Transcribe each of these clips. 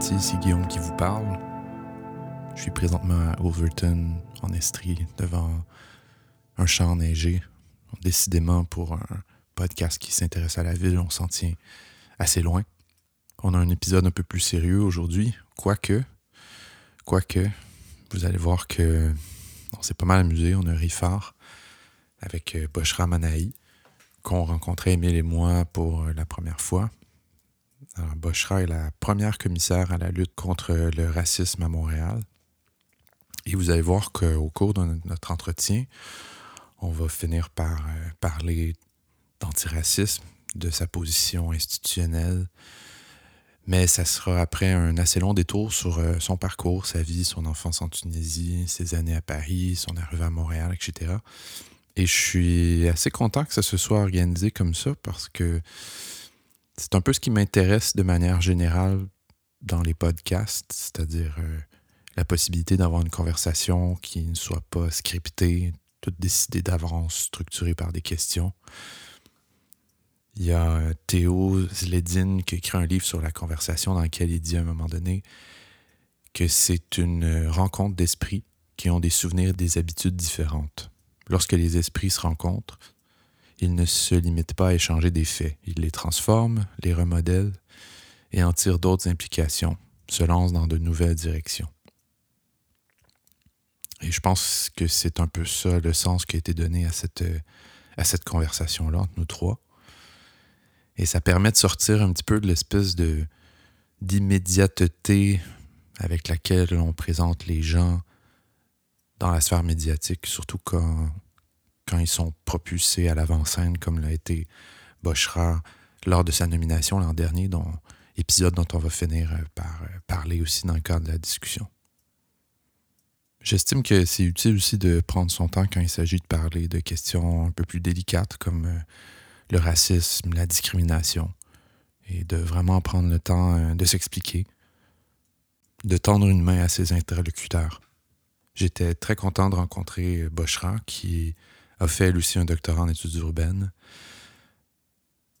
c'est Guillaume qui vous parle. Je suis présentement à Overton, en Estrie, devant un champ enneigé. Décidément, pour un podcast qui s'intéresse à la ville, on s'en tient assez loin. On a un épisode un peu plus sérieux aujourd'hui, quoique, quoique, vous allez voir que on s'est pas mal amusé, on a ri fort avec euh, Boshra Manaï, qu'on rencontrait Émile et moi pour euh, la première fois. Alors, Boshra est la première commissaire à la lutte contre le racisme à Montréal. Et vous allez voir qu'au cours de notre entretien, on va finir par euh, parler d'antiracisme, de sa position institutionnelle, mais ça sera après un assez long détour sur euh, son parcours, sa vie, son enfance en Tunisie, ses années à Paris, son arrivée à Montréal, etc. Et je suis assez content que ça se soit organisé comme ça parce que c'est un peu ce qui m'intéresse de manière générale dans les podcasts, c'est-à-dire euh, la possibilité d'avoir une conversation qui ne soit pas scriptée, toute décidée d'avance, structurée par des questions. Il y a Théo Zledin qui écrit un livre sur la conversation dans lequel il dit à un moment donné que c'est une rencontre d'esprits qui ont des souvenirs, des habitudes différentes. Lorsque les esprits se rencontrent, ils ne se limitent pas à échanger des faits. Ils les transforment, les remodèlent et en tirent d'autres implications, se lancent dans de nouvelles directions. Et je pense que c'est un peu ça le sens qui a été donné à cette, à cette conversation-là entre nous trois. Et ça permet de sortir un petit peu de l'espèce d'immédiateté avec laquelle on présente les gens dans la sphère médiatique, surtout quand, quand ils sont propulsés à l'avant-scène, comme l'a été Boschra lors de sa nomination l'an dernier, dont, épisode dont on va finir par parler aussi dans le cadre de la discussion. J'estime que c'est utile aussi de prendre son temps quand il s'agit de parler de questions un peu plus délicates comme euh, le racisme, la discrimination, et de vraiment prendre le temps euh, de s'expliquer, de tendre une main à ses interlocuteurs. J'étais très content de rencontrer Boschra, qui a fait aussi un doctorat en études urbaines.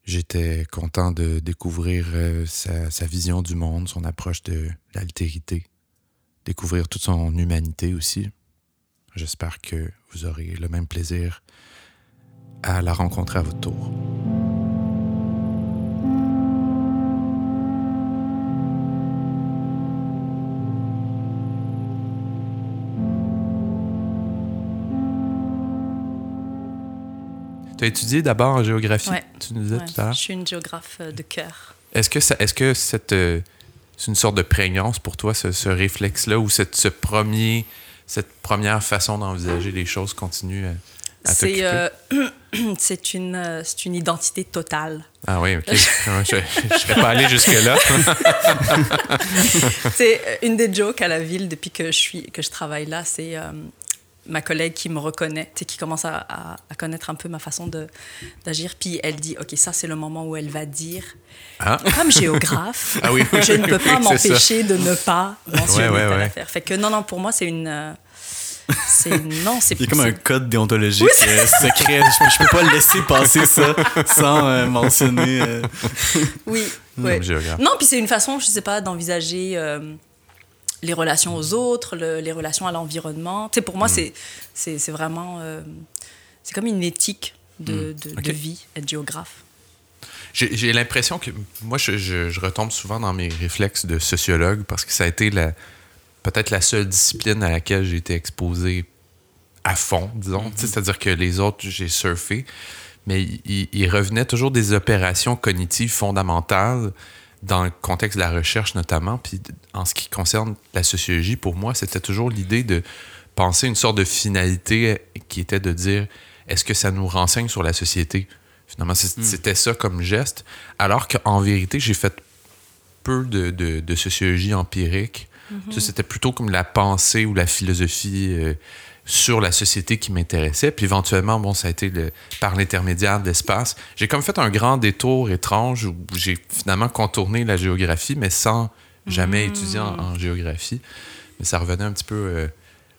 J'étais content de découvrir euh, sa, vision du monde, son approche de l'altérité, découvrir toute son humanité aussi. J'espère que vous aurez le même plaisir à la rencontrer à votre tour. Tu as étudié d'abord en géographie, ouais. tu nous disais ouais. tout à l'heure. Je suis une géographe euh, de cœur. Est-ce que, ça, est-ce que cette, euh, c'est une sorte de prégnance pour toi, ce, ce réflexe-là, ou cette, ce premier, cette première façon d'envisager les choses continue à, à c'est, euh, c'est, une, euh, c'est une identité totale. Ah oui, OK. je ne serais pas allé jusque-là. c'est euh, une des jokes à la ville depuis que je, suis, que je travaille là, c'est euh, ma collègue qui me reconnaît, qui commence à, à, à, connaître un peu ma façon d'agir. Puis elle dit, OK, ça, c'est le moment où elle va dire, ah. comme géographe, ah oui, je ne peux pas m'empêcher de ne pas mentionner ouais, ouais, telle ouais. affaire. Fait que non, non, pour moi, c'est une... C'est non, c'est Il y a comme un code déontologique oui, euh, secret. Je, je, peux pas le laisser passer ça sans euh, mentionner. Euh... Oui, ouais. Non, puis c'est une façon, je sais pas, d'envisager euh, les relations aux autres, le, les relations à l'environnement. Tu sais, pour moi, mm. c'est, vraiment, euh, c'est comme une éthique de, de, okay. de vie, être géographe. J'ai, l'impression que moi, je, je, je retombe souvent dans mes réflexes de sociologue parce que ça a été peut-être la seule discipline à laquelle j'ai été exposé à fond, disons. Mm-hmm. C'est-à-dire que les autres, j'ai surfé, mais il, il, revenait toujours des opérations cognitives fondamentales dans le contexte de la recherche notamment. Puis en ce qui concerne la sociologie, pour moi, c'était toujours l'idée de penser une sorte de finalité qui était de dire est-ce que ça nous renseigne sur la société? Finalement, c'était mm. ça comme geste. Alors qu'en vérité, j'ai fait peu de, de, de sociologie empirique Mm-hmm. C'était plutôt comme la pensée ou la philosophie euh, sur la société qui m'intéressait. Puis éventuellement, bon, ça a été le, par l'intermédiaire d'espace. J'ai comme fait un grand détour étrange où j'ai finalement contourné la géographie, mais sans jamais étudier en, en, géographie. Mais ça revenait un petit peu euh,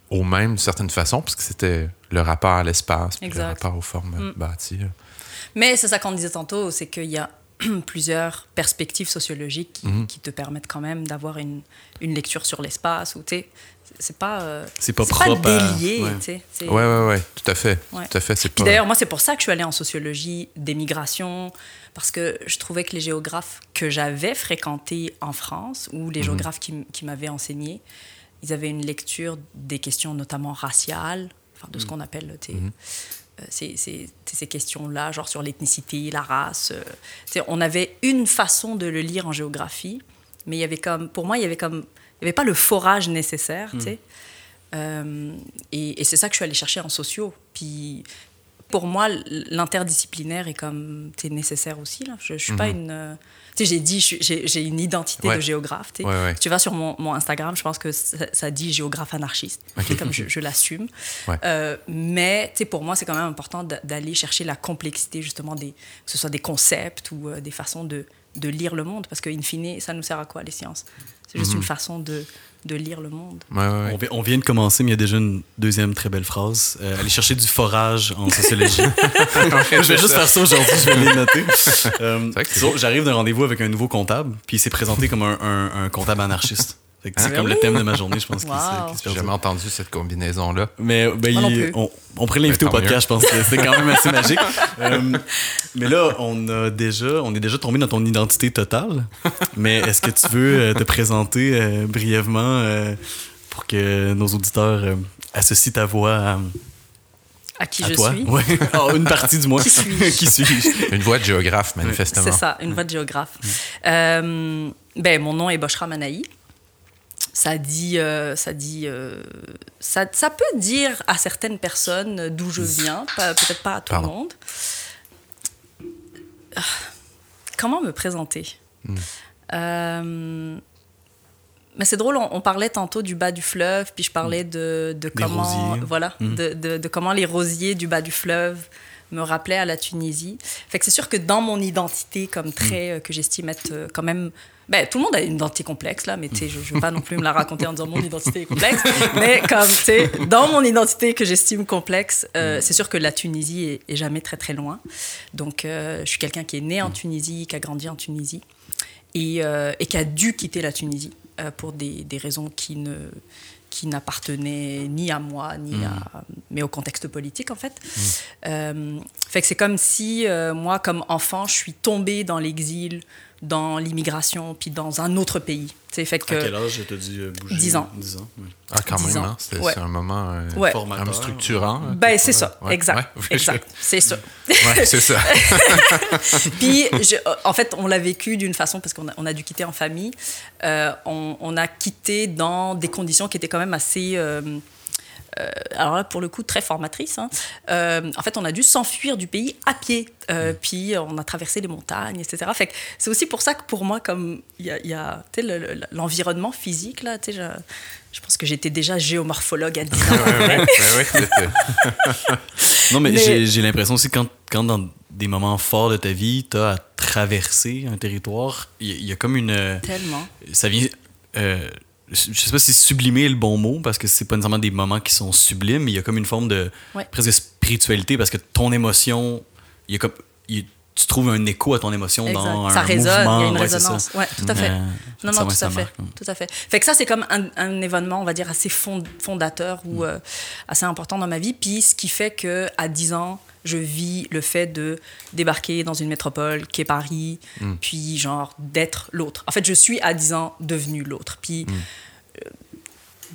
au même d'une certaine façon, parce que c'était le rapport à l'espace, le rapport aux formes mm. bâties. Là. Mais c'est ça qu'on disait tantôt, c'est qu'il y a plusieurs perspectives sociologiques qui, mhm. qui, te permettent quand même d'avoir une, une lecture sur l'espace ou c'est pas euh, c'est pas propre pas délié tu sais ouais. ouais ouais tout à fait tout à fait c'est pas... d'ailleurs moi c'est pour ça que je suis allée en sociologie des migrations parce que je trouvais que les géographes que j'avais fréquentés en France ou les mhm. géographes qui, qui m'avaient enseigné ils avaient une lecture des questions notamment raciales enfin de ce mhm. qu'on appelle euh, ces, ces, ces questions-là, genre sur l'ethnicité, la race. Euh, on avait une façon de le lire en géographie, mais il y avait comme, pour moi, il y avait comme, il y avait pas le forage nécessaire, tu sais. Hmm. Euh, et, c'est ça que je suis allée chercher en sociaux. Puis pour moi, l'interdisciplinaire est comme, nécessaire aussi. Là. Je, suis pas hmm. une tu sais, j'ai dit, j'ai une identité de géographe. Tu vas sur mon, mon, Instagram, je pense que ça, dit géographe anarchiste, comme je, l'assume. Euh, mais tu pour moi, c'est quand même important d'aller chercher la complexité, justement, des, que ce soit des concepts ou euh, des façons de, de lire le monde, parce qu'in fine, ça nous sert à quoi, les sciences? C'est juste mhm. une façon de de lire le monde. On, vient de commencer, mais il y a déjà une deuxième très belle phrase. Euh, aller chercher du forage en sociologie. je vais juste faire ça aujourd'hui, je vais les noter. Euh, j'arrive d'un rendez-vous avec un nouveau comptable, puis il s'est présenté comme un comptable anarchiste. C'est ah, comme le thème de ma journée, je pense. Wow. J'ai jamais entendu cette combinaison-là. Mais ben, on, on, pourrait l'inviter ben, au podcast, je pense. C'est quand même assez magique. Euh, mais là, on, a déjà, on est déjà tombé dans ton identité totale. mais est-ce que tu veux euh, te présenter euh, brièvement pour que nos auditeurs associent ta voix à. À qui je suis? Oui, ah, une partie du moins. qui suis Qui suis Une voix de géographe, manifestement. C'est ça, une voix de géographe. ben, mon nom est Boshra Manaï ça dit, euh, ça dit, euh, ça, ça, peut dire à certaines personnes d'où je viens, peut-être pas à tout le monde. Ah, comment me présenter? Hmm. euh, mais c'est drôle, on, parlait tantôt du bas du fleuve, puis je parlais de, de comment, voilà, hmm. de, de, de, comment les rosiers du bas du fleuve me rappelaient à la Tunisie. Fait que c'est sûr que dans mon identité comme trait hmm. que j'estime être quand même ben, tout le monde a une identité complexe, là, mais je ne veux pas non plus me la raconter en disant mon identité est complexe. mais comme, dans mon identité que j'estime complexe, euh, mm. c'est sûr que la Tunisie est, jamais très, très loin. Donc, euh, je suis quelqu'un qui est né en mm. Tunisie, qui a grandi en Tunisie et, euh, et qui a dû quitter la Tunisie pour des, des, raisons qui ne qui n'appartenaient ni à moi, ni mm. à, mais au contexte politique, en fait. fait que c'est comme si, moi, comme enfant, je suis tombée dans l'exil dans l'immigration, puis dans un autre pays. Fait que, à quel âge tu dit euh, bouger? 10 ans. 10 ans, oui. Ah, quand même, hein? c'est un moment euh, structurant. Hein, ben, c'est ça, exact. exact. C'est ça. c'est ça. puis, je, en fait, on l'a vécu d'une façon, parce qu'on a, on a, dû quitter en famille, euh, on, on, a quitté dans des conditions qui étaient quand même assez euh, alors là, pour le coup, très formatrice. Hein. Euh, en fait, on a dû s'enfuir du pays à pied. Euh, puis on a traversé les montagnes, etc. Fait c'est aussi pour ça que pour moi, comme il y a, l'environnement physique, là, je, je pense que j'étais déjà géomorphologue à 10 ans. non, mais, j'ai l'impression aussi quand, quand dans des moments forts de ta vie, tu as à traverser un territoire, il y, a comme une... Tellement. Ça vient je sais pas si sublimer est le bon mot parce que c'est pas nécessairement des moments qui sont sublimes, mais il y a comme une forme de presque spiritualité parce que ton émotion, il y a comme, tu trouves un écho à ton émotion dans ça un résonne, mouvement. il y a une résonance. Ouais, tout à fait. non, non, tout à fait. Tout à fait. Fait que ça, c'est comme un, événement, on va dire, assez fondateur ou mm. euh, assez important dans ma vie. Puis ce qui fait que à 10 ans, je vis le fait de débarquer dans une métropole qui est Paris, mm. puis genre d'être l'autre. En fait, je suis à 10 ans devenu l'autre. Puis mm. euh,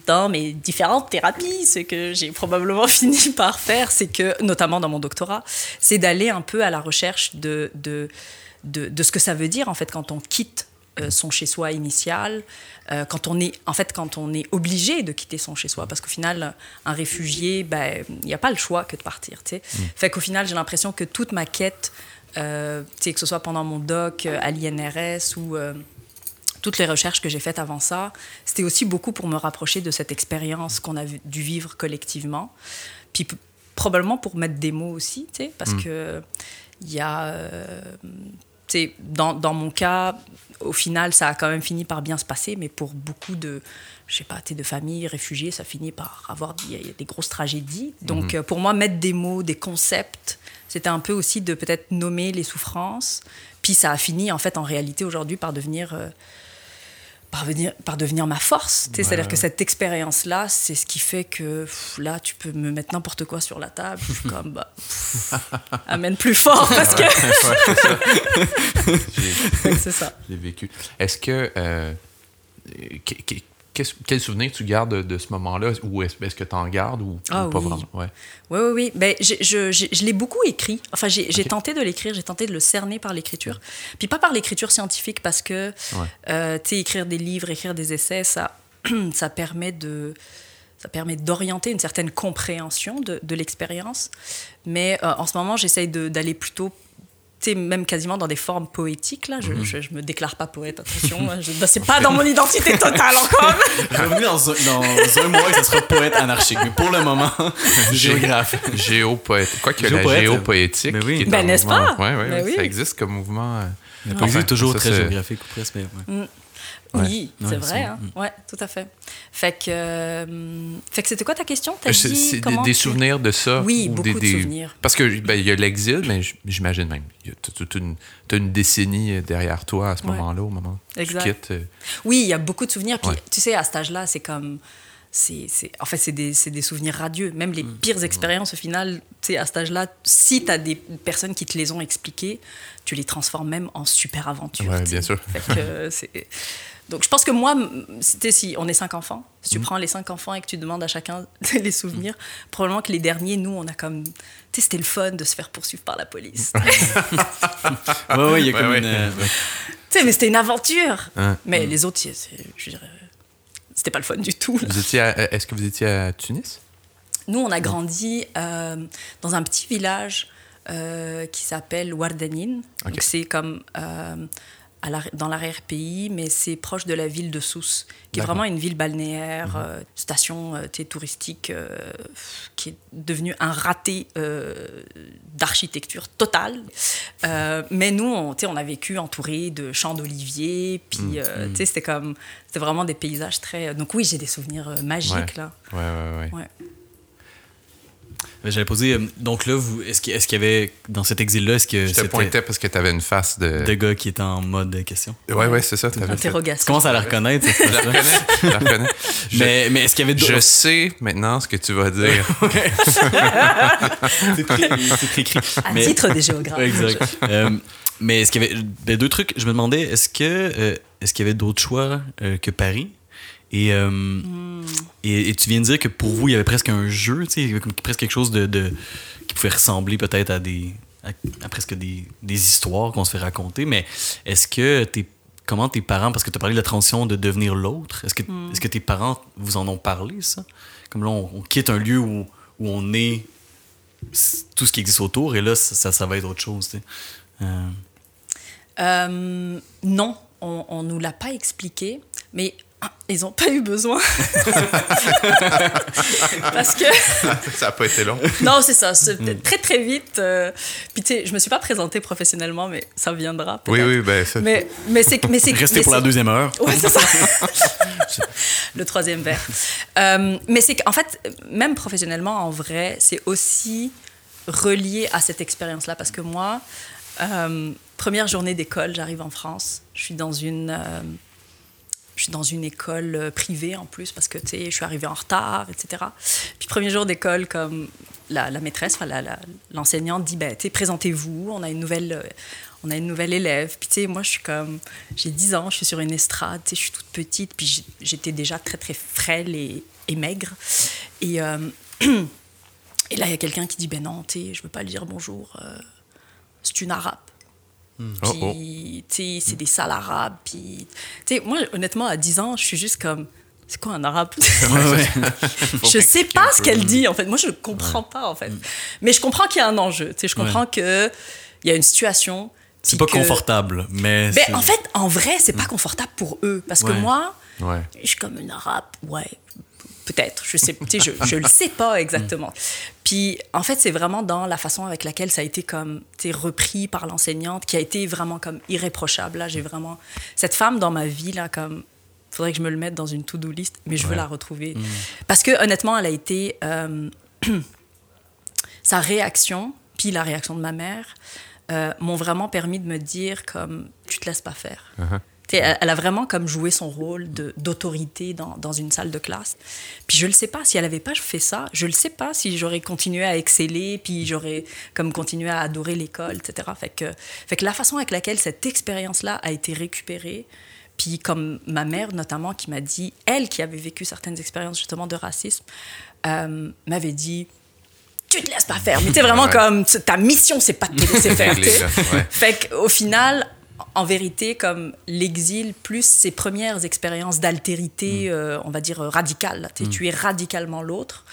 dans mes différentes thérapies, ce que j'ai probablement fini par faire, c'est que, notamment dans mon doctorat, c'est d'aller un peu à la recherche de, de, de, de, ce que ça veut dire, en fait, quand on quitte son chez-soi initial, euh, quand on est en fait quand on est obligé de quitter son chez-soi, parce qu'au final un réfugié, ben il n'y a pas le choix que de partir. Tu sais. Mm. Fait qu'au final j'ai l'impression que toute ma quête, euh, que ce soit pendant mon doc à l'INRS ou toutes les recherches que j'ai faites avant ça, c'était aussi beaucoup pour me rapprocher de cette expérience qu'on a dû vivre collectivement, puis probablement pour mettre des mots aussi, parce mm. que il y a dans, dans, mon cas, au final, ça a quand même fini par bien se passer, mais pour beaucoup de, je sais pas, de familles réfugiées, ça finit par avoir des grosses tragédies. Donc, mhm. euh, pour moi, mettre des mots, des concepts c'était un peu aussi de peut-être nommer les souffrances. Puis ça a fini, en fait, en réalité, aujourd'hui, par devenir par, devenir ma force. C'est-à-dire que cette expérience-là, c'est ce qui fait que là, tu peux me mettre n'importe quoi sur la table. Je suis comme, bah, amène plus fort parce que. c'est ça. J'ai vécu. Est-ce que. Euh, quel souvenir tu gardes de, ce moment-là? Ou est-ce que tu en gardes ou, ah pas vraiment? Ouais. Oui, oui, oui. Ben, je, je, je l'ai beaucoup écrit. Enfin, j'ai tenté de l'écrire, j'ai tenté de le cerner par l'écriture. Puis pas par l'écriture scientifique, parce que, euh, tu sais, écrire des livres, écrire des essais, ça, ça permet de ça permet d'orienter une certaine compréhension de, de l'expérience. Mais euh, en ce moment, j'essaye d'aller plutôt même quasiment dans des formes poétiques. Là. Je, ne mhm. me déclare pas poète, attention. Hein, c'est pas dans mon identité totale encore. Bienvenue dans, dans un mois, ça sera poète anarchique. Mais pour le moment, géographe. Géopoète. Quoi que la géopoétique. Mais oui. Ben, n'est-ce pas? Ouais, ouais, oui. Ça existe comme mouvement. Euh, toujours très géographique ou presque. Mm. Oui, c'est vrai. Hein? Mm. Ouais, tout à fait. Fait que, euh, fait que c'était quoi ta question? As dit des, des souvenirs de ça? Oui, beaucoup de souvenirs. Parce qu'il ben, y a l'exil, mais j'imagine même, tu as une, une, décennie derrière toi à ce moment-là, au moment où tu quittes. Euh. Oui, il y a beaucoup de souvenirs. Puis, tu sais, à cet âge-là, c'est comme c'est, en fait, c'est des, des, souvenirs radieux. Même les mm. pires expériences, au final, à cet âge-là, si tu as des personnes qui te les ont expliquées, tu les transformes même en super aventures. Oui, bien sûr. Donc, je pense que moi, si on est cinq enfants, si tu mm. prends les cinq enfants et que tu demandes à chacun les souvenirs, probablement que les derniers, nous, on a comme. Tu sais, c'était le fun de se faire poursuivre par la police. oui, oui, il y a comme une. Euh, tu sais, mais c'était une aventure. Mais les autres, je dirais, c'était pas le fun du tout. Est-ce que vous étiez à Tunis? Nous, on a grandi euh, dans un petit village euh, qui s'appelle Wardanin. Donc, c'est comme dans l'arrière-pays, mais c'est proche de la ville de Sousse, qui est vraiment une ville balnéaire, mhm. euh, station euh, touristique, euh, qui est devenue un raté d'architecture totale. mais nous, on, on a vécu entouré de champs d'oliviers, puis. Mhm. c'était comme, c'était vraiment des paysages très. Donc oui, j'ai des souvenirs magiques là. Ouais, ouais, ouais. ouais. J'allais poser, euh, donc là, est-ce qu'il y avait, dans cet exil-là, est-ce que. Je te pointais parce que tu avais une face de. De gars qui était en mode question? Ouais, ouais, c'est ça. Interrogation. Tu commences à la reconnaître. je la reconnais. Je la reconnais. mais, mais est-ce qu'il y avait Je sais maintenant ce que tu vas dire. c'est écrit. À titre des géographes. Exact. Euh, mais est-ce qu'il y avait. Ben, deux trucs. Je me demandais, est-ce que euh, est-ce qu'il y avait d'autres choix que Paris? Euh, et, et, tu viens de dire que pour vous, il y avait presque un jeu, presque quelque chose de, de qui pouvait ressembler peut-être à des à, presque des, des histoires qu'on se fait raconter. Mais est-ce que tes comment tes parents, parce que tu as parlé de la transition de devenir l'autre, est-ce que, hmm. est-ce que tes parents vous en ont parlé, ça? Comme là, on, quitte un lieu où, où, on est tout ce qui existe autour, et là, ça, ça, va être autre chose. Euh... Euh, non, on ne nous l'a pas expliqué, mais ils n'ont pas eu besoin. Parce que. ça n'a pas été long. non, c'est ça. Mm. Très, très vite. Euh, puis, tu sais, je me suis pas présentée professionnellement, mais ça viendra. Oui, oui, ben. Ça... Mais, mais c'est. Mais Restez pour la deuxième heure. Oui, c'est ça. Le troisième verre. Euh, mais c'est qu'en fait, même professionnellement, en vrai, c'est aussi relié à cette expérience-là. Parce que moi, euh, première journée d'école, j'arrive en France. Je suis dans une je suis dans une école euh, privée en plus parce que je suis arrivée en retard, etc. Puis premier jour d'école, comme la, maîtresse, l'enseignante dit, ben, présentez-vous, on a une nouvelle, euh, on a une nouvelle élève. Puis tu moi je suis comme, j'ai 10 ans, je suis sur une estrade, tu je suis toute petite, puis j'étais déjà très très frêle et, maigre. Et, euh, et là il y a quelqu'un qui dit, ben non, tu je veux pas lui dire bonjour, c'est une arabe. Puis, oh, oh. tu sais, c'est des sales arabes. Puis, tu sais, moi, honnêtement, à 10 ans, je suis juste comme. C'est quoi un arabe? Je sais pas ce qu'elle dit, en fait. Moi, je comprends pas, en fait. Hmm. Mais je comprends qu'il y a un enjeu. Tu sais, je comprends qu'il y a une situation. C'est pas confortable, mais. Ben, en fait, en vrai, c'est pas hmm. confortable pour eux. Parce que moi, je suis comme une arabe. Ouais, peut-être. Je sais, je, je le sais pas exactement. Puis en fait, c'est vraiment dans la façon avec laquelle ça a été comme repris par l'enseignante qui a été vraiment comme irréprochable. Là, j'ai vraiment cette femme dans ma vie là comme faudrait que je me le mette dans une to-do list, mais je veux la retrouver mm. parce que honnêtement, elle a été euh, sa réaction puis la réaction de ma mère euh, m'ont vraiment permis de me dire comme tu te laisses pas faire. Elle, a vraiment comme joué son rôle d'autorité dans, dans, une salle de classe. Puis je ne sais pas, si elle n'avait pas fait ça, je ne sais pas si j'aurais continué à exceller, puis j'aurais comme continué à adorer l'école, etc. Fait que, fait que la façon avec laquelle cette expérience-là a été récupérée, puis comme ma mère notamment qui m'a dit, elle qui avait vécu certaines expériences justement de racisme, euh, m'avait dit, tu te laisses pas faire. Mais tu vraiment comme ta mission, c'est pas de te laisser faire. Fait qu'au final, en vérité, comme l'exil plus ses premières expériences d'altérité, mm. euh, on va dire radicale, mm. tu es radicalement l'autre,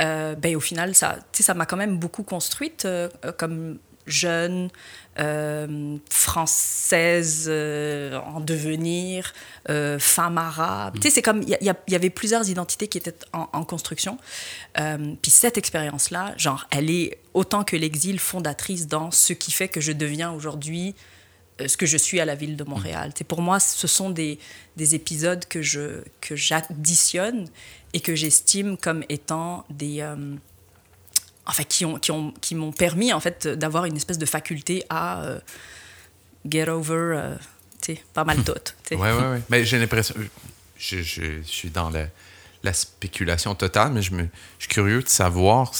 euh, ben, au final, ça ça m'a quand même beaucoup construite euh, comme jeune, française en devenir, femme arabe. Mm. c'est comme, il y, avait plusieurs identités qui étaient en, en construction. Puis cette expérience-là, genre, elle est autant que l'exil fondatrice dans ce qui fait que je deviens aujourd'hui euh, ce que je suis à la ville de Montréal. C'est pour moi, ce sont des, des épisodes que je que j'additionne et que j'estime comme étant des euh, enfin qui ont qui ont qui m'ont permis en fait d'avoir une espèce de faculté à euh, get over tu sais pas mal tout. Oui, oui, oui. Mais j'ai l'impression je, je, je, suis dans la, la, spéculation totale, mais je, me, je suis curieux de savoir.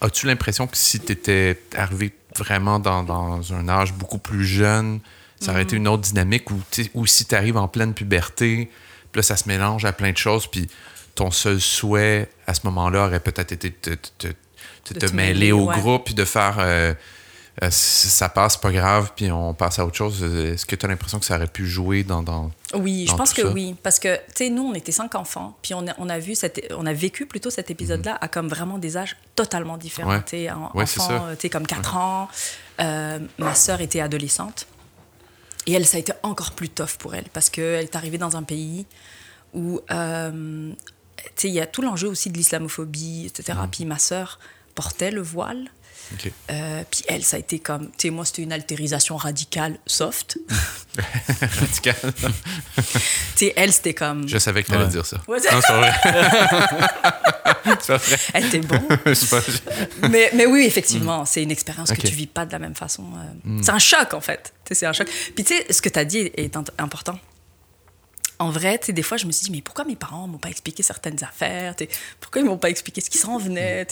As-tu l'impression que si tu étais arrivé vraiment dans, dans, un âge beaucoup plus jeune, ça aurait été une autre dynamique où, si tu arrives en pleine puberté, puis là, ça se mélange à plein de choses, puis ton seul souhait à ce moment-là aurait peut-être été de te, te, mêler, au groupe, puis de faire euh, euh, ça passe, pas grave, puis on passe à autre chose. Est-ce que tu as l'impression que ça aurait pu jouer dans. dans oui, je pense que oui. Parce que, tu sais, nous, on était cinq enfants, puis on a, on a, vu cette, on a vécu plutôt cet épisode-là à comme vraiment des âges totalement différents. Tu sais, enfant, tu comme 4 ans. Euh, ma sœur était adolescente. Et elle, ça a été encore plus tough pour elle, parce qu'elle est arrivée dans un pays où. Euh, tu sais, il y a tout l'enjeu aussi de l'islamophobie, etc. Mm. Puis ma sœur portait le voile. Euh, puis elle, ça a été comme, tu sais, moi, c'était une altérisation radicale soft. radicale. tu sais, elle, c'était comme. Je savais que tu allais dire ça. non, c'est vrai. c'est vrai. Elle était bon. mais, mais oui, effectivement, mm. c'est une expérience que tu vis pas de la même façon. Euh. Mm. C'est un choc, en fait. C'est un choc. Puis tu sais, ce que tu as dit est important en vrai, tu sais, des fois, je me suis dit, mais pourquoi mes parents m'ont pas expliqué certaines affaires? Pourquoi ils m'ont pas expliqué ce qui s'en venait?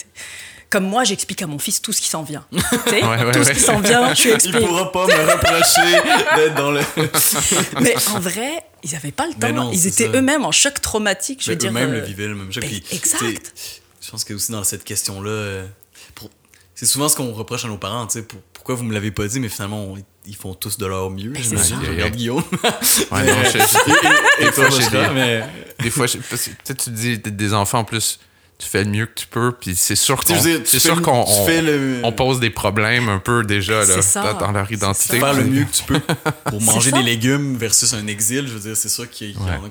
Comme moi, j'explique à mon fils tout ce qui s'en vient. tout ce qui s'en vient, je explique. Il pourra pas me reprocher d'être dans le... mais en vrai, ils avaient pas le temps. ils étaient eux-mêmes en choc traumatique, je veux dire. Eux-mêmes le euh, vivaient, le même choc. Ben, exact. Je pense que aussi dans cette question-là, euh, c'est souvent ce qu'on reproche à nos parents, tu sais, pourquoi vous me l'avez pas dit, mais finalement, ils font tous de leur mieux. Ben, j'imagine. regarde Guillaume. ouais, non, je, et, et, toi, des, mais... des fois, peut-être tu dis des enfants en plus tu fais le mieux que tu peux puis c'est sûr qu'on c'est sûr qu'on on, pose des problèmes un peu déjà là, dans leur identité. Faire le mieux que tu peux. Pour manger des légumes versus un exil je veux dire c'est sûr qu'il y, en a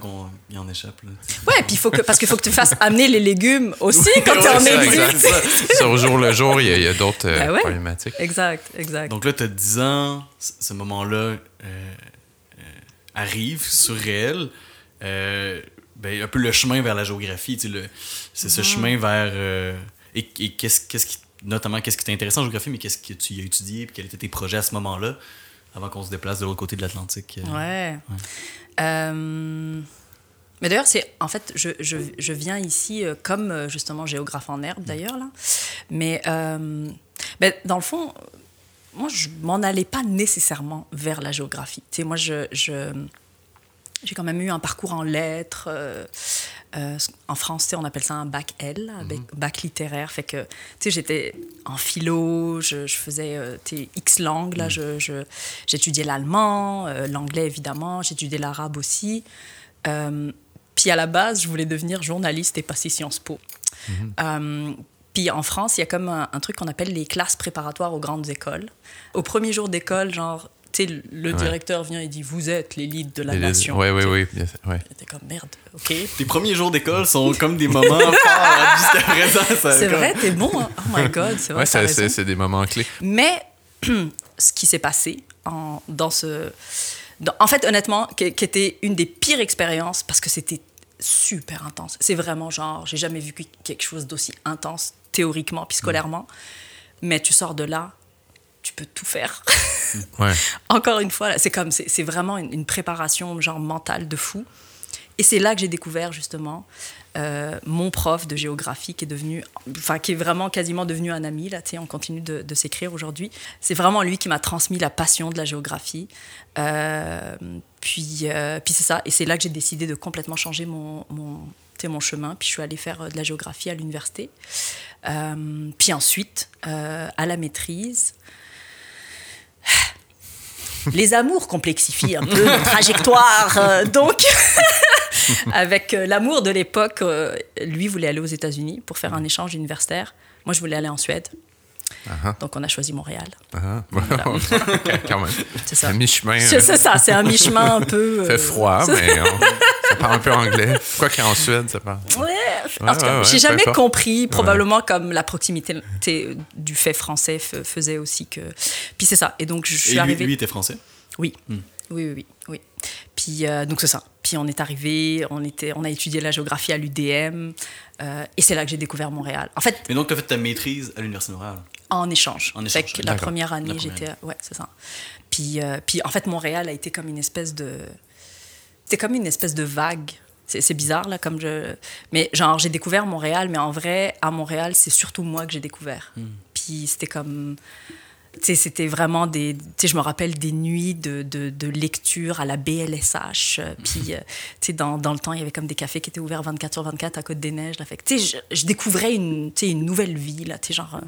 qui en échappent là. ouais puis faut que parce qu'il faut que tu fasses amener les légumes aussi quand tu es en exil au jour le jour il y a, d'autres euh, ben problématiques. Exact exact. Donc là tu as 10 ans ce moment là euh, euh, arrive surréel. Euh, ben, un peu le chemin vers la géographie. C'est ce chemin vers. Euh, et, qu'est-ce qui. Notamment, qu'est-ce qui t'intéresse en géographie, mais qu'est-ce que tu as étudié, puis quels étaient tes projets à ce moment-là, avant qu'on se déplace de l'autre côté de l'Atlantique? Euh, ouais. Euh, mais d'ailleurs, c'est en fait, je, je, je, viens ici comme justement géographe en herbe d'ailleurs là. Mais ben, dans le fond, moi, je m'en allais pas nécessairement vers la géographie. Tu sais, moi, je, je j'ai quand même eu un parcours en lettres. Euh, euh, en français, on appelle ça un bac L, un mhm. bac littéraire. Fait que, tu sais, j'étais en philo, je, faisais euh, X langues, là, mhm. je, j'étudiais l'allemand, l'anglais évidemment, j'étudiais l'arabe aussi. puis à la base, je voulais devenir journaliste et passer Sciences Po. Mhm. puis en France, il y a comme un, un truc qu'on appelle les classes préparatoires aux grandes écoles. Au premier jour d'école, genre, le directeur vient et dit Vous êtes l'élite de la nation. Oui, oui, oui. Ouais. T'es comme merde, ok. Les premiers jours d'école sont comme des moments forts jusqu'à présent. C'est vrai, t'es bon. Hein. Oh my god, c'est vrai. Ouais, c'est des moments clés. Mais ce qui s'est passé en, dans ce. en fait, honnêtement, qui, était une des pires expériences parce que c'était super intense. C'est vraiment genre, j'ai jamais vu quelque chose d'aussi intense théoriquement puis scolairement. Mais tu sors de là, tu peux tout faire. ouais. Encore une fois, c'est comme, c'est vraiment une, préparation genre mentale de fou. Et c'est là que j'ai découvert justement euh, mon prof de géographie qui est devenu, enfin qui est vraiment quasiment devenu un ami là. Tu sais, on continue de, de s'écrire aujourd'hui. C'est vraiment lui qui m'a transmis la passion de la géographie. Euh, puis, euh, puis c'est ça. Et c'est là que j'ai décidé de complètement changer mon, mon, mon chemin. Puis je suis allée faire de la géographie à l'université. puis ensuite, à la maîtrise, les amours complexifient un peu notre trajectoire. Euh, donc, avec euh, l'amour de l'époque, euh, lui voulait aller aux États-Unis pour faire un échange universitaire. Moi, je voulais aller en Suède. Uh-huh. Donc, on a choisi Montréal. Uh-huh. C'est ça. un mi-chemin. C'est ça, c'est un mi-chemin un peu. C'est froid, mais ça parle un peu anglais. Quoi qu'en Suède, ça parle. Ouais, j'ai jamais compris, probablement comme la proximité du fait français faisait aussi que. Puis c'est ça. Et donc, je suis arrivée. Lui était français? Oui. Hmm. Oui, oui, oui, oui. Puis euh, donc c'est ça. Puis on est arrivé, on était, on a étudié la géographie à l'UDM, euh, et c'est là que j'ai découvert Montréal. En fait. Mais donc tu as fait ta maîtrise à l'université de Montréal? En échange. En échange. la première année, j'étais, ouais, c'est ça. Puis, euh, puis en fait, Montréal a été comme une espèce de, c'était comme une espèce de vague. C'est bizarre là, comme je, mais genre j'ai découvert Montréal, mais en vrai à Montréal c'est surtout moi que j'ai découvert. Hmm. Puis c'était comme c'était vraiment des. je me rappelle des nuits de, de, lecture à la BLSH. Euh, puis, euh, dans, dans, le temps, il y avait comme des cafés qui étaient ouverts 24 sur 24 à Côte-des-Neiges. Fait je, je, découvrais une, une nouvelle vie. Là, genre, euh,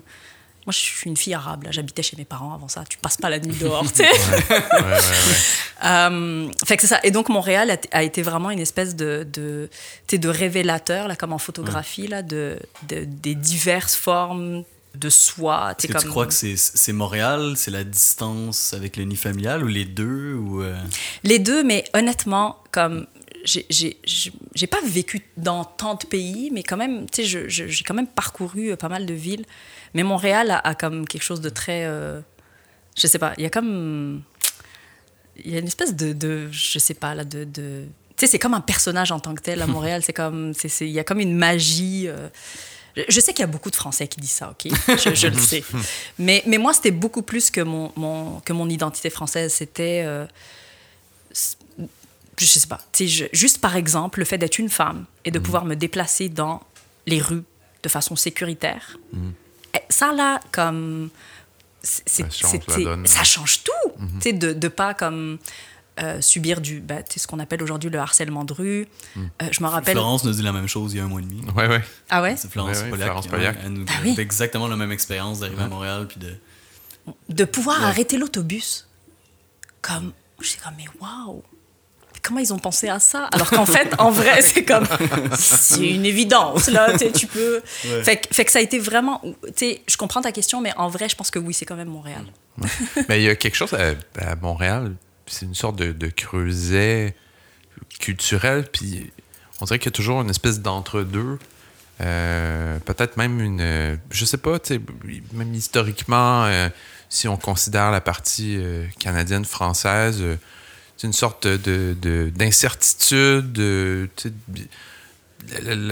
moi, je suis une fille arabe. J'habitais chez mes parents avant ça. Tu passes pas la nuit dehors. ouais, fait que c'est ça. Et donc, Montréal a, été vraiment une espèce de, de, de révélateur, là, comme en photographie, là, de, de, des diverses formes de soi. Est-ce que tu crois que c'est Montréal, c'est la distance avec le nid familial ou les deux ou euh? Les deux, mais honnêtement, comme j'ai pas vécu dans tant de pays, mais quand même, tu sais, j'ai quand même parcouru euh, pas mal de villes. Mais Montréal a, comme quelque chose de très. Euh, je sais pas, il y a comme. Il y a une espèce de. de je sais pas, là, de. de tu sais, c'est comme un personnage en tant que tel à Montréal. c'est comme. Il y a comme une magie. Je sais qu'il y a beaucoup de Français qui disent ça, OK? Je, le sais. Mais, mais moi, c'était beaucoup plus que mon, mon, que mon identité française. C'était. Euh, je sais pas. juste par exemple, le fait d'être une femme et de mm. pouvoir me déplacer dans les rues de façon sécuritaire. Mm. Eh, ça, là, comme. ça, change ça change tout. Mm-hmm. Tu sais, de, de pas comme euh, subir du, bah, ce qu'on appelle aujourd'hui le harcèlement de rue. Hmm. Euh, je me rappelle. Florence nous dit la même chose il y a un mois et demi. Ouais, ouais. Ah ouais? C'est Florence, Poliac, Elle nous ah exactement la même expérience d'arriver à Montréal puis de. De pouvoir arrêter l'autobus. Comme. Je suis comme, mais waouh! Comment ils ont pensé à ça? Alors qu'en fait, en vrai, c'est comme. C'est une évidence, là. Tu peux. Fait, fait, que ça a été vraiment. Je comprends ta question, mais en vrai, je pense que oui, c'est quand même Montréal. mais il y a quelque chose à Montréal c'est une sorte de, creuset culturel, puis on dirait qu'il y a toujours une espèce d'entre-deux. Euh, peut-être même une. Je sais pas, même historiquement, euh, si on considère la partie euh, canadienne-française, c'est une sorte d'incertitude, de,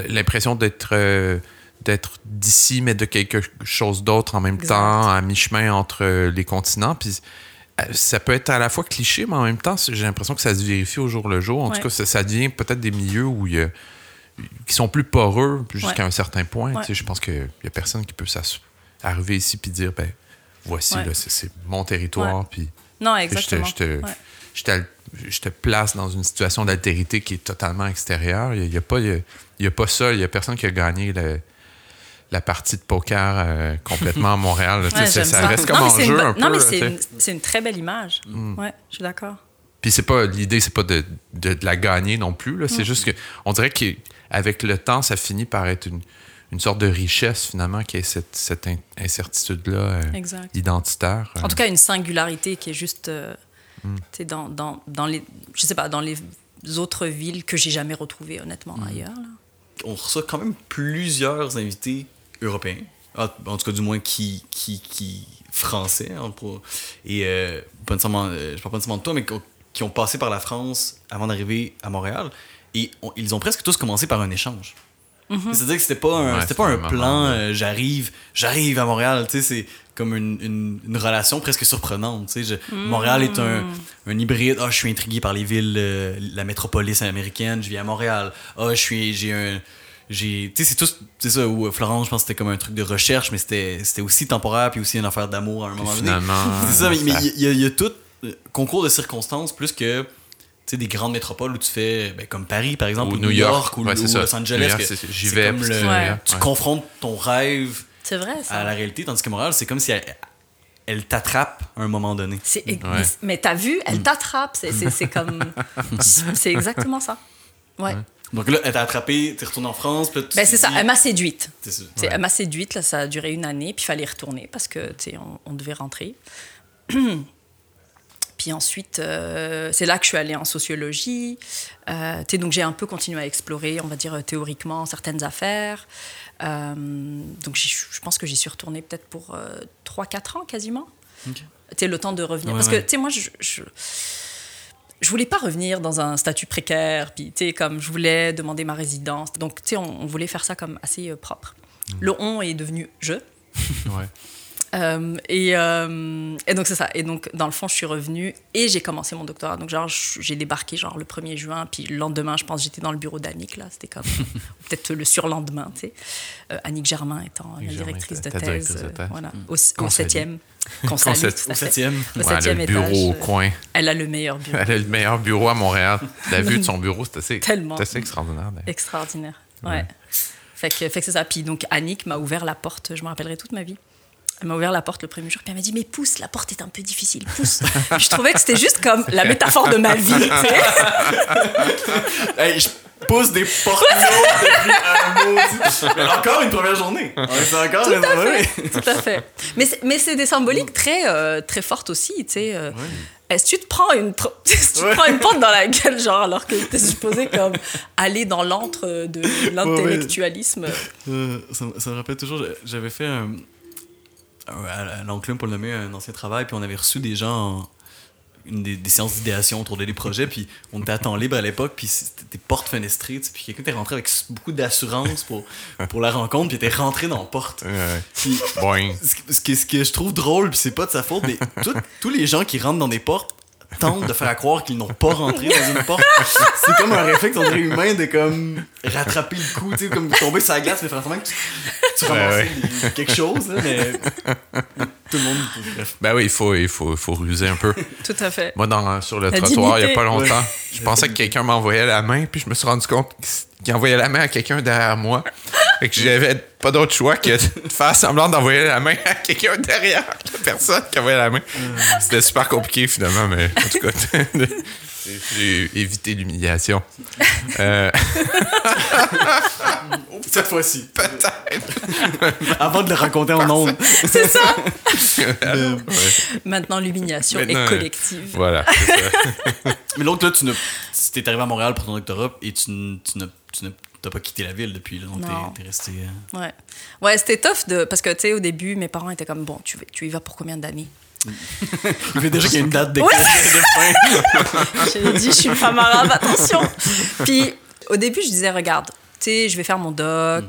l'impression d'être d'être d'ici, mais de quelque chose d'autre en même temps, à mi-chemin entre les continents. Puis ça peut être à la fois cliché, mais en même temps, j'ai l'impression que ça se vérifie au jour le jour. En tout cas, ça, devient peut-être des milieux où il y a, qui sont plus poreux jusqu'à un certain point. je pense qu'il n'y a personne qui peut arriver ici et dire ben voici, c'est mon territoire. Puis, non, exactement. Je te, je, te, place dans une situation d'altérité qui est totalement extérieure. Il n'y a, a, pas, il a pas ça. Il n'y a personne qui a gagné le la partie de poker euh, complètement à Montréal. ça, reste comme en jeu un peu. Non, mais c'est une, très belle image. Mm. Ouais, je suis d'accord. Puis c'est pas l'idée, c'est pas de, de, la gagner non plus. C'est mm. juste que on dirait qu'avec le temps, ça finit par être une, une sorte de richesse finalement qui est cette, cette incertitude-là euh, identitaire. En tout cas, une singularité qui est juste euh, mm. dans, dans, dans, les, je sais pas, dans les autres villes que j'ai jamais retrouvées honnêtement ailleurs. On reçoit quand même plusieurs invités européens. Ah, en tout cas, du moins, qui, qui, qui français. Hein, et euh, pas nécessairement, euh, je parle pas nécessairement de toi, mais qui ont passé par la France avant d'arriver à Montréal. Et ils ont presque tous commencé par un échange. Mm-hmm. C'est-à-dire que c'était pas un, c'était pas un plan, euh, j'arrive, j'arrive à Montréal. Tu sais, c'est comme une, une, relation presque surprenante. Tu sais, Montréal est un, un hybride. Ah, je suis intrigué par les villes, euh, la métropolis américaine. Je vis à Montréal. Ah, je suis, j'ai un, j'ai, tu sais, c'est tout, c'est ça. Où Florence, je pense, que c'était comme un truc de recherche, mais c'était, c'était aussi temporaire puis aussi une affaire d'amour à un moment donné. C'est ça, mais il y, y, a tout euh, concours de circonstances plus que sais, des grandes métropoles où tu fais, ben, comme Paris, par exemple, ou, New York, ou, Los Angeles. J'y vais. tu confrontes ton rêve vrai, à la réalité, tandis que Montréal, c'est comme si elle, t'attrape à un moment donné. Mais, t'as vu, elle mm. t'attrape. C'est comme. c'est exactement ça. Ouais. Donc là, elle t'a attrapé, t'es retournée en France. Ben, c'est ça, elle m'a séduite. Elle m'a séduite, là, ça a duré une année, puis il fallait retourner parce que, tu sais, on, devait rentrer. Puis ensuite, euh, c'est là que je suis allée en sociologie. Euh, donc j'ai un peu continué à explorer, on va dire théoriquement, certaines affaires. Euh, donc je pense que j'y suis retournée peut-être pour 3-4 ans quasiment. Okay. le temps de revenir. Parce que, tu sais, moi, je, je, je, voulais pas revenir dans un statut précaire. Puis, tu sais, comme je voulais demander ma résidence. Donc, tu sais, on, voulait faire ça comme assez propre. Mmh. Le on est devenu je. ouais. Euh, et, euh, et, donc c'est ça. Et donc dans le fond, je suis revenue et j'ai commencé mon doctorat. Donc genre j'ai débarqué genre le 1er juin, puis le lendemain, je pense, j'étais dans le bureau d'Annick là. C'était comme peut-être le surlendemain, tu sais. Euh, Annick Germain étant la directrice de thèse, voilà, au, 7e. Au 7e. Au 7e bureau au coin. Elle a le meilleur bureau. Elle a le meilleur bureau à Montréal. La vue de son bureau, c'est assez, assez extraordinaire. Extraordinaire, ouais. Fait que, fait que c'est ça. Puis donc Annick m'a ouvert la porte, je me rappellerai toute ma vie. Elle m'a ouvert la porte le premier jour, puis elle m'a dit Mais pousse, la porte est un peu difficile, pousse. je trouvais que c'était juste comme la métaphore de ma vie, sais. je pousse des portes depuis un encore une première journnée. c'est encore Tout une première Tout à fait. Mais c'est, mais c'est des symboliques très, euh, très fortes aussi, tu sais. Euh. Est-ce que tu te prends une, tu prends une porte dans la gueule, genre, alors que tu es supposé comme aller dans l'antre de l'intellectualisme? Euh, ça, ça, me rappelle toujours, j'avais fait un à l'enclume pour le nommer un ancien travail, puis on avait reçu des gens une des, séances d'idéation autour des projets, puis on était à temps libre à l'époque, puis c'était des portes fenestrées, puis quelqu'un était rentré avec beaucoup d'assurance pour, pour la rencontre, puis était rentré dans la porte. Puis, ce, que, ce que je trouve drôle, puis c'est pas de sa faute, mais tous les gens qui rentrent dans des portes tentent de faire croire qu'ils n'ont pas rentré dans une porte. C'est comme un réflexe, on dirait humain, de comme rattraper le coup, tu sais, comme tomber sur la glace, mais faire que tu, tu ramasses quelque chose, mais tout le monde. Bref. Ben oui, il faut, il faut, faut ruser un peu. Tout à fait. Moi, dans, sur le trottoir, il n'y a pas longtemps, je pensais que quelqu'un m'envoyait la main, puis je me suis rendu compte qu'il envoyait la main à quelqu'un derrière moi. et que j'avais pas d'autre choix que de faire semblant d'envoyer la main à quelqu'un derrière la personne qui envoyait la main. C'était super compliqué finalement, mais en tout cas, j'ai évité l'humiliation. Euh... Cette fois-ci. Peut-être. Avant de le raconter en ondes. C'est ça. Euh, Maintenant, l'humiliation est collective. Voilà. mais l'autre, là, tu es arrivé à Montréal pour ton doctorat et tu, tu n'as t'as pas quitté la ville depuis, là, donc t'es, resté. Euh. Ouais, ouais c'était tough de, parce que, tu sais, au début, mes parents étaient comme, bon, tu, tu y vas pour combien d'années? Il fait déjà qu'il y a une date de, fin. J'ai dit, je suis une femme arabe, attention. Puis, au début, je disais, regarde, tu sais, je vais faire mon doc mm.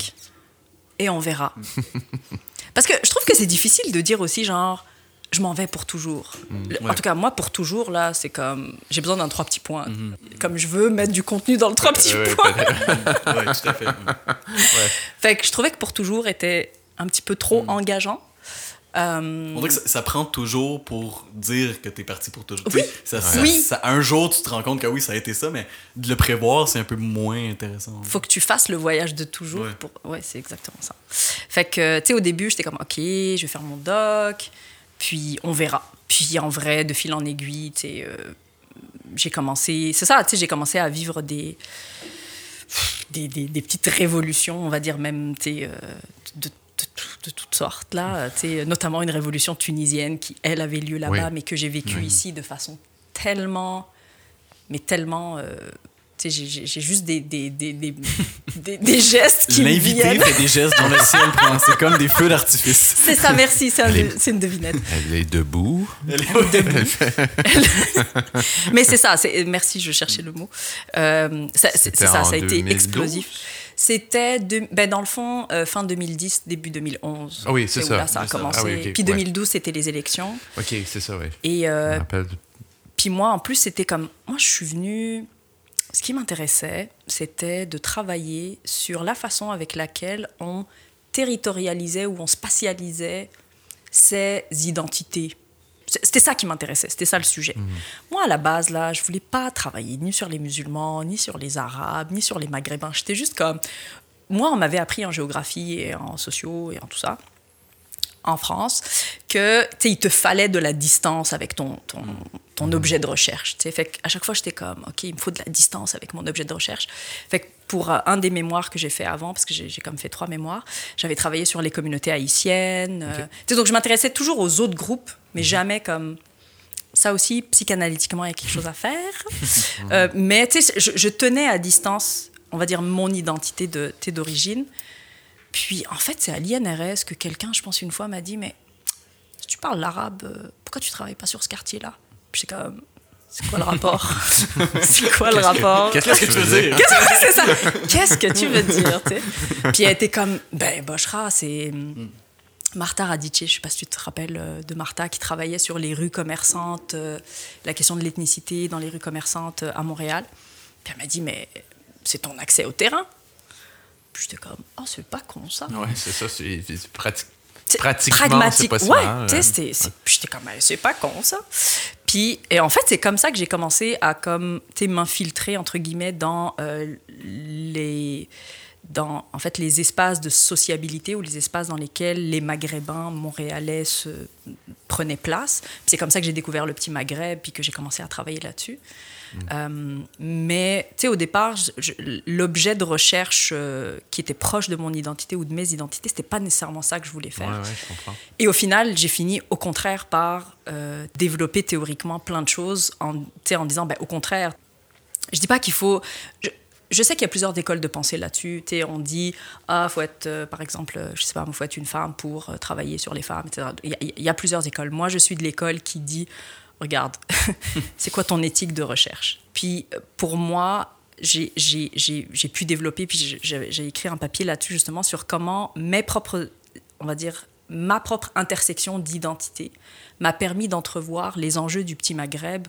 et on verra. Parce que je trouve que c'est difficile de dire aussi, genre, je m'en vais pour toujours. Mm. En tout cas, moi, pour toujours, là, c'est comme. J'ai besoin d'un trois petits points. Mm-hmm. Comme je veux mettre du contenu dans le trois petits points. ouais, tout à fait. fait que je trouvais que pour toujours était un petit peu trop mm. engageant. Euh... On dirait que ça, prend toujours pour dire que tu es parti pour toujours. Oui. Ça, ça, un jour, tu te rends compte que oui, ça a été ça, mais de le prévoir, c'est un peu moins intéressant. Faut que tu fasses le voyage de toujours. Ouais, pour... ouais c'est exactement ça. Fait que, tu sais, au début, j'étais comme, OK, je vais faire mon doc puis on verra. Puis en vrai, de fil en aiguille, tu sais, euh, j'ai commencé, c'est ça, tu sais, j'ai commencé à vivre des, des, des, petites révolutions, on va dire même, tu sais, euh, de, de, toutes sortes, là, sais, notamment une révolution tunisienne qui, elle, avait lieu là-bas, mais que j'ai vécue ici de façon tellement, mais tellement... Euh, j'ai juste des, des, des, des, gestes qui. L'invité fait des gestes dans le ciel. C'est comme des feux d'artifice. C'est ça, merci. C'est une devinette. Elle est debout. Elle est debout. Mais c'est ça. Merci, je cherchais le mot. Euh, c'est ça, ça a été explosif. C'était, ben dans le fond, euh, fin 2010, début 2011. Ah oui, c'est ça. Là, ça a commencé. Ah puis 2012, c'était les élections. OK, c'est ça, oui. Et euh, puis moi, en plus, c'était comme... Moi, je suis venue... Ce qui m'intéressait, c'était de travailler sur la façon avec laquelle on territorialisait ou on spatialisait ces identités c'était ça qui m'intéressait, c'était ça le sujet. Mhm. Moi, à la base, là, je voulais pas travailler ni sur les musulmans, ni sur les arabes, ni sur les maghrébins. J'étais juste comme... Moi, on m'avait appris en géographie et en sociaux et en tout ça en France que il te fallait de la distance avec ton, ton, ton mhm. objet de recherche. Fait à chaque fois, j'étais comme, OK, il me faut de la distance avec mon objet de recherche. Fait pour euh, un des mémoires que j'ai fait avant, parce que j'ai comme fait trois mémoires, j'avais travaillé sur les communautés haïtiennes. Euh, donc, je m'intéressais toujours aux autres groupes, mais mhm. jamais comme ça aussi, psychanalytiquement, il y a quelque chose à faire. euh, mais je, je, tenais à distance, on va dire, mon identité d'origine. Puis, en fait, c'est à l'INRS que quelqu'un, je pense, une fois, m'a dit Mais si tu parles l'arabe, euh, pourquoi tu travailles pas sur ce quartier-là? Puis, c'est comme. C'est quoi le rapport? C'est quoi le rapport? Qu'est-ce que tu veux dire? C'est ça? Qu'est-ce que tu veux dire Puis elle était comme, ben Boshra, c'est mm. Martha Radice, je sais pas si tu te rappelles euh, de Martha qui travaillait sur les rues commerçantes, euh, la question de l'ethnicité dans les rues commerçantes à Montréal. Puis elle m'a dit, mais c'est ton accès au terrain. Puis j'étais comme, oh, c'est pas con ça. Ouais, c'est ça, c'est pratique. Pratiquement, c'est pas ouais, sais, j'étais comme, c'est pas con ça. Puis, et en fait, c'est comme ça que j'ai commencé à comme, m'infiltrer, entre guillemets, dans euh, les dans en fait les espaces de sociabilité ou les espaces dans lesquels les Maghrébins montréalais se prenaient place. C'est comme ça que j'ai découvert le petit Maghreb puis que j'ai commencé à travailler là-dessus. Euh, mais tu sais, au départ, l'objet de recherche euh, qui était proche de mon identité ou de mes identités, c'était pas nécessairement ça que je voulais faire. Et au final, j'ai fini au contraire par euh, développer théoriquement plein de choses en, en disant, ben, au contraire, je dis pas qu'il faut. Je, sais qu'il y a plusieurs écoles de pensée là-dessus. On dit, ah, faut être, par exemple, je sais pas, faut être une femme pour travailler sur les femmes, etc. Il y, y, a plusieurs écoles. Moi, je suis de l'école qui dit, regarde, c'est quoi ton éthique de recherche? Puis pour moi, j'ai pu développer, puis j'ai écrit un papier là-dessus justement sur comment mes propres, on va dire, ma propre intersection d'identité m'a permis d'entrevoir les enjeux du petit Maghreb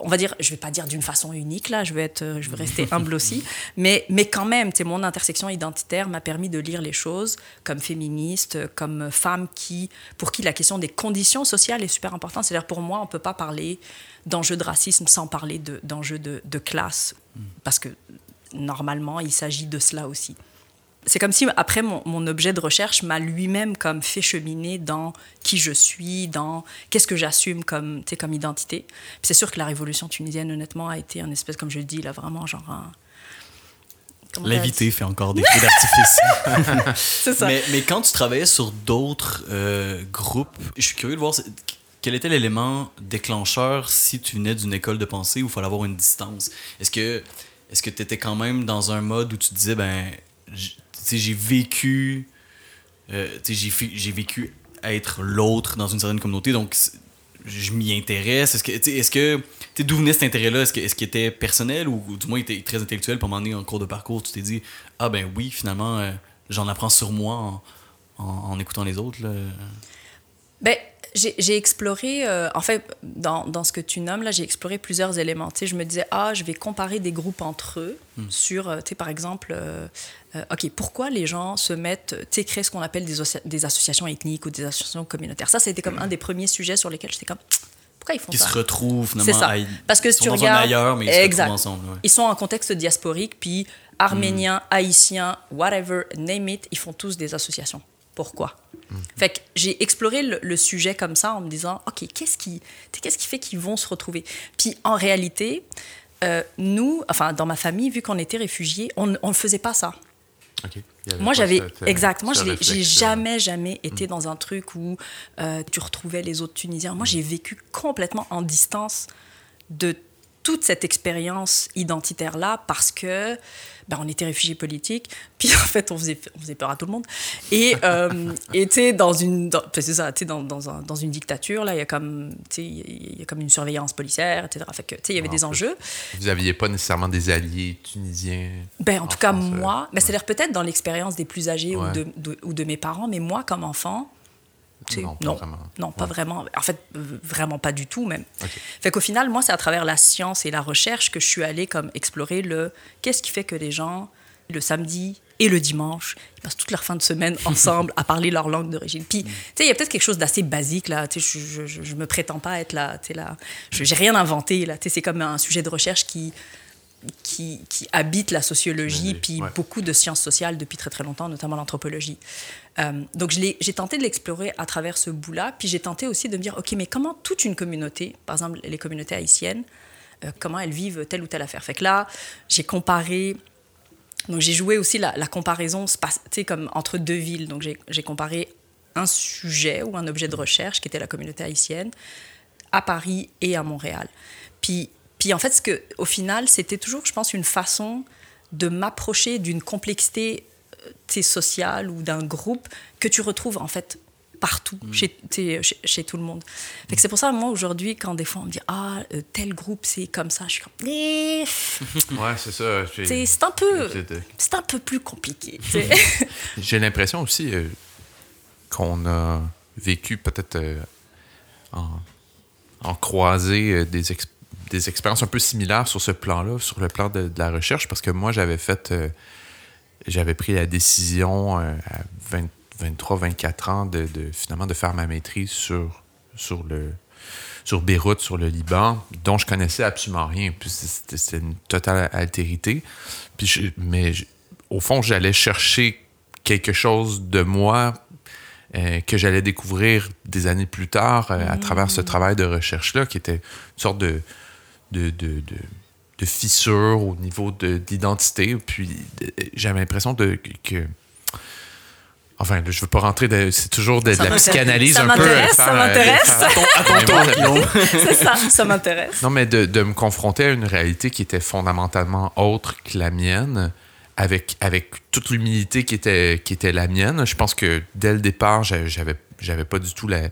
on va dire, je vais pas dire d'une façon unique là, je vais être, euh, je vais rester humble aussi, mais mais quand même, mon intersection identitaire m'a permis de lire les choses comme féministe, comme femme qui, pour qui la question des conditions sociales est super importante. C'est-à-dire pour moi, on peut pas parler d'enjeux de racisme sans parler d'enjeux de, de, classe, parce que normalement, il s'agit de cela aussi c'est comme si après mon, objet de recherche m'a lui-même comme fait cheminer dans qui je suis, dans qu'est-ce que j'assume comme, comme identité. c'est sûr que la révolution tunisienne, honnêtement, a été un espèce, comme je le dis, là, vraiment genre un... L'invité fait encore des feux d'artifice. c'est ça. Mais, mais, quand tu travaillais sur d'autres euh, groupes, je suis curieux de voir quel était l'élément déclencheur si tu venais d'une école de pensée où il fallait avoir une distance? Est-ce que est-ce que tu étais quand même dans un mode où tu disais, ben, j'ai vécu. Euh, j'ai vécu être l'autre dans une certaine communauté, donc je m'y intéresse. Est-ce que, est-ce que, d'où venait cet intérêt-là? Est-ce, que, est-ce qu'il était personnel ou, du moins il était très intellectuel? Pour m'emmener en cours de parcours, tu t'es dit ah ben oui, finalement, euh, j'en apprends sur moi en, en, écoutant les autres. Là. Ben, j'ai exploré, euh, en fait, dans, dans, ce que tu nommes, là, j'ai exploré plusieurs éléments. Tu sais, je me disais, ah, je vais comparer des groupes entre eux hmm. sur, euh, tu sais, par exemple, euh, OK, pourquoi les gens se mettent, tu sais, créer ce qu'on appelle des, des, associations ethniques ou des associations communautaires? Ça, c'était comme un des premiers sujets sur lesquels j'étais comme, pourquoi ils font ça? Ils se retrouvent, finalement. C'est ça. Parce que si tu regardes. ailleurs, mais ils exact. se retrouvent ensemble. Ils sont en contexte diasporique, puis arméniens, hmm. haïtiens, whatever, name it, ils font tous des associations. Pourquoi? Fait que j'ai exploré le, sujet comme ça en me disant, OK, qu'est-ce qui, qu'est-ce qui fait qu'ils vont se retrouver? Puis en réalité, euh, nous, enfin, dans ma famille, vu qu'on était réfugiés, on ne faisait pas ça. Moi, j'avais. Euh, exact. Moi, j'ai jamais, jamais été mm. dans un truc où euh, tu retrouvais les autres Tunisiens. Moi, j'ai vécu complètement en distance de toute cette expérience identitaire-là parce que ben, on était réfugiés politiques, puis en fait, on faisait, on faisait peur à tout le monde. Et euh, tu dans une, c'est ça, dans, dans, un, dans, une dictature, là, il y a comme, il y a comme une surveillance policière, etc. Fait que, il y avait des enjeux. Vous n'aviez pas nécessairement des alliés tunisiens Ben, en, tout cas, moi, ben, c'est-à-dire peut-être dans l'expérience des plus âgés ou, de, ou de mes parents, mais moi, comme enfant, non, pas non, vraiment. Non, pas vraiment. En fait, vraiment pas du tout même. Fait qu'au final, moi, c'est à travers la science et la recherche que je suis allée comme explorer le qu'est-ce qui fait que les gens le samedi et le dimanche, ils passent toute leur fin de semaine ensemble à parler leur langue d'origine. Puis, tu sais, il y a peut-être quelque chose d'assez basique là. Tu sais, je, je, je, me prétends pas être là. Tu sais là, j'ai rien inventé là. Tu sais, c'est comme un sujet de recherche qui qui, qui, habite la sociologie, puis beaucoup de sciences sociales depuis très très longtemps, notamment l'anthropologie. Euh, donc j'ai tenté de l'explorer à travers ce bout-là, puis j'ai tenté aussi de me dire, OK, mais comment toute une communauté, par exemple les communautés haïtiennes, euh, comment elles vivent telle ou telle affaire? Fait que là, j'ai comparé, donc j'ai joué aussi la, la comparaison comme entre deux villes. Donc j'ai comparé un sujet ou un objet de recherche qui était la communauté haïtienne à Paris et à Montréal. Puis puis en fait, ce que, au final, c'était toujours, je pense, une façon de m'approcher d'une complexité euh, sociale ou d'un groupe que tu retrouves en fait partout, mm. chez, chez, tout le monde. C'est pour ça, moi, aujourd'hui, quand des fois on me dit Ah, euh, tel groupe, c'est comme ça, je suis comme. Eh. ouais, c'est ça. C'est un, peu, c'est un peu plus compliqué. J'ai l'impression aussi euh, qu'on a vécu peut-être en, en croisé des, expériences des expériences un peu similaires sur ce plan-là, sur le plan de, la recherche, parce que moi, j'avais fait. Euh, j'avais pris la décision euh, à 23, 24 ans de, finalement de faire ma maîtrise sur, sur, le, sur Beyrouth, sur le Liban, dont je connaissais absolument rien. C'était une totale altérité. Puis mais au fond, j'allais chercher quelque chose de moi euh, que j'allais découvrir des années plus tard à travers ce mmh. travail de recherche-là, qui était une sorte de, de, de, de, fissures au niveau de, l'identité. Puis j'avais l'impression de, que. Enfin, je ne veux pas rentrer de. C'est toujours de, la psychanalyse un peu. Ça m'intéresse, ça m'intéresse. C'est ça, ça m'intéresse. Non, mais de, de, me confronter à une réalité qui était fondamentalement autre que la mienne, avec, avec toute l'humilité qui était, qui était la mienne. Je pense que dès le départ, j'avais, j'avais pas du tout la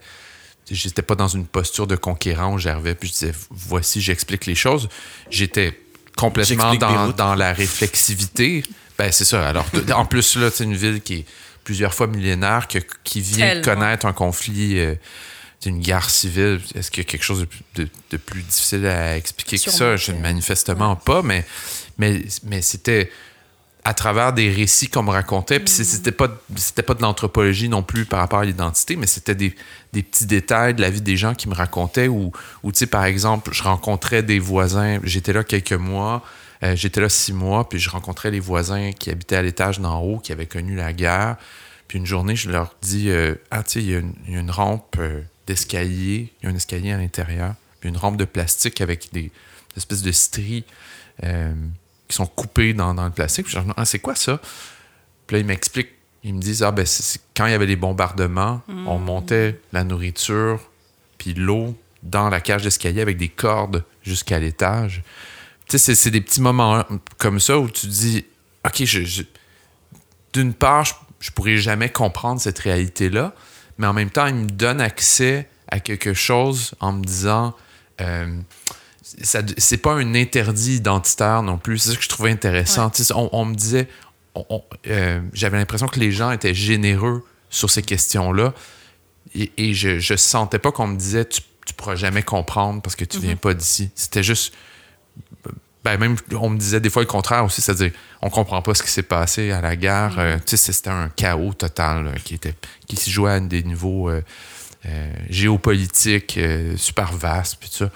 J'étais pas dans une posture de conquérant où j'arrivais puis je disais voici, j'explique les choses. J'étais complètement dans, dans, la réflexivité. Ben, c'est ça. Alors, en plus, là, c'est une ville qui est plusieurs fois millénaire, qui vient connaître un conflit, euh, une guerre civile. Est-ce qu'il y a quelque chose de, de, plus difficile à expliquer que ça? Je, manifestement pas, mais, mais, mais c'était à travers des récits qu'on me racontait. Puis mm. c'était pas, c'était pas de l'anthropologie non plus par rapport à l'identité, mais c'était des, des, petits détails de la vie des gens qui me racontaient. Ou, tu sais, par exemple, je rencontrais des voisins. J'étais là quelques mois. Euh, j'étais là six mois, puis je rencontrais les voisins qui habitaient à l'étage d'en haut, qui avaient connu la guerre. Puis une journée, je leur dis euh, Ah, tu sais, il y, a une rampe euh, d'escalier, il y a un escalier à l'intérieur, puis une rampe de plastique avec des, espèces de stries qui sont coupés dans, dans le plastique. je ah, c'est quoi ça? Puis là, ils m'expliquent, ils me disent, ah, ben, quand il y avait les bombardements, on mm. montait la nourriture puis l'eau dans la cage d'escalier avec des cordes jusqu'à l'étage. Tu sais, c'est des petits moments comme ça où tu dis, OK, je, d'une part, je, je pourrais jamais comprendre cette réalité-là, mais en même temps, il me donne accès à quelque chose en me disant, euh, c'est pas un interdit identitaire non plus. C'est ça que je trouvais intéressant. On, me disait, euh, j'avais l'impression que les gens étaient généreux sur ces questions-là. Et, je, je sentais pas qu'on me disait, tu, tu pourras jamais comprendre parce que tu viens mm-hmm. pas d'ici. C'était juste. Ben même, on me disait des fois le contraire aussi, c'est-à-dire, on comprend pas ce qui s'est passé à la guerre. Mm-hmm. Euh, c'était un chaos total qui, était, qui se jouait à des niveaux euh, géopolitiques super vastes. Puis ça.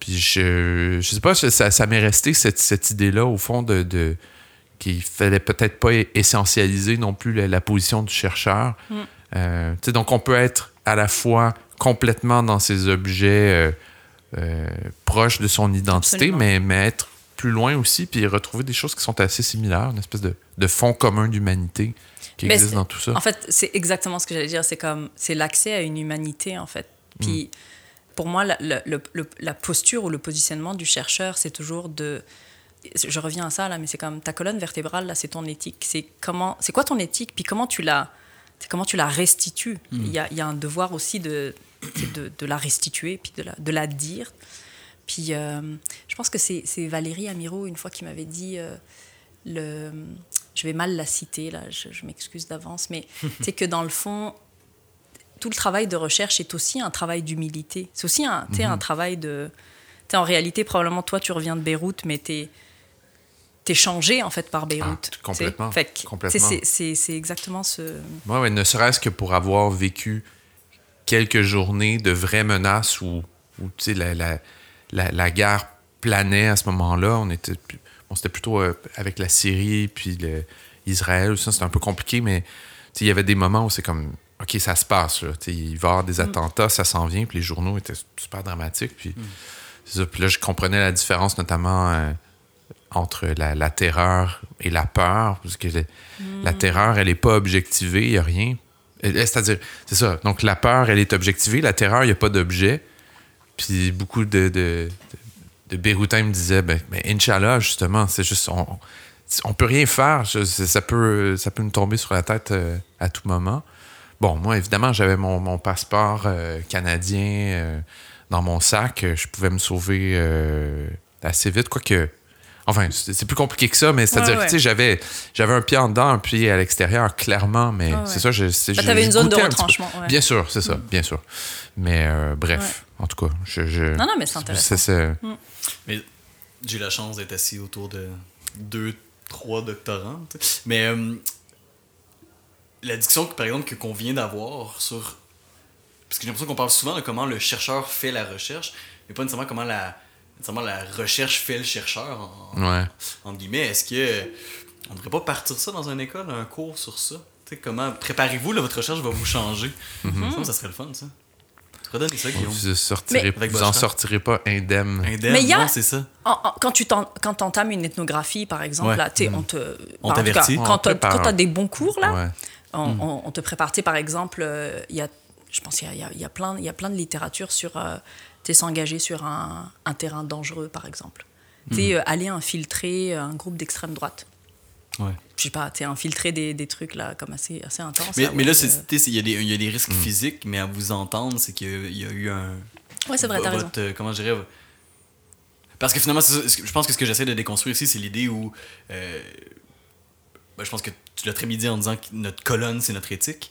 Puis je, je sais pas, ça, ça m'est resté cette, cette idée-là, au fond, de, de qu'il fallait peut-être pas essentialiser non plus la, position du chercheur. Mm. Euh, donc, on peut être à la fois complètement dans ces objets euh, euh, proches de son identité, mais, mais, être plus loin aussi, puis retrouver des choses qui sont assez similaires, une espèce de, de fond commun d'humanité qui existe dans tout ça. En fait, c'est exactement ce que j'allais dire. C'est comme, c'est l'accès à une humanité, en fait. Puis, mm pour moi, la, la, posture ou le positionnement du chercheur, c'est toujours de. Je reviens à ça, là, mais c'est comme ta colonne vertébrale, là, c'est ton éthique. C'est comment, c'est quoi ton éthique, puis comment tu la, comment tu la restitues? Hmm. Il y, a, y, a, un devoir aussi de, de, de, la restituer, puis de la, de la dire. Puis euh, je pense que c'est Valérie Amiro, une fois, qui m'avait dit. Euh, le, je vais mal la citer, là, je, je m'excuse d'avance, mais c'est que dans le fond, tout le travail de recherche est aussi un travail d'humilité. C'est aussi un, un mhm. travail de... en réalité, probablement, toi, tu reviens de Beyrouth, mais tu es changé en fait par Beyrouth. Ah, complètement. C'est exactement ce. Oui, ouais, ne serait-ce que pour avoir vécu quelques journées de vraies menaces où, où la, la, la, la, guerre planait à ce moment-là. On était, on c'était plutôt euh, avec la Syrie puis le, Israël. Ça, c'était un peu compliqué, mais il y avait des moments où c'est comme OK, ça se passe. Là. Il va y avoir des mm. attentats, ça s'en vient, puis les journaux étaient super dramatiques. Puis, mm. puis là, je comprenais la différence, notamment euh, entre la, terreur et la peur, parce que mm. la terreur, elle n'est pas objectivée, il n'y a rien. C'est-à-dire, c'est ça. Donc, la peur, elle est objectivée, la terreur, il n'y a pas d'objet. Puis beaucoup de, de, de, Beyroutin me disaient, ben, ben, Inch'Allah, justement, c'est juste. On, on peut rien faire. ça, peut, ça peut nous tomber sur la tête euh, à tout moment. Bon, moi, évidemment, j'avais mon, passeport euh, canadien euh, dans mon sac. Je pouvais me sauver euh, assez vite, quoique. Enfin, c'est plus compliqué que ça, mais c'est-à-dire que, tu sais, j'avais, j'avais un pied en dedans, un pied à l'extérieur, clairement, mais c'est ça, je. Bah, T'avais une zone de retranchement. Bien sûr, c'est ça, mm. bien sûr. Mais bref, en tout cas, je, Non, non, mais c'est intéressant. Mm. Mais j'ai eu la chance d'être assis autour de deux, trois doctorants. Mais la discussion, par exemple, qu'on vient d'avoir sur. Parce que j'ai l'impression qu'on parle souvent de comment le chercheur fait la recherche, mais pas nécessairement comment la, nécessairement la recherche fait le chercheur, en, ouais. entre guillemets. Est-ce que. On ne devrait pas partir ça dans une école, un cours sur ça? sais comment. Préparez-vous, votre recherche va vous changer? Mm-hmm. ça, serait le fun, ça. Ça, Guillaume. Vous, sortirez, vous en sortirez pas indemne. Indemne, mais non, c'est ça. quand tu entames une ethnographie, par exemple, là, mm. on te. On t'avertit. Quand tu as, des bons cours, là. Hmm. On, te prépare, par exemple, euh, il y a, je pense qu'il y, y, a plein, il y a plein de littérature sur euh, s'engager sur un, terrain dangereux, par exemple. Hmm. Tu euh, aller infiltrer un groupe d'extrême droite. Ouais. Je sais pas, tu infiltrer des, des, trucs là, comme assez, assez intenses. Mais, mais là, il y, a des, y a des risques hmm. physiques, mais à vous entendre, c'est qu'il y, a eu un. Ouais, c'est vrai, t'as raison. comment je dirais Parce que finalement, je pense que ce que j'essaie de déconstruire ici, c'est l'idée où. Ben, je pense que tu l'as très bien dit en disant que notre colonne, c'est notre éthique,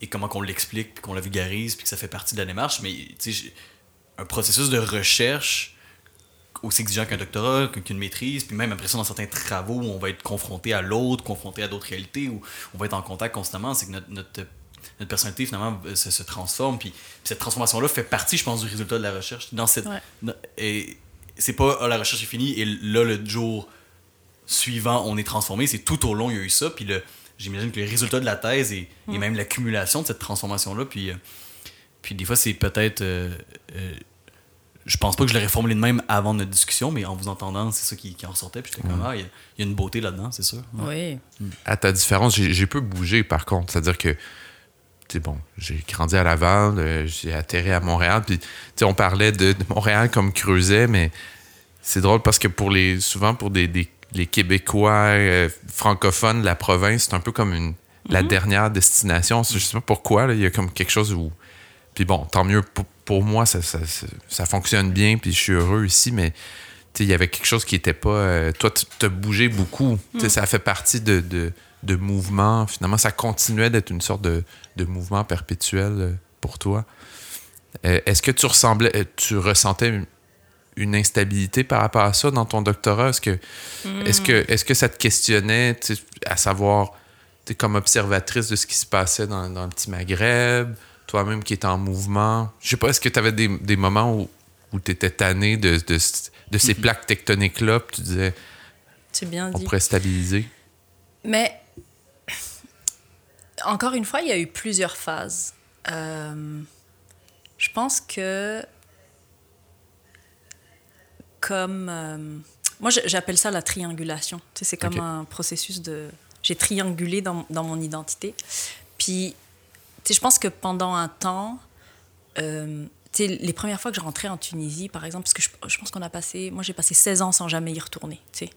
et comment qu'on l'explique, puis qu'on la vulgarise, puis que ça fait partie de la démarche. Mais un processus de recherche aussi exigeant qu'un doctorat, qu'une maîtrise, puis même après ça, dans certains travaux où on va être confronté à l'autre, confronté à d'autres réalités, où on va être en contact constamment, c'est que notre, notre, notre, personnalité, finalement, se, se transforme. Puis, cette transformation-là fait partie, je pense, du résultat de la recherche. Dans cette, et c'est pas, ah, la recherche est finie, et là, le jour suivant, on est transformé. C'est tout au long, il y a eu ça. Puis le, j'imagine que les résultats de la thèse et, mm. même l'accumulation de cette transformation-là, puis, euh, puis des fois, c'est peut-être. Euh, euh, je pense pas que je l'aurais formulé de même avant notre discussion, mais en vous entendant, c'est ça qui, qui en sortait. Puis j'étais comme, ah, il y, a une beauté là-dedans, c'est sûr. Oui. Mm. À ta différence, j'ai peu bougé par contre. C'est-à-dire que c'est bon, j'ai grandi à Laval, j'ai atterri à Montréal, puis on parlait de, Montréal comme Creuset, mais c'est drôle parce que pour les souvent pour des, des les Québécois euh, francophones de la province, c'est un peu comme une, la mhm. dernière destination. Je sais pas pourquoi, il y a comme quelque chose où. Puis bon, tant mieux pour, moi, ça, ça, fonctionne bien, puis je suis heureux ici, mais il y avait quelque chose qui était pas. Euh, toi, tu as bougé beaucoup. Mhm. Ça fait partie de, de, de mouvements. Finalement, ça continuait d'être une sorte de, de mouvement perpétuel euh, pour toi. Est-ce que tu ressemblais, tu ressentais une instabilité par rapport à ça dans ton doctorat? Est-ce que, est que, est que ça te questionnait à savoir, tu comme observatrice de ce qui se passait dans, dans le petit Maghreb, toi-même qui étais en mouvement? Je sais pas, est-ce que tu avais des, des, moments où, où tu étais tanné de, de, de ces mm-hmm. plaques tectoniques-là, tu disais, bien on pourrait stabiliser? Mais encore une fois, il y a eu plusieurs phases. Euh, je pense que comme. Euh, moi, j'appelle ça la triangulation. Tu sais, c'est comme un processus de. J'ai triangulé dans, dans, mon identité. Puis, tu sais, je pense que pendant un temps, euh, tu les premières fois que je rentrais en Tunisie, par exemple, parce que je, pense qu'on a passé, moi j'ai passé 16 ans sans jamais y retourner, tu sais.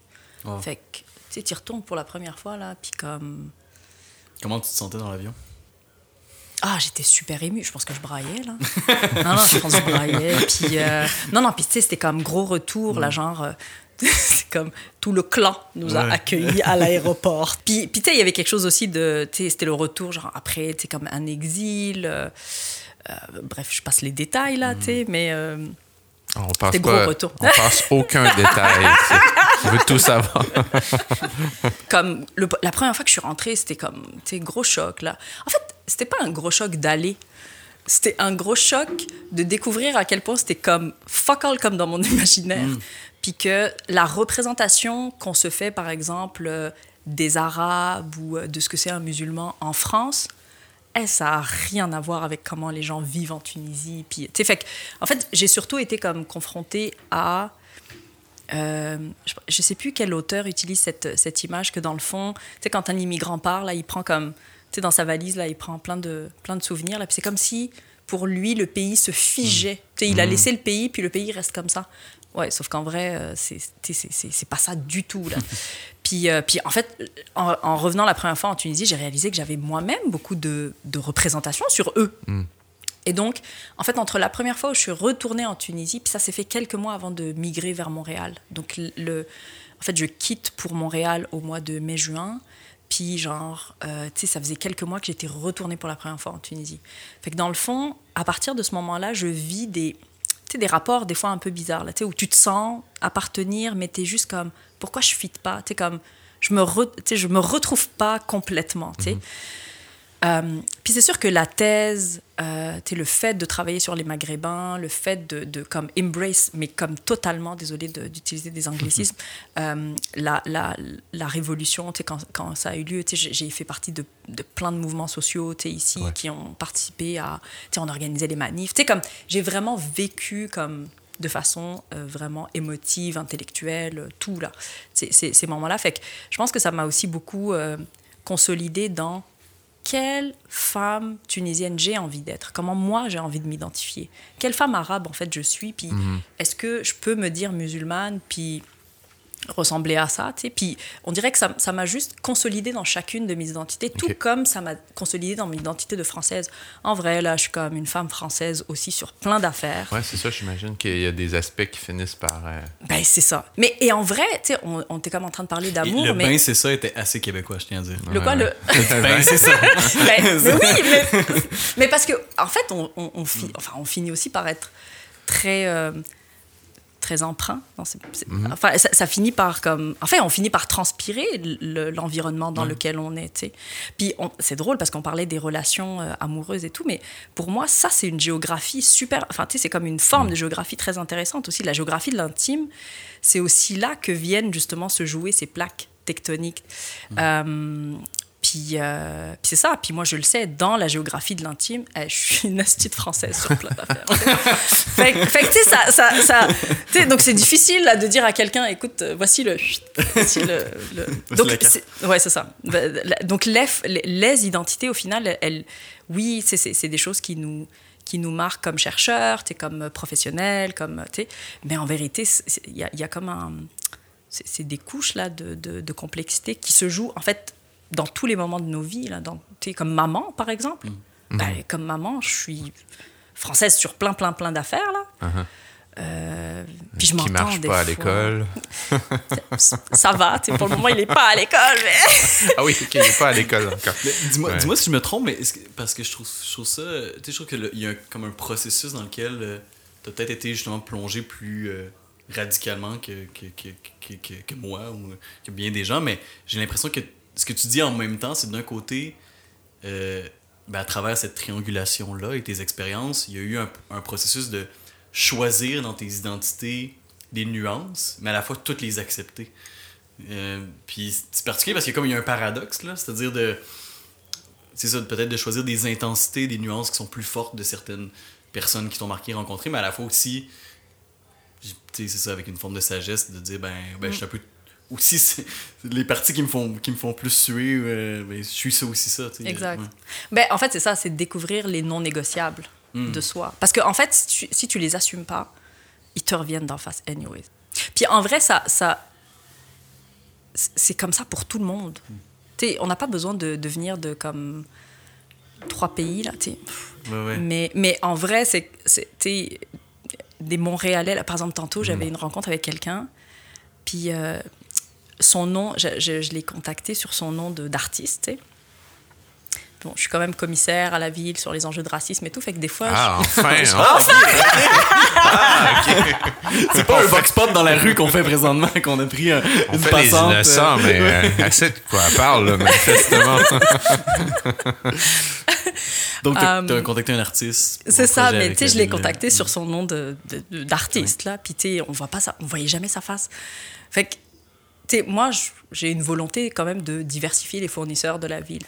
Fait que, tu sais, y retournes pour la première fois, là, puis comme... Comment tu te sentais dans l'avion? Ah, j'étais super émue. Je pense que je braillais, là. non, non, je pense que je braillais. Puis, euh, non, non, puis tu sais, c'était comme gros retour, là, genre... Euh, c'est comme tout le clan nous a accueillis à l'aéroport. Puis, puis tu sais, il y avait quelque chose aussi de... Tu sais, c'était le retour, genre, après, tu sais, comme un exil... Euh, bref, je passe les détails, là, tu sais, mais... On passe pas, retour. On passe aucun détail. Je veux tout savoir. comme la première fois que je suis rentrée, c'était comme, tu gros choc là. En fait, c'était pas un gros choc d'aller. C'était un gros choc de découvrir à quel point c'était comme fuck all comme dans mon imaginaire. Mm. Puis que la représentation qu'on se fait, par exemple, euh, des Arabes ou euh, de ce que c'est un musulman en France, eh, ça n'a rien à voir avec comment les gens vivent en Tunisie. Puis, fait en fait, j'ai surtout été comme confrontée à. Euh, je ne sais plus quel auteur utilise cette, cette image que dans le fond, tu sais, quand un immigrant part, là, il prend comme, sais, dans sa valise, là, il prend plein de, plein de souvenirs, là, puis c'est comme si, pour lui, le pays se figeait. Mmh. Tu sais, il a mmh. laissé le pays, puis le pays reste comme ça. Ouais, sauf qu'en vrai, euh, c'est pas ça du tout, là. Puis, euh, puis en fait, en, revenant la première fois en Tunisie, j'ai réalisé que j'avais moi-même beaucoup de, de représentations sur eux. Mm. Et donc, en fait, entre la première fois où je suis retournée en Tunisie, puis ça s'est fait quelques mois avant de migrer vers Montréal. Donc, le, en fait, je quitte pour Montréal au mois de mai-juin. Puis, genre, euh, tu sais, ça faisait quelques mois que j'étais retournée pour la première fois en Tunisie. Fait que dans le fond, à partir de ce moment-là, je vis des, des rapports des fois un peu bizarres, là, où tu te sens appartenir, mais tu es juste comme, pourquoi je fit pas? Comme, je me, je me retrouve pas complètement. tu sais. Mhm. Euh, puis c'est sûr que la thèse, euh, le fait de travailler sur les Maghrébins, le fait de, de comme embrace, mais comme totalement, désolé d'utiliser des anglicismes, euh, la, la, la, révolution, quand, quand ça a eu lieu, j'ai fait partie de, de, plein de mouvements sociaux ici qui ont participé à, on organisait les manifs, comme j'ai vraiment vécu comme de façon euh, vraiment émotive, intellectuelle, tout là, ces, ces moments-là. Fait que je pense que ça m'a aussi beaucoup consolidé dans quelle femme tunisienne j'ai envie d'être, comment moi j'ai envie de m'identifier, quelle femme arabe en fait je suis, puis mhm. est-ce que je peux me dire musulmane, puis ressembler à ça, tu sais. Puis on dirait que ça m'a juste consolidé dans chacune de mes identités, tout comme ça m'a consolidé dans mon identité de française. En vrai, là, je suis comme une femme française aussi sur plein d'affaires. Ouais, c'est ça, j'imagine qu'il y a des aspects qui finissent par... Euh, ben, c'est ça. Mais, et en vrai, tu sais, on, on était comme en train de parler d'amour, Le mais... ben, c'est ça, était assez québécois, je tiens à dire. Le quoi, le... ben, c'est ça. Ben, mais oui, mais, mais, parce que, en fait, on, on, enfin, on finit aussi par être très... Euh, très emprunt. Mhm. Enfin, ça, finit par comme. En fait, on finit par transpirer l'environnement dans lequel on est. sais. Puis c'est drôle parce qu'on parlait des relations euh, amoureuses et tout, mais pour moi, ça, c'est une géographie super. Enfin, tu sais, c'est comme une forme de géographie très intéressante aussi. La géographie de l'intime, c'est aussi là que viennent justement se jouer ces plaques tectoniques. Euh, euh, puis, c'est ça. Puis moi, je le sais, dans la géographie de l'intime, eh, je suis une astuce française sur plein d'affaires. fait, fait tu sais, ça, ça, ça donc c'est difficile là, de dire à quelqu'un, écoute, euh, voici le... Voici le, Donc, ouais, c'est ça. Bah, donc les, les, identités, au final, elles, oui, c'est des choses qui nous qui nous marquent comme chercheurs, comme professionnels, comme, mais en vérité, il y a, y a, comme un... C'est des couches là, de, de, de complexité qui se jouent, en fait, dans tous les moments de nos vies. Là, dans, comme maman, par exemple. Mm. Ben, mm. comme maman, je suis française sur plein, plein, plein d'affaires. là. Uh-huh. Euh, puis je m'entends marche pas à l'école. ça va, pour le moment, il n'est pas à l'école. Mais... ah oui, il n'est pas à l'école encore. Dis-moi dis si je me trompe, mais parce que je trouve, je trouve ça. Tu sais, je trouve qu'il y a comme un processus dans lequel euh, tu as peut-être été justement plongé plus euh, radicalement que que, que, que, que, moi ou que bien des gens, mais j'ai l'impression que ce que tu dis en même temps, c'est d'un côté, euh, ben, à travers cette triangulation-là et tes expériences, il y a eu un, processus de choisir dans tes identités des nuances, mais à la fois toutes les accepter. Euh, puis c'est particulier parce a comme il y a un paradoxe, là, c'est-à-dire de. C'est ça, peut-être de choisir des intensités, des nuances qui sont plus fortes de certaines personnes qui t'ont marqué, rencontré, mais à la fois aussi, c'est ça, avec une forme de sagesse, de dire, ben, ben je suis un peu aussi les parties qui me font qui me font plus suer euh, ben, je suis ça aussi ça exact ben, en fait c'est ça c'est découvrir les non négociables hmm. de soi. Parce qu'en en fait, si tu, si tu les assumes pas, ils te reviennent d'en face anyway. Puis en vrai, ça, ça c'est comme ça pour tout le monde. Hmm. on n'a pas besoin de, de, venir de comme trois pays là. Mais, mais en vrai, c'est des Montréalais. Là, par exemple, tantôt, j'avais hmm. une rencontre avec quelqu'un, puis euh, son nom, je, je, je l'ai contacté sur son nom d'artiste. Bon, je suis quand même commissaire à la ville sur les enjeux de racisme et tout, fait que des fois. Ah, enfin! enfin! ah, C'est pas un vox pop dans la rue qu'on fait présentement, qu'on a pris un, On une fait passante. les innocents, mais euh, assez de quoi elle parle, là, manifestement. Donc, tu as, um, contacté un artiste. C'est ça, mais tu sais, je l'ai contacté sur son nom d'artiste, de, là. Puis, tu sais, on voit pas ça, on voyait jamais sa face. Fait que, moi, j'ai une volonté quand même de diversifier les fournisseurs de la ville.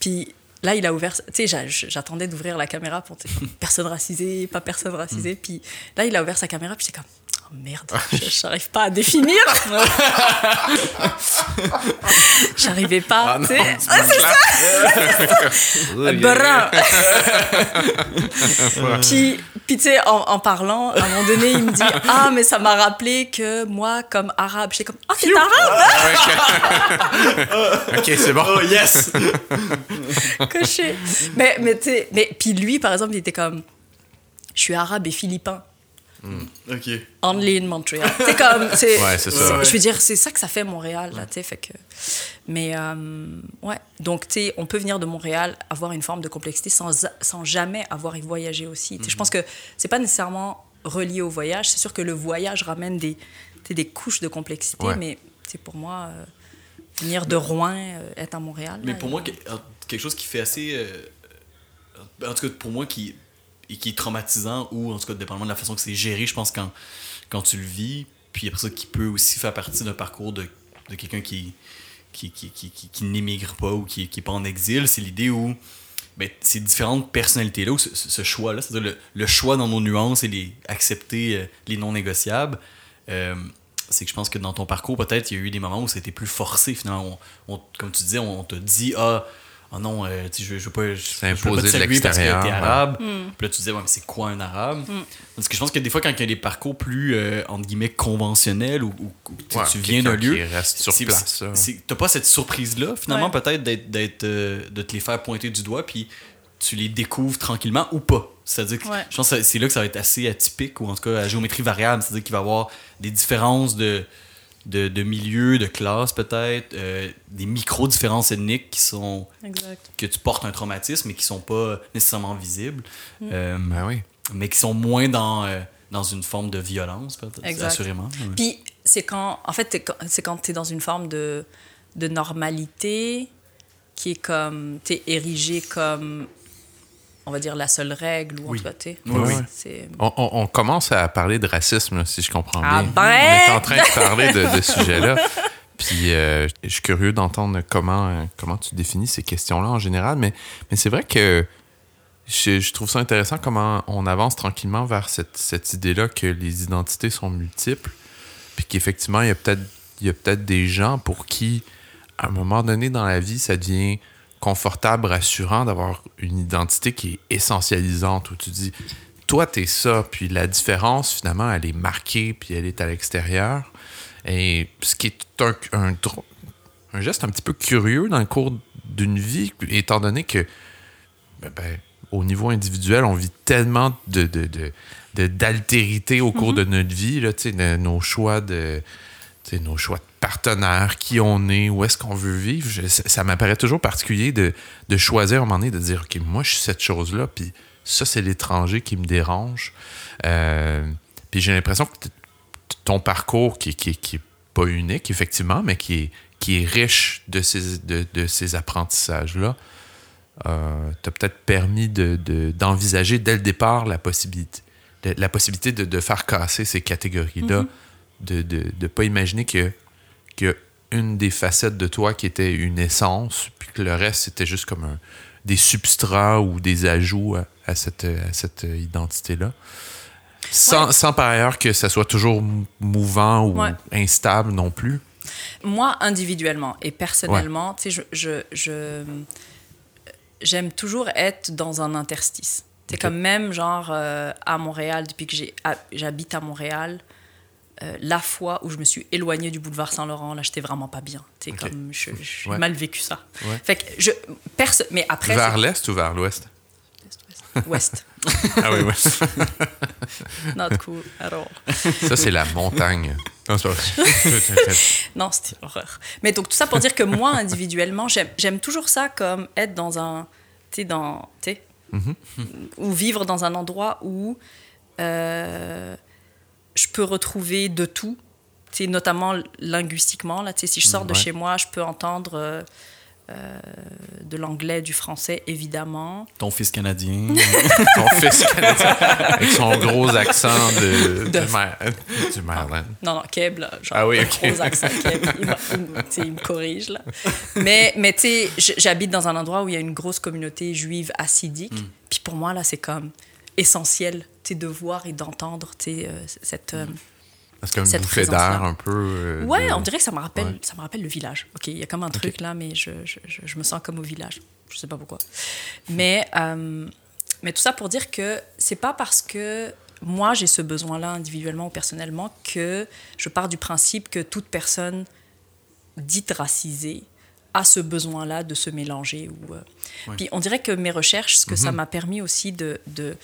Puis là, il a ouvert. Tu sais, j'attendais d'ouvrir la caméra pour personne racisée, pas personne racisée. Mm. Puis là, il a ouvert sa caméra, puis c'est comme. Oh merde, j'arrive pas à définir. J'arrivais pas, ah tu sais. Ah, c'est ça! Puis, puis tu sais, en, en, parlant, à un moment donné, il me dit Ah, mais ça m'a rappelé que moi, comme arabe, j'étais comme Ah, oh, t'es arabe! ok, c'est bon. Oh, yes! Coché. Mais, mais tu sais, mais, puis lui, par exemple, il était comme Je suis arabe et philippin. Mm. OK. Only in Montreal. c'est comme. C'est, ouais, c'est ça. Je veux dire, c'est ça que ça fait Montréal, là, tu sais. Fait que. Mais, euh, ouais. Donc, tu sais, on peut venir de Montréal, avoir une forme de complexité sans, sans jamais avoir y voyagé aussi. Je pense que c'est pas nécessairement relié au voyage. C'est sûr que le voyage ramène des, des couches de complexité, mais c'est pour moi, euh, venir de Rouen, euh, être à Montréal. Mais pour moi, quelque chose qui fait assez. en tout cas, pour moi, qui et qui est traumatisant ou en tout cas dépendamment de la façon que c'est géré, je pense quand, quand tu le vis, puis après ça qui peut aussi faire partie d'un parcours de, de quelqu'un qui, qui, qui, qui, qui n'émigre pas ou qui n'est pas en exil, c'est l'idée où ben, ces différentes personnalités-là, ou ce, choix-là, c'est-à-dire le, le, choix dans nos nuances et les accepter euh, les non négociables, euh, c'est que je pense que dans ton parcours, peut-être, il y a eu des moments où c'était plus forcé, finalement. On, comme tu disais, on, te dit, ah, oh non, euh, je, je veux pas, je, je veux pas te saluer parce que t'es arabe. Mm. Puis là, tu disais, ouais, mais c'est quoi un arabe? Mm. Parce que je pense que des fois, quand il y a des parcours plus, euh, entre guillemets, conventionnels ou, tu viens d'un lieu. T'as pas cette surprise-là, finalement, peut-être, d'être, euh, de te les faire pointer du doigt, puis tu les découvres tranquillement ou pas. C'est-à-dire que je pense que c'est là que ça va être assez atypique, ou en tout cas à géométrie variable. C'est-à-dire qu'il va y avoir des différences de de, de milieux, de classes peut-être, euh, des micro-différences ethniques qui sont. que tu portes un traumatisme mais qui sont pas nécessairement visibles. Mm. Euh, ben oui. Mais qui sont moins dans, euh, dans une forme de violence, peut-être, assurément. Puis c'est quand. En fait, c'est quand tu es dans une forme de, de normalité qui est comme. Tu es érigé comme on va dire, la seule règle ou en tout cas, oui, On, commence à parler de racisme, si je comprends ah bien. Ben! On est en train de parler de, ce sujet-là. Puis euh, je suis curieux d'entendre comment, comment tu définis ces questions-là en général, mais, mais c'est vrai que je, trouve ça intéressant comment on avance tranquillement vers cette, cette idée-là que les identités sont multiples, puis qu'effectivement, il y a peut-être peut des gens pour qui, à un moment donné dans la vie, ça devient confortable, rassurant d'avoir une identité qui est essentialisante, où tu dis, toi, t'es ça, puis la différence, finalement, elle est marquée, puis elle est à l'extérieur. Et ce qui est un, un, geste un petit peu curieux dans le cours d'une vie, étant donné que, ben, ben au niveau individuel, on vit tellement de, d'altérité au cours mm-hmm. de notre vie, là, de nos choix de nos choix de partenaire, qui on est, où est-ce qu'on veut vivre. ça, m'apparaît toujours particulier de, choisir à un moment donné de dire OK, moi, je suis cette chose-là, puis ça, c'est l'étranger qui me dérange. Euh, puis j'ai l'impression que ton parcours, qui, qui, qui pas unique, effectivement, mais qui est, riche de ces, apprentissages-là, euh, t'a peut-être permis d'envisager de, dès le départ la possibilité, la possibilité de, faire casser ces catégories-là. Mm-hmm de ne pas imaginer que, que une des facettes de toi qui était une essence, puis que le reste c'était juste comme un, des substrats ou des ajouts à, cette, à cette identité-là. Sans, sans, par ailleurs que ça soit toujours mouvant ou instable non plus. Moi, individuellement et personnellement, je, je, je, j'aime toujours être dans un interstice. C'est comme même, genre, euh, à Montréal, depuis que j'habite à Montréal, euh, la fois où je me suis éloignée du boulevard Saint-Laurent, là, j'étais vraiment pas bien. C'est comme, je, j'ai mal vécu ça. Fait que je, mais après. Vers l'est ou vers l'ouest? Ouest. ah oui, ouest. Not cool at all. Ça, c'est la montagne. Non, non c'était horreur. Mais donc, tout ça pour dire que moi, individuellement, j'aime toujours ça comme être dans un. Tu sais, dans. Tu sais. Mm-hmm. Ou vivre dans un endroit où. Euh, je peux retrouver de tout, notamment linguistiquement. Là, si je sors de chez moi, je peux entendre euh, euh, de l'anglais, du français, évidemment. Ton fils canadien. Ton fils canadien. Avec son gros accent de, du Maryland. Non, non, Keb, là, genre, ah oui, gros accent Keb. Il, me corrige, là. Mais, mais tu sais, j'habite dans un endroit où il y a une grosse communauté juive assidique. Hmm. Puis pour moi, là, c'est comme essentiel de voir et d'entendre euh, cette. Euh, Parce qu'un bouffée d'air un peu. Euh, ouais, on dirait que ça me rappelle, ça me rappelle le village. Ok, il y a comme un truc là, mais je, je, je, me sens comme au village. Je sais pas pourquoi. Mais, mais tout ça pour dire que c'est pas parce que moi j'ai ce besoin-là individuellement ou personnellement que je pars du principe que toute personne dite racisée a ce besoin-là de se mélanger. Ou, Puis on dirait que mes recherches, ce que ça mhm. m'a permis aussi de, de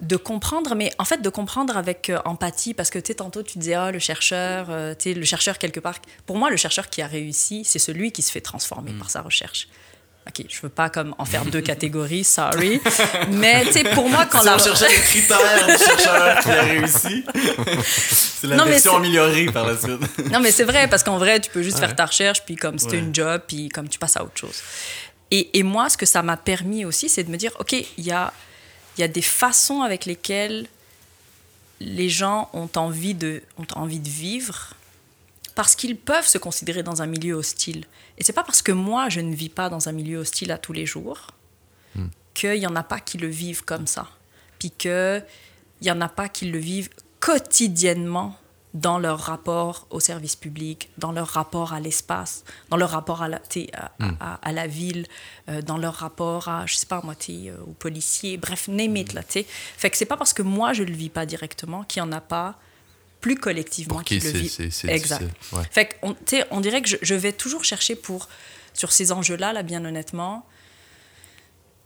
de comprendre, mais en fait de comprendre avec euh, empathie, parce que tu sais, tantôt tu disais, ah, le chercheur, euh, tu sais, le chercheur quelque part. Pour moi, le chercheur qui a réussi, c'est celui qui se fait transformer mm. par sa recherche. Ok, je veux pas comme en faire deux catégories, sorry. Mais tu sais, pour moi, quand si la. on cherchait les critères du chercheur qui a réussi, c'est la non, version améliorée par la suite. non, mais c'est vrai, parce qu'en vrai, tu peux juste faire ta recherche, puis comme c'était une job, puis comme tu passes à autre chose. Et, et moi, ce que ça m'a permis aussi, c'est de me dire, ok, il y a il y a des façons avec lesquelles les gens ont envie de, ont envie de vivre parce qu'ils peuvent se considérer dans un milieu hostile. Et c'est pas parce que moi, je ne vis pas dans un milieu hostile à tous les jours hmm. qu'il n'y en a pas qui le vivent comme ça. Puis qu'il n'y en a pas qui le vivent quotidiennement dans leur rapport au service public, dans leur rapport à l'espace, dans leur rapport à la, hmm. à, la ville, euh, dans leur rapport à, je sais pas moi, euh, aux policiers, bref, name it, là, t'sais. Fait que c'est pas parce que moi, je le vis pas directement qu'il y en a pas plus collectivement qui, le vivent. exact. Fait on, on dirait que je, je, vais toujours chercher pour, sur ces enjeux-là, là, bien honnêtement,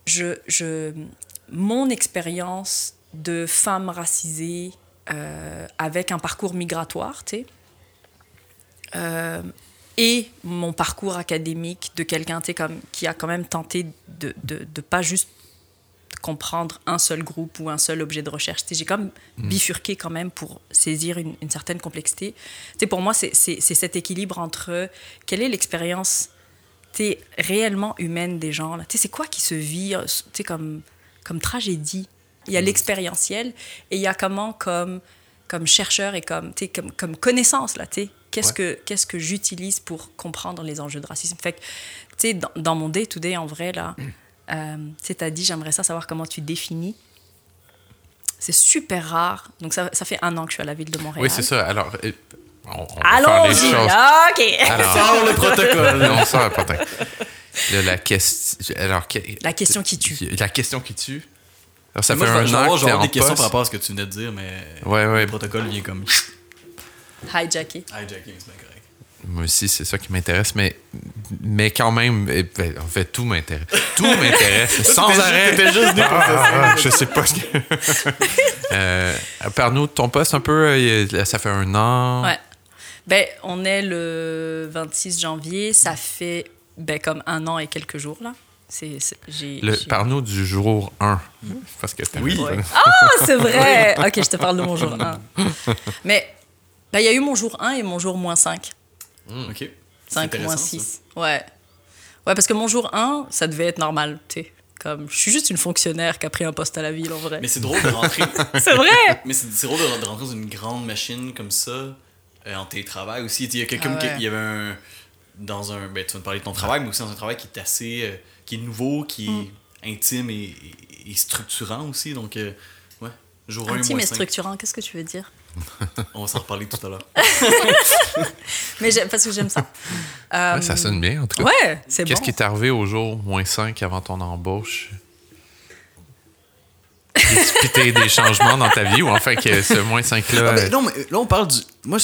je, je, mon expérience de femme racisée, euh, avec un parcours migratoire, tu sais. Euh, et mon parcours académique de quelqu'un comme, qui a quand même tenté de ne pas juste comprendre un seul groupe ou un seul objet de recherche. J'ai comme mm. bifurqué quand même pour saisir une, certaine complexité. sais, pour moi, c'est cet équilibre entre quelle est l'expérience réellement humaine des gens. C'est quoi qui se vit comme, comme tragédie il y a mm. l'expérientiel et il y a comment, comme, comme chercheur et comme, comme, comme connaissance, là, qu'est-ce que, qu'est-ce que j'utilise pour comprendre les enjeux de racisme. Fait que, dans, dans mon day-to-day, en vrai, là, mm. euh, tu as dit, j'aimerais ça savoir comment tu définis. C'est super rare. Donc, ça, ça, fait un an que je suis à la ville de Montréal. Oui, c'est ça. Alors, euh, Allons-y, OK. Alors, sort le protocole. on sort le protocole. la, question, alors, la question qui tue. La question qui tue. Alors, ça fait un an que des questions par rapport à ce que tu venais de dire, mais ouais, ouais. le protocole vient comme... Hijacké. Hijacké, c'est bien correct. Moi aussi, c'est ça qui m'intéresse, mais, mais quand même, eh, ben, en fait, tout m'intéresse. Tout m'intéresse, sans arrêt. juste ah, je sais pas ce que. euh, Parle-nous de ton poste un peu, euh, ça fait un an. Ouais. Ben, on est le 26 janvier, ça fait ben, comme un an et quelques jours, là. Parle-nous du jour 1. Parce que oui. Ah, c'est vrai! OK, je te parle de mon jour 1. Mais ben, il y a eu mon jour 1 et mon jour moins 5. Hmm, OK. 5 moins 6. Ouais. Ouais, parce que mon jour 1, ça devait être normal, tu Comme, je suis juste une fonctionnaire qui a pris un poste à la ville, en vrai. Mais c'est drôle de rentrer... c'est vrai! Mais c'est drôle de rentrer dans une grande machine comme ça, euh, en télétravail aussi. Il y a quelqu'un ah qui... Il y avait un... Dans un... Ben, tu vas me parler de ton travail, mais aussi dans un travail qui est assez... Euh, qui est nouveau, qui est mm. intime et, structurant aussi. Donc, euh, ouais, jour Intime et structurant, qu'est-ce que tu veux dire? On va s'en reparler tout à l'heure. Mais parce que j'aime ça. ça sonne bien, en tout cas. Ouais, c'est bon. Qu'est-ce qui est arrivé au jour moins 5 avant ton embauche? précipiter des changements dans ta vie ou enfin que ce moins 5-là. Ah, ben, non, mais là, on parle du. Moi,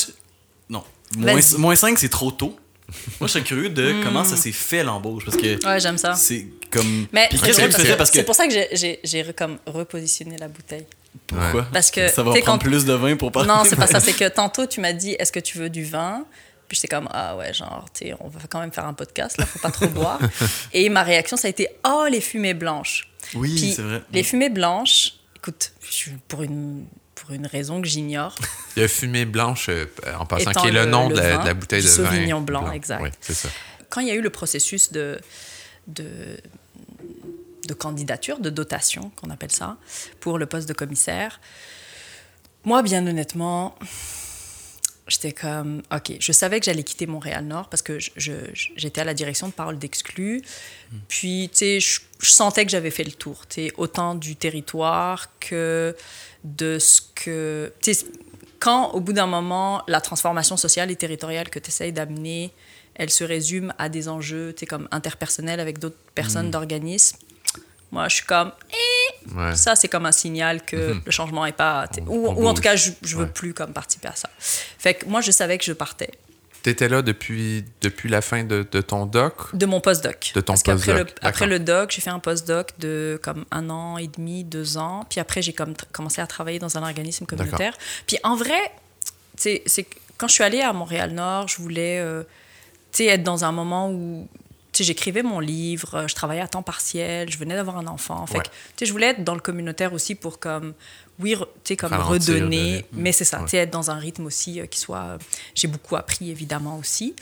non. Moins, 5, c'est trop tôt. Moi, je serais curieux de hmm. comment ça s'est fait l'embauche. Parce que. Ouais, j'aime ça. C'est comme. Mais qu'est-ce que tu faisais? parce que. C'est pour ça que j'ai comme repositionné la bouteille. Pourquoi? Parce que. Ça va prendre plus de vin pour parler. Non, c'est pas ça. C'est que tantôt, tu m'as dit est-ce que tu veux du vin? Puis j'étais comme, ah ouais, genre, tu on va quand même faire un podcast, là, faut pas trop boire. Et ma réaction, ça a été, oh, les fumées blanches. Oui, c'est vrai. Les fumées blanches, écoute, pour une, pour une raison que j'ignore. Il y a fumée blanche, euh, en passant, qui est le, nom de, la, bouteille de vin. Sauvignon blanc, blanc. exact. Oui, c'est ça. Quand il y a eu le processus de, de, de candidature, de dotation, qu'on appelle ça, pour le poste de commissaire, moi, bien honnêtement, j'étais comme, OK, je savais que j'allais quitter Montréal-Nord parce que j'étais à la direction de Parole d'exclus. Puis, tu sais, je, sentais que j'avais fait le tour, tu sais, autant du territoire que de ce que... Quand, au bout d'un moment, la transformation sociale et territoriale que tu essayes d'amener, elle se résume à des enjeux, comme interpersonnels avec d'autres personnes mmh. d'organismes, moi, je suis comme, eh, ça, c'est comme un signal que mhm. le changement est pas. Ou, ou, en tout cas, je, je veux plus comme participer à ça. Fait que moi, je savais que je partais. Tu étais là depuis, depuis la fin de, de ton doc? De mon post-doc. De ton post-doc. Le, après le doc, j'ai fait un post-doc de comme un an et demi, deux ans. Puis après, j'ai comme commencé à travailler dans un organisme communautaire. Puis en vrai, c'est quand je suis allée à Montréal-Nord, je voulais euh, être dans un moment où j'écrivais mon livre, euh, je travaillais à temps partiel, je venais d'avoir un enfant. Fait que, je voulais être dans le communautaire aussi pour comme, oui, tu comme redonner, mais c'est ça, tu être dans un rythme aussi euh, qui soit... Euh, j'ai beaucoup appris, évidemment, aussi.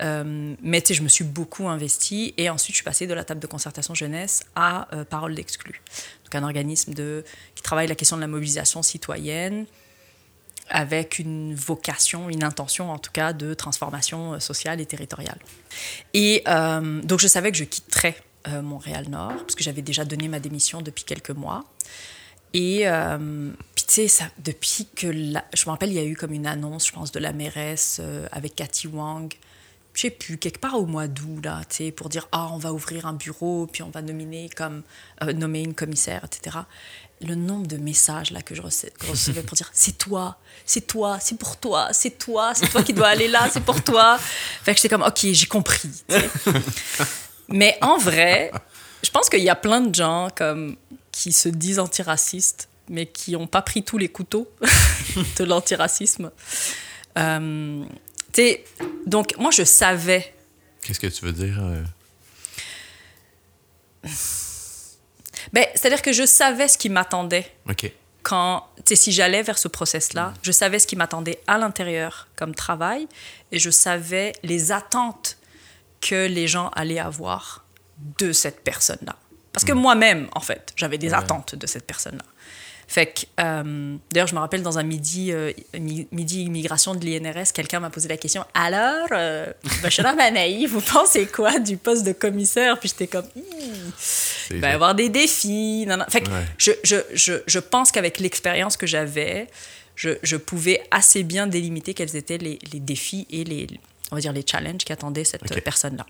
mais tu sais, je me suis beaucoup investie. Et ensuite, je suis passée de la table de concertation jeunesse à Parole d'exclus. Donc, un organisme de, qui travaille la question de la mobilisation citoyenne, avec une vocation, une intention en tout cas de transformation euh, sociale et territoriale. Et euh, donc je savais que je quitterais euh, Montréal-Nord, parce que j'avais déjà donné ma démission depuis quelques mois. Et puis tu sais, depuis que... je me rappelle, il y a eu comme une annonce, je pense, de la mairesse avec Cathy Wang, je sais plus, quelque part au mois d'août, là, tu sais, pour dire, ah, on va ouvrir un bureau, puis on va nominer comme, nommer une commissaire, etc le nombre de messages là que je recevais pour dire c'est toi, c'est toi, c'est pour toi, c'est toi, c'est toi qui dois aller là, c'est pour toi. Fait que j'étais comme ok, j'ai compris. Mais en vrai, je pense qu'il y a plein de gens comme qui se disent antiracistes, mais qui n'ont pas pris tous les couteaux de l'antiracisme. Euh, donc moi je savais. Qu'est-ce que tu veux dire? Ben, c'est-à-dire que je savais ce qui m'attendait. OK. Quand, si j'allais vers ce process-là, mm. je savais ce qui m'attendait à l'intérieur comme travail et je savais les attentes que les gens allaient avoir de cette personne-là. Parce que mm. moi-même, en fait, j'avais des attentes de cette personne-là. Fait que, euh, d'ailleurs, je me rappelle dans un midi, euh, midi immigration de l'INRS, quelqu'un m'a posé la question Alors, euh, Bachara Manaï, vous pensez quoi du poste de commissaire Puis j'étais comme Il va y avoir des défis. Fait que je, je, je, je, pense qu'avec l'expérience que j'avais, je, je, pouvais assez bien délimiter quels étaient les, les, défis et les, on va dire, les challenges qui attendaient cette personne-là.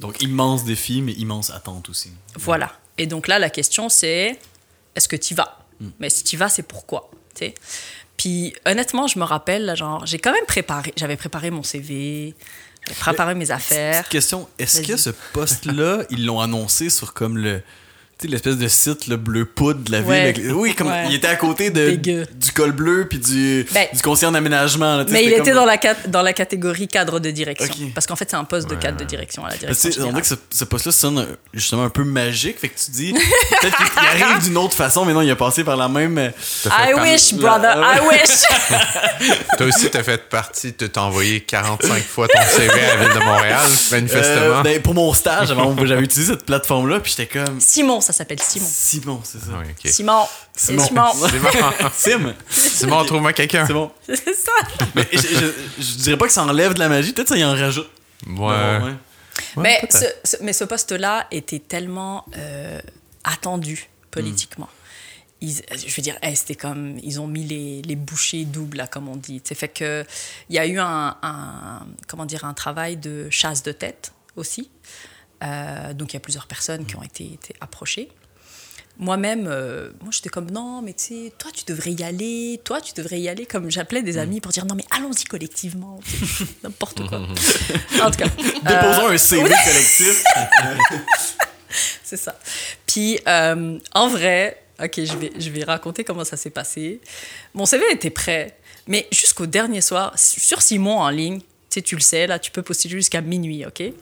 Donc, immense défi, mais immense attente aussi. Voilà. Et donc là, la question, c'est est-ce que tu y vas mais si tu vas, c'est pourquoi. sais. Puis honnêtement, je me rappelle, genre, j'ai quand même préparé, j'avais préparé mon CV, j'avais préparé mes affaires. Petite question, est-ce que ce poste-là, ils l'ont annoncé sur comme le l'espèce de site le bleu poudre de la ville. Oui, comme il était à côté de, du col bleu puis du, ben, du conseiller en aménagement. mais il était dans, la, dans la catégorie cadre de direction. Parce qu'en fait, c'est un poste de cadre de direction à la direction. On dirait que ce, poste-là sonne justement un peu magique. Fait que tu dis, peut-être qu'il arrive d'une autre façon, mais non, il a passé par la même. Euh, I wish, brother, I wish. Toi aussi, t'as fait partie, t'as envoyé 45 fois ton CV à la ville de Montréal, manifestement. Euh, ben, pour mon stage, j'avais utilisé cette plateforme-là, puis j'étais comme. Simon, ça s'appelle Simon. Simon, c'est ça. Simon. Simon. Simon. Sim. Simon, trouve-moi quelqu'un. C'est bon. C'est ça. Mais je, dirais pas que ça enlève de la magie, peut-être ça y en rajoute. Ouais. mais, ce, mais ce poste-là était tellement euh, attendu politiquement. Ils, je veux dire, c'était comme, ils ont mis les, les bouchées doubles, là, comme on dit. C'est fait que il y a eu un, un, comment dire, un travail de chasse de tête aussi. Euh, donc il y a plusieurs personnes qui ont été, approchées. moi-même, euh, moi j'étais comme non, mais tu sais, toi tu devrais y aller, toi tu devrais y aller. Comme j'appelais des amis pour dire non, mais allons-y collectivement, n'importe quoi. en tout cas. Déposons un CV collectif. C'est ça. Puis en vrai, ok, je vais, je vais raconter comment ça s'est passé. Mon CV était prêt, mais jusqu'au dernier soir, sur Simon en ligne, tu sais, tu le sais, là, tu peux postuler jusqu'à minuit, ok?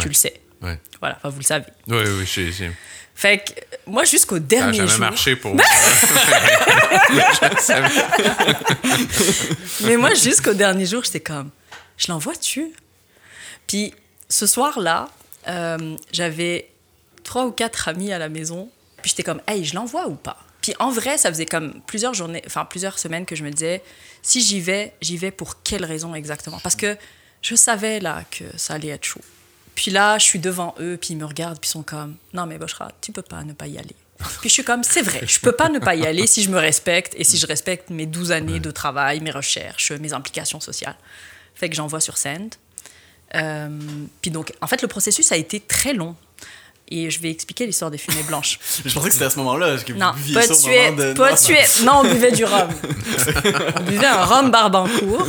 Tu le sais. Ouais. Voilà, enfin, vous le savez. Oui, oui, je sais. Fait que moi, jusqu'au dernier jour... Ça n'a jamais marché pour moi. Mais moi, jusqu'au dernier jour, j'étais comme, je l'envoie-tu? Puis ce soir-là, euh, j'avais trois ou quatre amis à la maison. Puis j'étais comme, hey, je l'envoie ou pas? Puis en vrai, ça faisait comme plusieurs journées, enfin plusieurs semaines que je me disais, si j'y vais, j'y vais pour quelle raison exactement? Parce que je savais là que ça allait être chaud. Puis là, je suis devant eux, puis ils me regardent, puis ils sont comme, non mais Boshra, tu peux pas ne pas y aller. Puis je suis comme, c'est vrai, je peux pas ne pas y aller si je me respecte et si je respecte mes 12 années de travail, mes recherches, mes implications sociales. Fait que j'envoie sur Send. Euh, puis donc, en fait, le processus a été très long. Et je vais expliquer l'histoire des fumées blanches. je pensais que c'était à ce moment-là. Que non, vous pas tuer, de... pas tuer. Non, on buvait du rhum. on buvait un rhum barbancourt.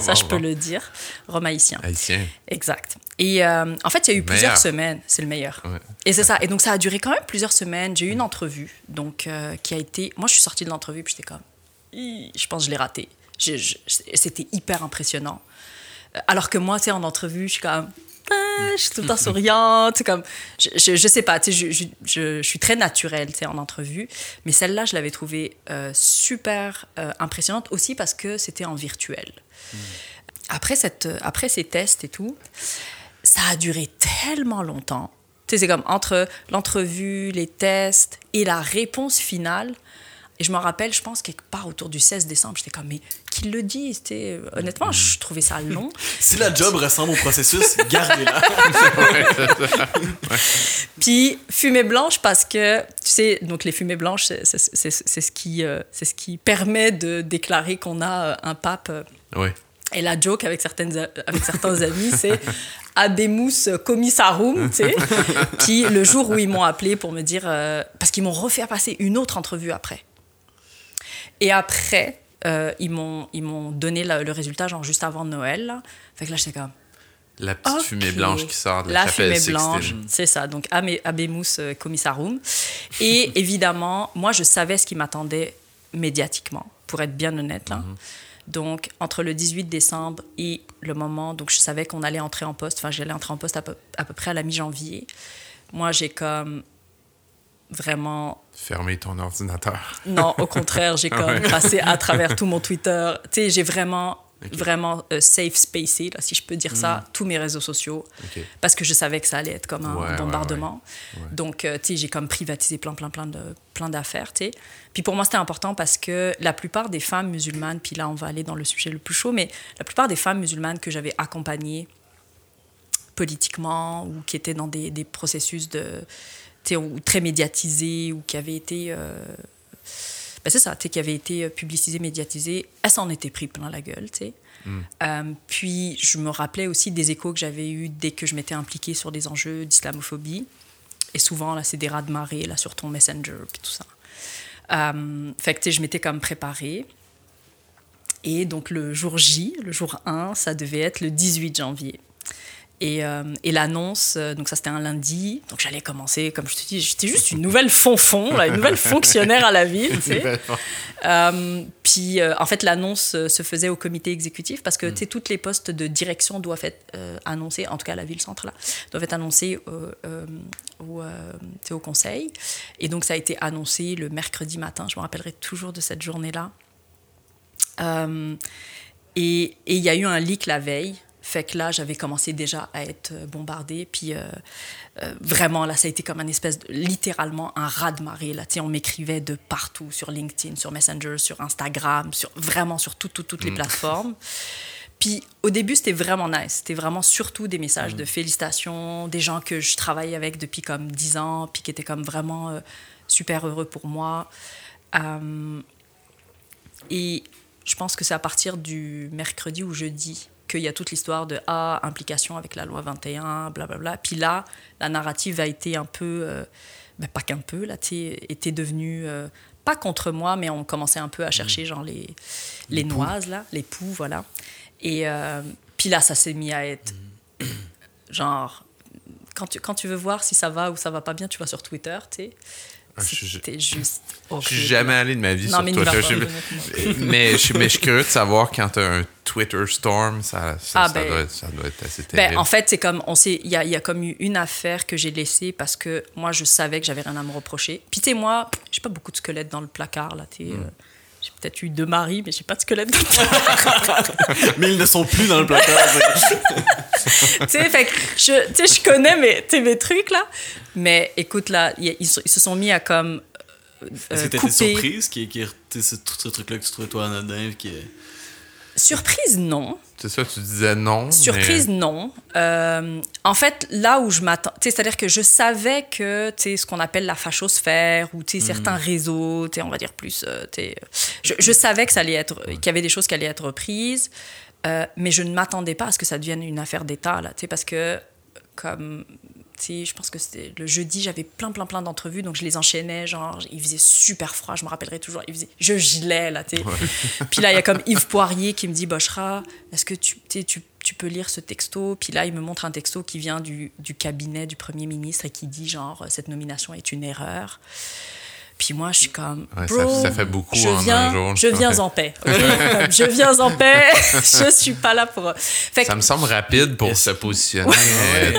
ça, je peux le dire. Rhum haïtien. Haïtien. Exact. Et euh, en fait, il y a eu plusieurs semaines. C'est le meilleur. Et c'est ça. Et donc, ça a duré quand même plusieurs semaines. J'ai eu une entrevue, donc, euh, qui a été... Moi, je suis sortie de l'entrevue, puis j'étais comme... Je pense que je l'ai raté. C'était hyper impressionnant. Euh, alors que moi, tu sais, en entrevue, je suis comme je suis tout le temps souriante. Comme, je, je, sais pas, je, je, je, suis très naturelle en entrevue. Mais celle-là, je l'avais trouvée euh, super euh, impressionnante aussi parce que c'était en virtuel. Hmm. Après, cette, après ces tests et tout, ça a duré tellement longtemps. C'est comme entre l'entrevue, les tests et la réponse finale. Et je me rappelle, je pense, quelque part autour du 16 décembre, j'étais comme, mais qu'ils le disent, honnêtement, je trouvais ça long. si la job ressemble au processus, gardez-la. Puis, fumée blanche, parce que, tu sais, donc les fumées blanches, c'est ce, qui, euh, c'est ce qui permet de déclarer qu'on a euh, un pape. Euh. Oui. Et la joke avec, certaines, avec certains amis, c'est Abemus Commissarum, tu sais. Puis le jour où ils m'ont appelé pour me dire, parce qu'ils m'ont refait passer une autre entrevue après. Et après, euh, ils m'ont donné le résultat genre juste avant Noël. Là. Fait que là, j'étais comme. La petite fumée blanche qui sort de la, la fumée blanche, c'est ça. Donc, Abemus euh, Commissarum. Et évidemment, moi, je savais ce qui m'attendait médiatiquement, pour être bien honnête. Là. Mhm. Donc, entre le 18 décembre et le moment, donc je savais qu'on allait entrer en poste, enfin, j'allais entrer en poste à peu, à peu près à la mi-janvier. Moi, j'ai comme vraiment. Fermer ton ordinateur. Non, au contraire, j'ai comme passé à travers tout mon Twitter. Tu sais, j'ai vraiment, vraiment euh, safe spacé, là, si je peux dire ça, mm. tous mes réseaux sociaux. Parce que je savais que ça allait être comme un bombardement. Donc, euh, tu sais, j'ai comme privatisé plein, plein, plein, de, plein d'affaires, tu sais. Puis pour moi, c'était important parce que la plupart des femmes musulmanes, puis là, on va aller dans le sujet le plus chaud, mais la plupart des femmes musulmanes que j'avais accompagnées politiquement ou qui étaient dans des, des processus de ou très médiatisé ou qui avait été. Euh, ben c'est ça, qui avait été publicisé, médiatisé, elle s'en était pris plein la gueule, tu sais. Mm. Euh, puis je me rappelais aussi des échos que j'avais eus dès que je m'étais impliquée sur des enjeux d'islamophobie. Et souvent, là, c'est des rats de marée, là, sur ton Messenger, puis tout ça. Euh, fait que, tu sais, je m'étais comme préparée. Et donc, le jour J, le jour 1, ça devait être le 18 janvier. Et, euh, et l'annonce, euh, donc ça c'était un lundi, donc j'allais commencer, comme je te dis, j'étais juste une nouvelle fonfon, une nouvelle fonctionnaire à la ville. Tu sais. Euh, puis en fait l'annonce se faisait au comité exécutif parce que mm. tu sais, toutes les postes de direction doivent être annoncés, en tout cas à la ville-centre là, doivent être annoncés au, au conseil. Et donc ça a été annoncé le mercredi matin, je me rappellerai toujours de cette journée-là. et il y a eu un leak la veille fait que là, j'avais commencé déjà à être bombardée. Puis euh, euh, vraiment, là, ça a été comme un espèce de, littéralement, un raz-de-marée. Là, on m'écrivait de partout, sur LinkedIn, sur Messenger, sur Instagram, sur, vraiment sur toutes les mm. plateformes. Puis au début, c'était vraiment nice. C'était vraiment surtout des messages de mm. félicitations, des gens que je travaillais avec depuis comme 10 ans, puis qui étaient comme vraiment euh, super heureux pour moi. et je pense que c'est à partir du mercredi ou jeudi qu'il y a toute l'histoire de ah, implication avec la loi 21, blablabla. Puis là, la narrative a été un peu euh, ben, pas qu'un peu, là, étaient devenus, euh, pas contre moi, mais on commençait un peu à chercher, genre, les, les, noises, là, les poux, voilà. Et euh, puis là, ça s'est mis à être, genre, quand tu, quand tu veux voir si ça va ou ça va pas bien, tu vas sur Twitter, tu sais. Ah, C'était juste. Je suis jamais allé de ma vie sur Twitter. mais, je, mais je suis curieux de savoir quand tu as un Twitter storm, ça, ça, ah, ben, doit, ça doit, être assez ben, terrible. Ben, en fait, c'est comme. Il y a, y a comme eu une affaire que j'ai laissée parce que moi, je savais que j'avais rien à me reprocher. Puis, tu sais, moi, j'ai pas beaucoup de squelettes dans le placard, là. Hmm. Euh, j'ai peut-être eu deux maris, mais j'ai pas de placard. mais ils ne sont plus dans le placard. tu sais, fait que je, je connais mes, mes trucs, là. Mais écoute, là, ils, ils se sont mis à comme. Euh, Est-ce que t'étais surprise qui, qui, ce, ce truc-là que tu trouvais toi anodin? Qui. Surprise, non. C'est ça, tu disais non. Surprise, non. Euh, en fait, là où je m'attends, c'est-à-dire que je savais que ce qu'on appelle la fachosphère ou mm. certains réseaux, on va dire plus, euh, je, je, savais que ça allait être, qu'il y avait des choses qui allaient être reprises, euh, mais je ne m'attendais pas à ce que ça devienne une affaire d'État, là, parce que comme je pense que c'était le jeudi, j'avais plein, plein, plein d'entrevues, donc je les enchaînais, genre, il faisait super froid, je me rappellerai toujours, il faisait, je gelais, là, tu Puis là, il y a comme Yves Poirier qui me dit, Bochra, est-ce que tu, tu, tu, peux lire ce texto? Puis là, il me montre un texto qui vient du, du cabinet du Premier ministre et qui dit, genre, cette nomination est une erreur. Puis moi, je suis comme. ça, fait beaucoup je viens, un jour. Je viens en paix. je viens en paix. je suis pas là pour. ça me semble rapide pour se positionner.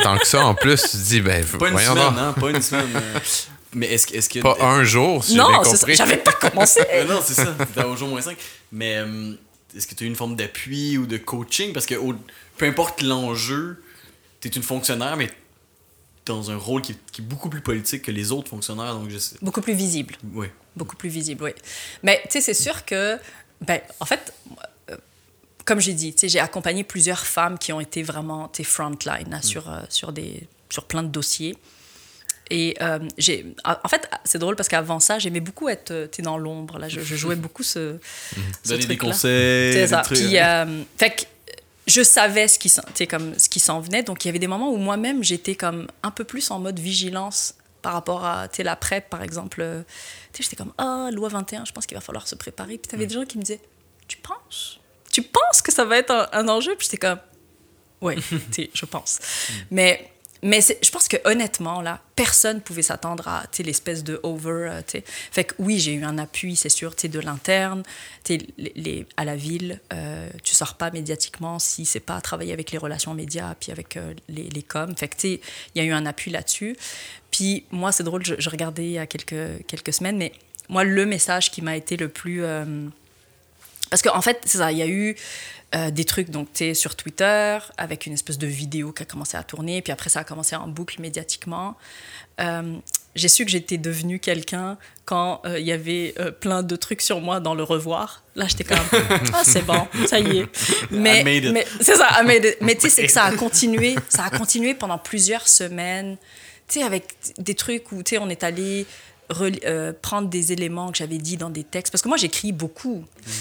Tant que ça, en plus, tu te dis, ben, pas une semaine, hein, pas une semaine. Euh. Mais est-ce est que. Pas un jour, si Non, j'avais pas commencé. non, c'est ça. C'était au jour moins 5. Mais euh, est-ce que tu as eu une forme d'appui ou de coaching? Parce que peu importe l'enjeu, tu es une fonctionnaire, mais dans un rôle qui, est beaucoup plus politique que les autres fonctionnaires. Donc je sais. Beaucoup plus visible. Oui. Beaucoup plus visible, oui. Mais tu sais, c'est sûr que, ben, en fait, euh, comme j'ai dit, j'ai accompagné plusieurs femmes qui ont été vraiment frontline mm. sur, euh, sur, des, sur plein de dossiers. Et euh, j'ai, en fait, c'est drôle parce qu'avant ça, j'aimais beaucoup être dans l'ombre. Là, je, jouais beaucoup ce, ce Donner des conseils. C'est ça. Puis, fait que je savais ce qui, comme, ce qui s'en venait. Donc, il y avait des moments où moi-même, j'étais comme un peu plus en mode vigilance par rapport à la PrEP, par exemple. J'étais comme, ah, loi 21, je pense qu'il va falloir se préparer. Puis, tu avais mm. des gens qui me disaient, tu penses? Tu penses que ça va être un, enjeu? Puis, j'étais comme, oui, je pense. Mm. Mais mais je pense que honnêtement, là, personne pouvait s'attendre à l'espèce de over. Euh, fait que oui, j'ai eu un appui, c'est sûr, de l'interne. À la ville, euh, tu sors pas médiatiquement si c'est pas travailler avec les relations médias puis avec euh, les, les coms. Fait que il y a eu un appui là-dessus. Puis moi, c'est drôle, je, regardais il y a quelques, quelques semaines, mais moi, le message qui m'a été le plus. Euh, parce qu'en en fait, c'est ça, il y a eu euh, des trucs donc tu sur Twitter avec une espèce de vidéo qui a commencé à tourner puis après ça a commencé en boucle médiatiquement. Euh, j'ai su que j'étais devenue quelqu'un quand euh, il y avait plein de trucs sur moi dans le revoir. Là j'étais comme ah c'est bon ça y est. Mais, mais c'est ça mais tu sais c'est que ça a continué ça a continué pendant plusieurs semaines. Tu sais avec des trucs où tu sais on est allé prendre des éléments que j'avais dit dans des textes. Parce que moi j'écris beaucoup. Mm.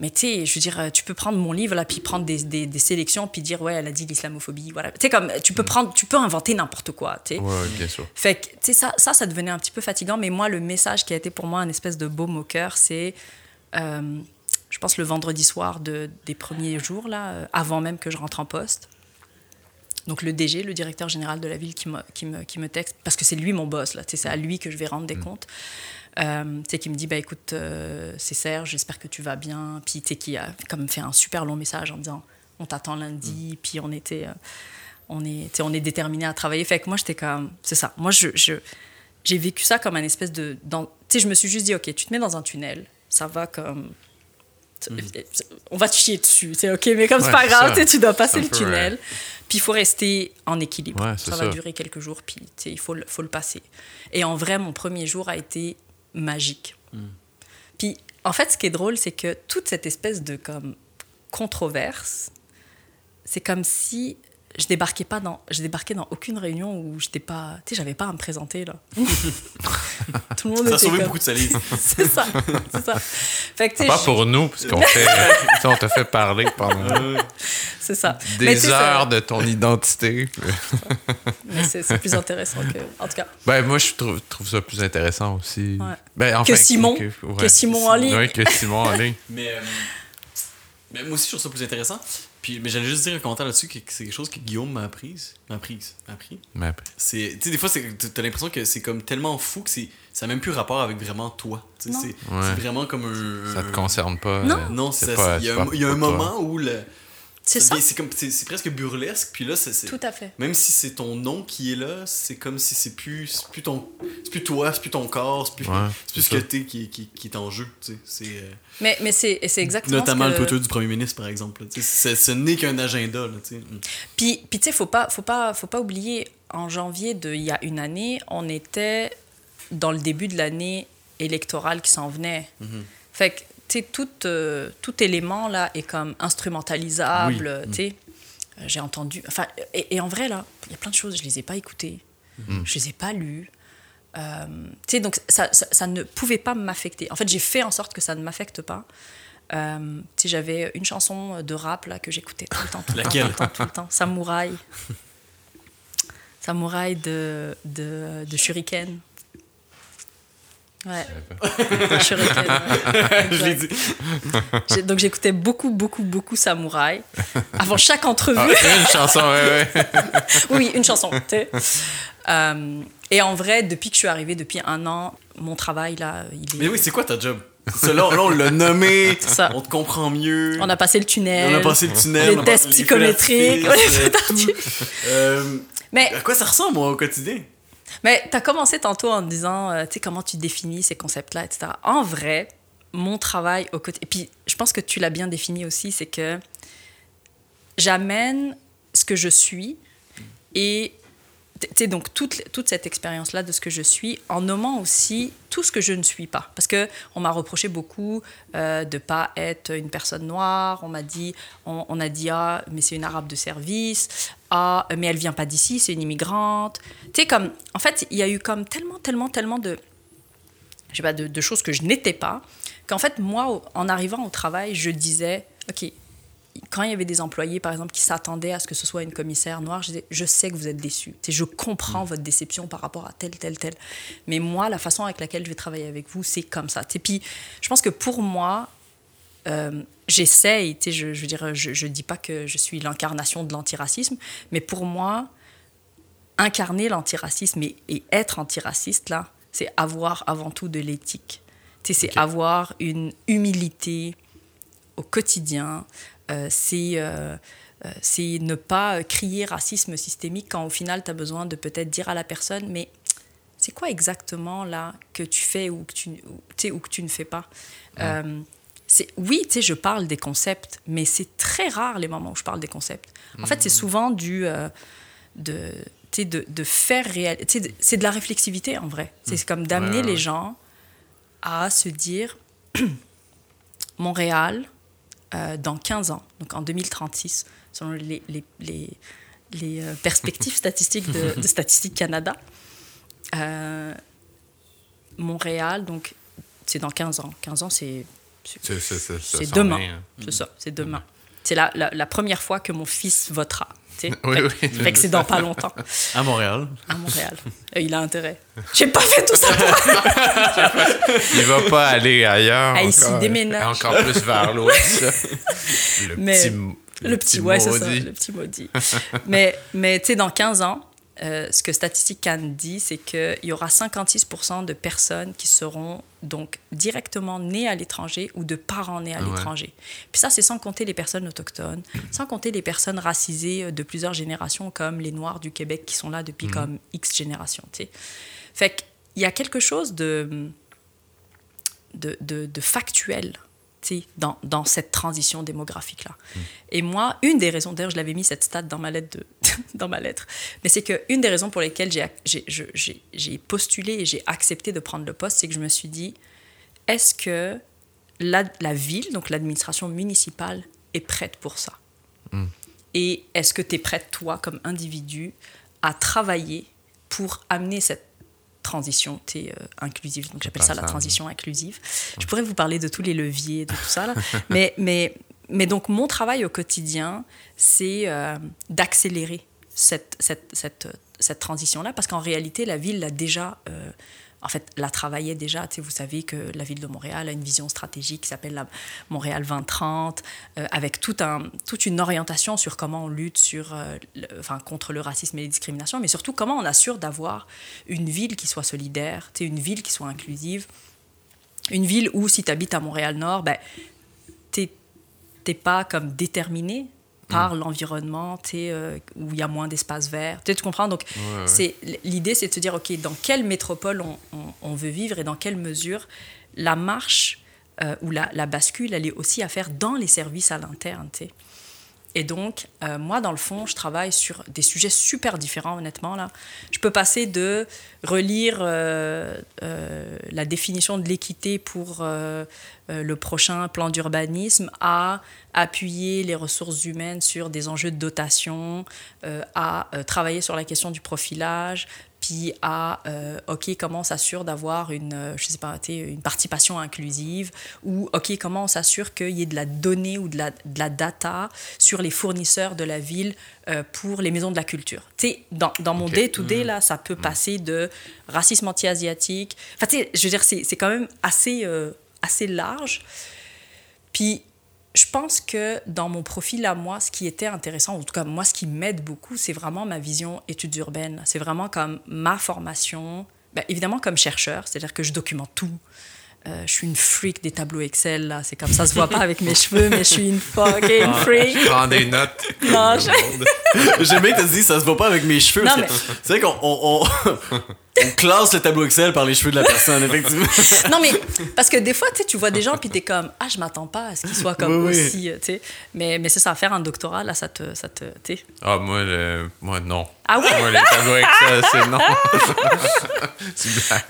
Mais tu sais, je veux dire, tu peux prendre mon livre, là, puis prendre des, des, des sélections, puis dire, ouais, elle a dit l'islamophobie, voilà. Tu sais, comme, tu peux, prendre, tu peux inventer n'importe quoi, tu sais. Ouais, bien sûr. Fait que, tu sais, ça, ça, ça devenait un petit peu fatigant, mais moi, le message qui a été pour moi un espèce de baume au cœur, c'est, euh, je pense, le vendredi soir de, des premiers jours, là, euh, avant même que je rentre en poste. Donc le DG, le directeur général de la ville, qui me, qui me, qui me texte, parce que c'est lui mon boss, là, c'est à lui que je vais rendre des mm. comptes. Euh, qui me dit bah écoute euh, c'est Serge j'espère que tu vas bien. Puis tu qui a comme fait un super long message en disant on t'attend lundi. Mm. puis on était euh, on est on est déterminé à travailler. Fait que moi j'étais comme c'est ça. Moi je, j'ai vécu ça comme un espèce de tu sais je me suis juste dit ok tu te mets dans un tunnel. Ça va comme mm. on va te chier dessus. C'est ok mais comme c'est pas grave tu dois passer le tunnel. Puis il faut rester en équilibre. Ça, va durer quelques jours puis il faut faut le passer. Et en vrai mon premier jour a été magique. Hmm. Puis, en fait, ce qui est drôle, c'est que toute cette espèce de comme controverse, c'est comme si je débarquais pas dans je débarquais dans aucune réunion où j'étais pas tu sais j'avais pas à me présenter là. Tout le monde ça a sauvé beaucoup de salive c'est ça c'est ça. Fait que, pas pour nous parce qu'on fait on te fait parler pendant c'est ça. des heures de ton identité. Mais c'est plus intéressant que en tout cas. Ben moi je trouve, trouve ça plus intéressant aussi. Ben, enfin, que Simon. que, Simon en ligne. Oui, que Simon en ligne. Mais, euh, mais moi aussi je trouve ça plus intéressant puis, mais j'allais juste dire un commentaire là-dessus que c'est quelque chose que Guillaume m'a apprise. M'a apprise. M'a appris. M'a appris. C'est, tu sais, des fois, t'as l'impression que c'est comme tellement fou que c'est, ça n'a même plus rapport avec vraiment toi. C'est, c'est vraiment comme un. Ça te concerne pas. Non, euh, non c'est Il y a, un, y a un moment où le c'est ça? C'est comme c'est presque burlesque puis là c'est Tout à fait. Même si c'est ton nom qui est là, c'est comme si c'est plus plus ton c'est plus toi, c'est plus ton corps, c'est plus, plus ce que t'es qui, qui, qui, est en jeu, tu sais, c'est euh, Mais mais c'est exactement notamment ce que... le Twitter du premier ministre par exemple, tu sais, ce n'est qu'un agenda là, tu sais. Mm. Puis puis tu sais faut pas faut pas faut pas oublier en janvier de il y a une année, on était dans le début de l'année électorale qui s'en venait. Mm-hmm. Fait que tout, euh, tout élément là est comme instrumentalisable. Euh, tu euh, j'ai entendu. Enfin, et, en vrai, là, il y a plein de choses, je les ai pas écoutées, mm. je les ai pas lues. tu donc ça, ça, ne pouvait pas m'affecter. En fait, j'ai fait en sorte que ça ne m'affecte pas. Euh, j'avais une chanson de rap là que j'écoutais tout le temps, tout le temps, tout le temps, tout le temps, Samouraï. Samouraï de, de, de Shuriken. Ouais. Je l'ai dit. Donc j'écoutais beaucoup, beaucoup, beaucoup Samouraï avant chaque entrevue. Ah, une chanson, ouais, ouais. oui, une chanson. Euh, et en vrai, depuis que je suis arrivée, depuis un an, mon travail là, il est. Mais oui, c'est quoi ta job? Là, là, on l'a nommé, ça. on te comprend mieux. On a passé le tunnel. On a passé le tunnel. Les tests psychométriques. euh, Mais à quoi ça ressemble, moi, au quotidien? Mais tu as commencé tantôt en disant, euh, tu sais, comment tu définis ces concepts-là, etc. En vrai, mon travail au côté. Et puis, je pense que tu l'as bien défini aussi, c'est que j'amène ce que je suis et sais, donc toute, toute cette expérience-là de ce que je suis, en nommant aussi tout ce que je ne suis pas. Parce qu'on m'a reproché beaucoup euh, de pas être une personne noire. On m'a dit, on, a dit, ah, mais c'est une arabe de service. Ah, mais elle vient pas d'ici, c'est une immigrante. Comme, en fait, il y a eu comme tellement, tellement, tellement de, je pas, de choses que je n'étais pas, qu'en fait, moi, en arrivant au travail, je disais, OK, quand il y avait des employés, par exemple, qui s'attendaient à ce que ce soit une commissaire noire, je disais, je sais que vous êtes déçus. Je comprends mm. votre déception par rapport à tel, tel, tel. Mais moi, la façon avec laquelle je vais travailler avec vous, c'est comme ça. Et puis, je pense que pour moi, euh, j'essaye, je, je veux dire, je ne dis pas que je suis l'incarnation de l'antiracisme, mais pour moi, incarner l'antiracisme et, et, être antiraciste, là, c'est avoir avant tout de l'éthique. C'est avoir une humilité au quotidien, euh, euh, euh, c'est ne pas crier racisme systémique quand au final tu as besoin de peut-être dire à la personne, mais c'est quoi exactement là que tu fais ou que tu, ou, ou que tu ne fais pas? C'est oui, tu sais, je parle des concepts, mais c'est très rare les moments où je parle des concepts. En fait, c'est mmh. souvent du de, de, de faire réel. C'est de la réflexivité en vrai. C'est mmh. comme d'amener les gens à se dire Montréal, euh, dans 15 ans, donc en 2036, selon les, les, les, les euh, perspectives statistiques de, de Statistique Canada. Euh, Montréal, donc c'est dans 15 ans. 15 ans, c'est demain. C'est ça, c'est demain. C'est la, la, la, première fois que mon fils votera. Oui, fait, oui. Fait que c'est dans pas longtemps. À Montréal. À Montréal. Euh, il a intérêt. J'ai pas fait tout ça pour Il va pas aller ailleurs. Ah, ici, déménage. Encore plus vers l'ouest. Le petit, le, petit, ouais, c'est ça, le petit maudit. mais, mais tu sais, dans 15 ans, euh, ce que Statistique Cannes dit, c'est qu'il y aura 56% de personnes qui seront donc directement nées à l'étranger ou de parents nés à l'étranger. Puis ça, c'est sans compter les personnes autochtones, sans compter les personnes racisées euh, de plusieurs générations, comme les Noirs du Québec qui sont là depuis mhm. comme X générations. T'sais. Fait qu'il y a quelque chose de, de, de, de factuel dans, dans, cette transition démographique-là. Mm. Et moi, une des raisons, d'ailleurs, je l'avais mis cette stat dans ma lettre, de, dans ma lettre mais c'est qu'une des raisons pour lesquelles j'ai postulé et j'ai accepté de prendre le poste, c'est que je me suis dit, est-ce que la, la, ville, donc l'administration municipale, est prête pour ça? Mm. Et est-ce que tu es prête, toi, comme individu, à travailler pour amener cette transition? Euh, inclusive. Donc j'appelle ça la transition inclusive. Je pourrais vous parler de tous les leviers, de tout ça. Là. mais, mais, mais donc mon travail au quotidien, c'est euh, d'accélérer cette, cette, cette, cette transition-là, parce qu'en réalité, la ville l'a déjà euh, en fait, la travaillait déjà. Vous savez que la ville de Montréal a une vision stratégique qui s'appelle Montréal 2030, euh, avec tout un, toute une orientation sur comment on lutte sur, euh, enfin, contre le racisme et les discriminations, mais surtout comment on assure d'avoir une ville qui soit solidaire, une ville qui soit inclusive, une ville où si tu habites à Montréal-Nord, ben, n'es pas comme déterminé par mm. l'environnement, euh, où il y a moins d'espace vert. Tu comprends? Donc, c'est l'idée, c'est de se dire, OK, dans quelle métropole on, veut vivre et dans quelle mesure la marche euh, ou la, la, bascule, elle est aussi à faire dans les services à l'interne. Et donc, euh, moi, dans le fond, je travaille sur des sujets super différents, honnêtement. Là. Je peux passer de relire euh, euh, la définition de l'équité pour le prochain plan d'urbanisme à appuyer les ressources humaines sur des enjeux de dotation, à travailler sur la question du profilage, puis à, euh, OK, comment on s'assure d'avoir une, euh, je sais pas, une participation inclusive, ou OK, comment on s'assure qu'il y ait de la donnée ou de la, de la data sur les fournisseurs de la ville euh, pour les maisons de la culture? Dans, dans mon day-to-day, mm. là, ça peut mm. passer de racisme anti-asiatique. Enfin, je veux dire, c'est quand même assez, assez large. Puis je pense que dans mon profil à moi, ce qui était intéressant, en tout cas moi, ce qui m'aide beaucoup, c'est vraiment ma vision études urbaines. C'est vraiment comme ma formation, ben, évidemment comme chercheur, c'est-à-dire que je documente tout. Euh, je suis une freak des tableaux Excel, là. C'est comme ça, ça se voit pas avec mes cheveux, mais je suis une fucking ah, freak. Prends des notes. Non, je... J'aime bien te dire, ça se voit pas avec mes cheveux. Non, mais... C'est vrai qu'on on, on, classe le tableau Excel par les cheveux de la personne, effectivement. non, mais parce que des fois, tu vois des gens, puis t'es comme, ah, je m'attends pas à ce qu'ils soient comme aussi, tu sais. Mais, mais c'est ça, faire un doctorat, là, ça te. Ça te ah, moi, le... moi, non. Ah ouais? Moi, les tableaux Excel, c'est non. c'est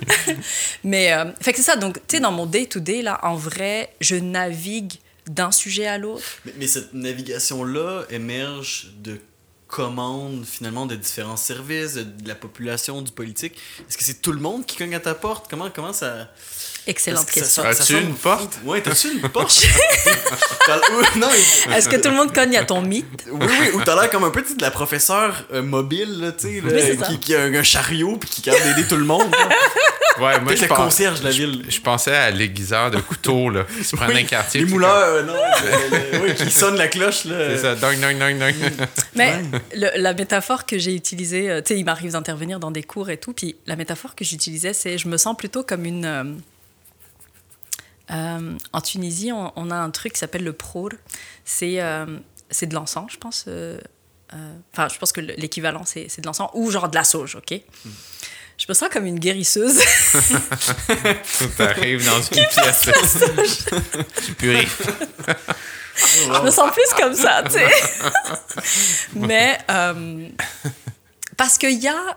Mais, euh, fait que c'est ça, donc, tu sais, dans mon day-to-day, là, en vrai, je navigue d'un sujet à l'autre. Mais, mais, cette navigation-là émerge de commandes finalement de différents services, de, la population, du politique. Est-ce que c'est tout le monde qui cogne à ta porte? Comment, comment ça... Excellente question. As-tu une porte? Oui, t'as-tu une porte? Est-ce que tout le monde cogne à ton mythe? Oui, oui, ou t'as l'air comme un peu de la professeure euh, mobile, tu sais, qui, qui, a un, chariot puis qui garde d'aider tout le monde. Ouais, moi, je le concierge de la ville. Je pensais à l'aiguiseur de couteau, là, qui se prend un quartier. Les mouleurs, euh, non, oui, qui sonne la cloche, là. C'est ça, dong, dong, dong, dong. Mais la métaphore que j'ai utilisée, euh, tu sais, il m'arrive d'intervenir dans des cours et tout, puis la métaphore que j'utilisais, c'est je me sens plutôt comme une euh, en Tunisie, on, a un truc qui s'appelle le prour. C'est euh, c'est de l'encens, je pense. Euh, enfin, je pense que l'équivalent, c'est de l'encens ou genre de la sauge, OK? Je me sens comme une guérisseuse. tu arrives dans une pièce. tu purifies. Je me sens plus comme ça, tu sais. Mais parce qu'il y a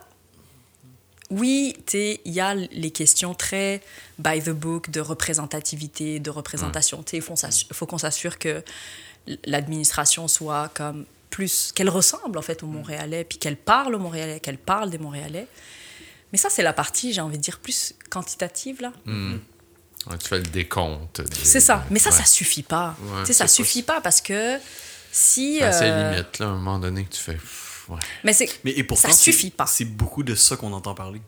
oui, il y a les questions très by the book de représentativité, de représentation. Il faut, faut qu'on s'assure que l'administration soit comme plus, qu'elle ressemble en fait aux Montréalais, puis qu'elle parle aux Montréalais, qu'elle parle des Montréalais. Mais ça, c'est la partie, j'ai envie de dire, plus quantitative, là. Hmm. tu fais le décompte. C'est ça. Mais ça, ça suffit pas. sais, ça suffit pas parce que si... C'est euh... limite, là, à un moment donné, que tu fais... Mais, mais et pourtant, ça suffit pas. C'est beaucoup de ça qu'on entend parler.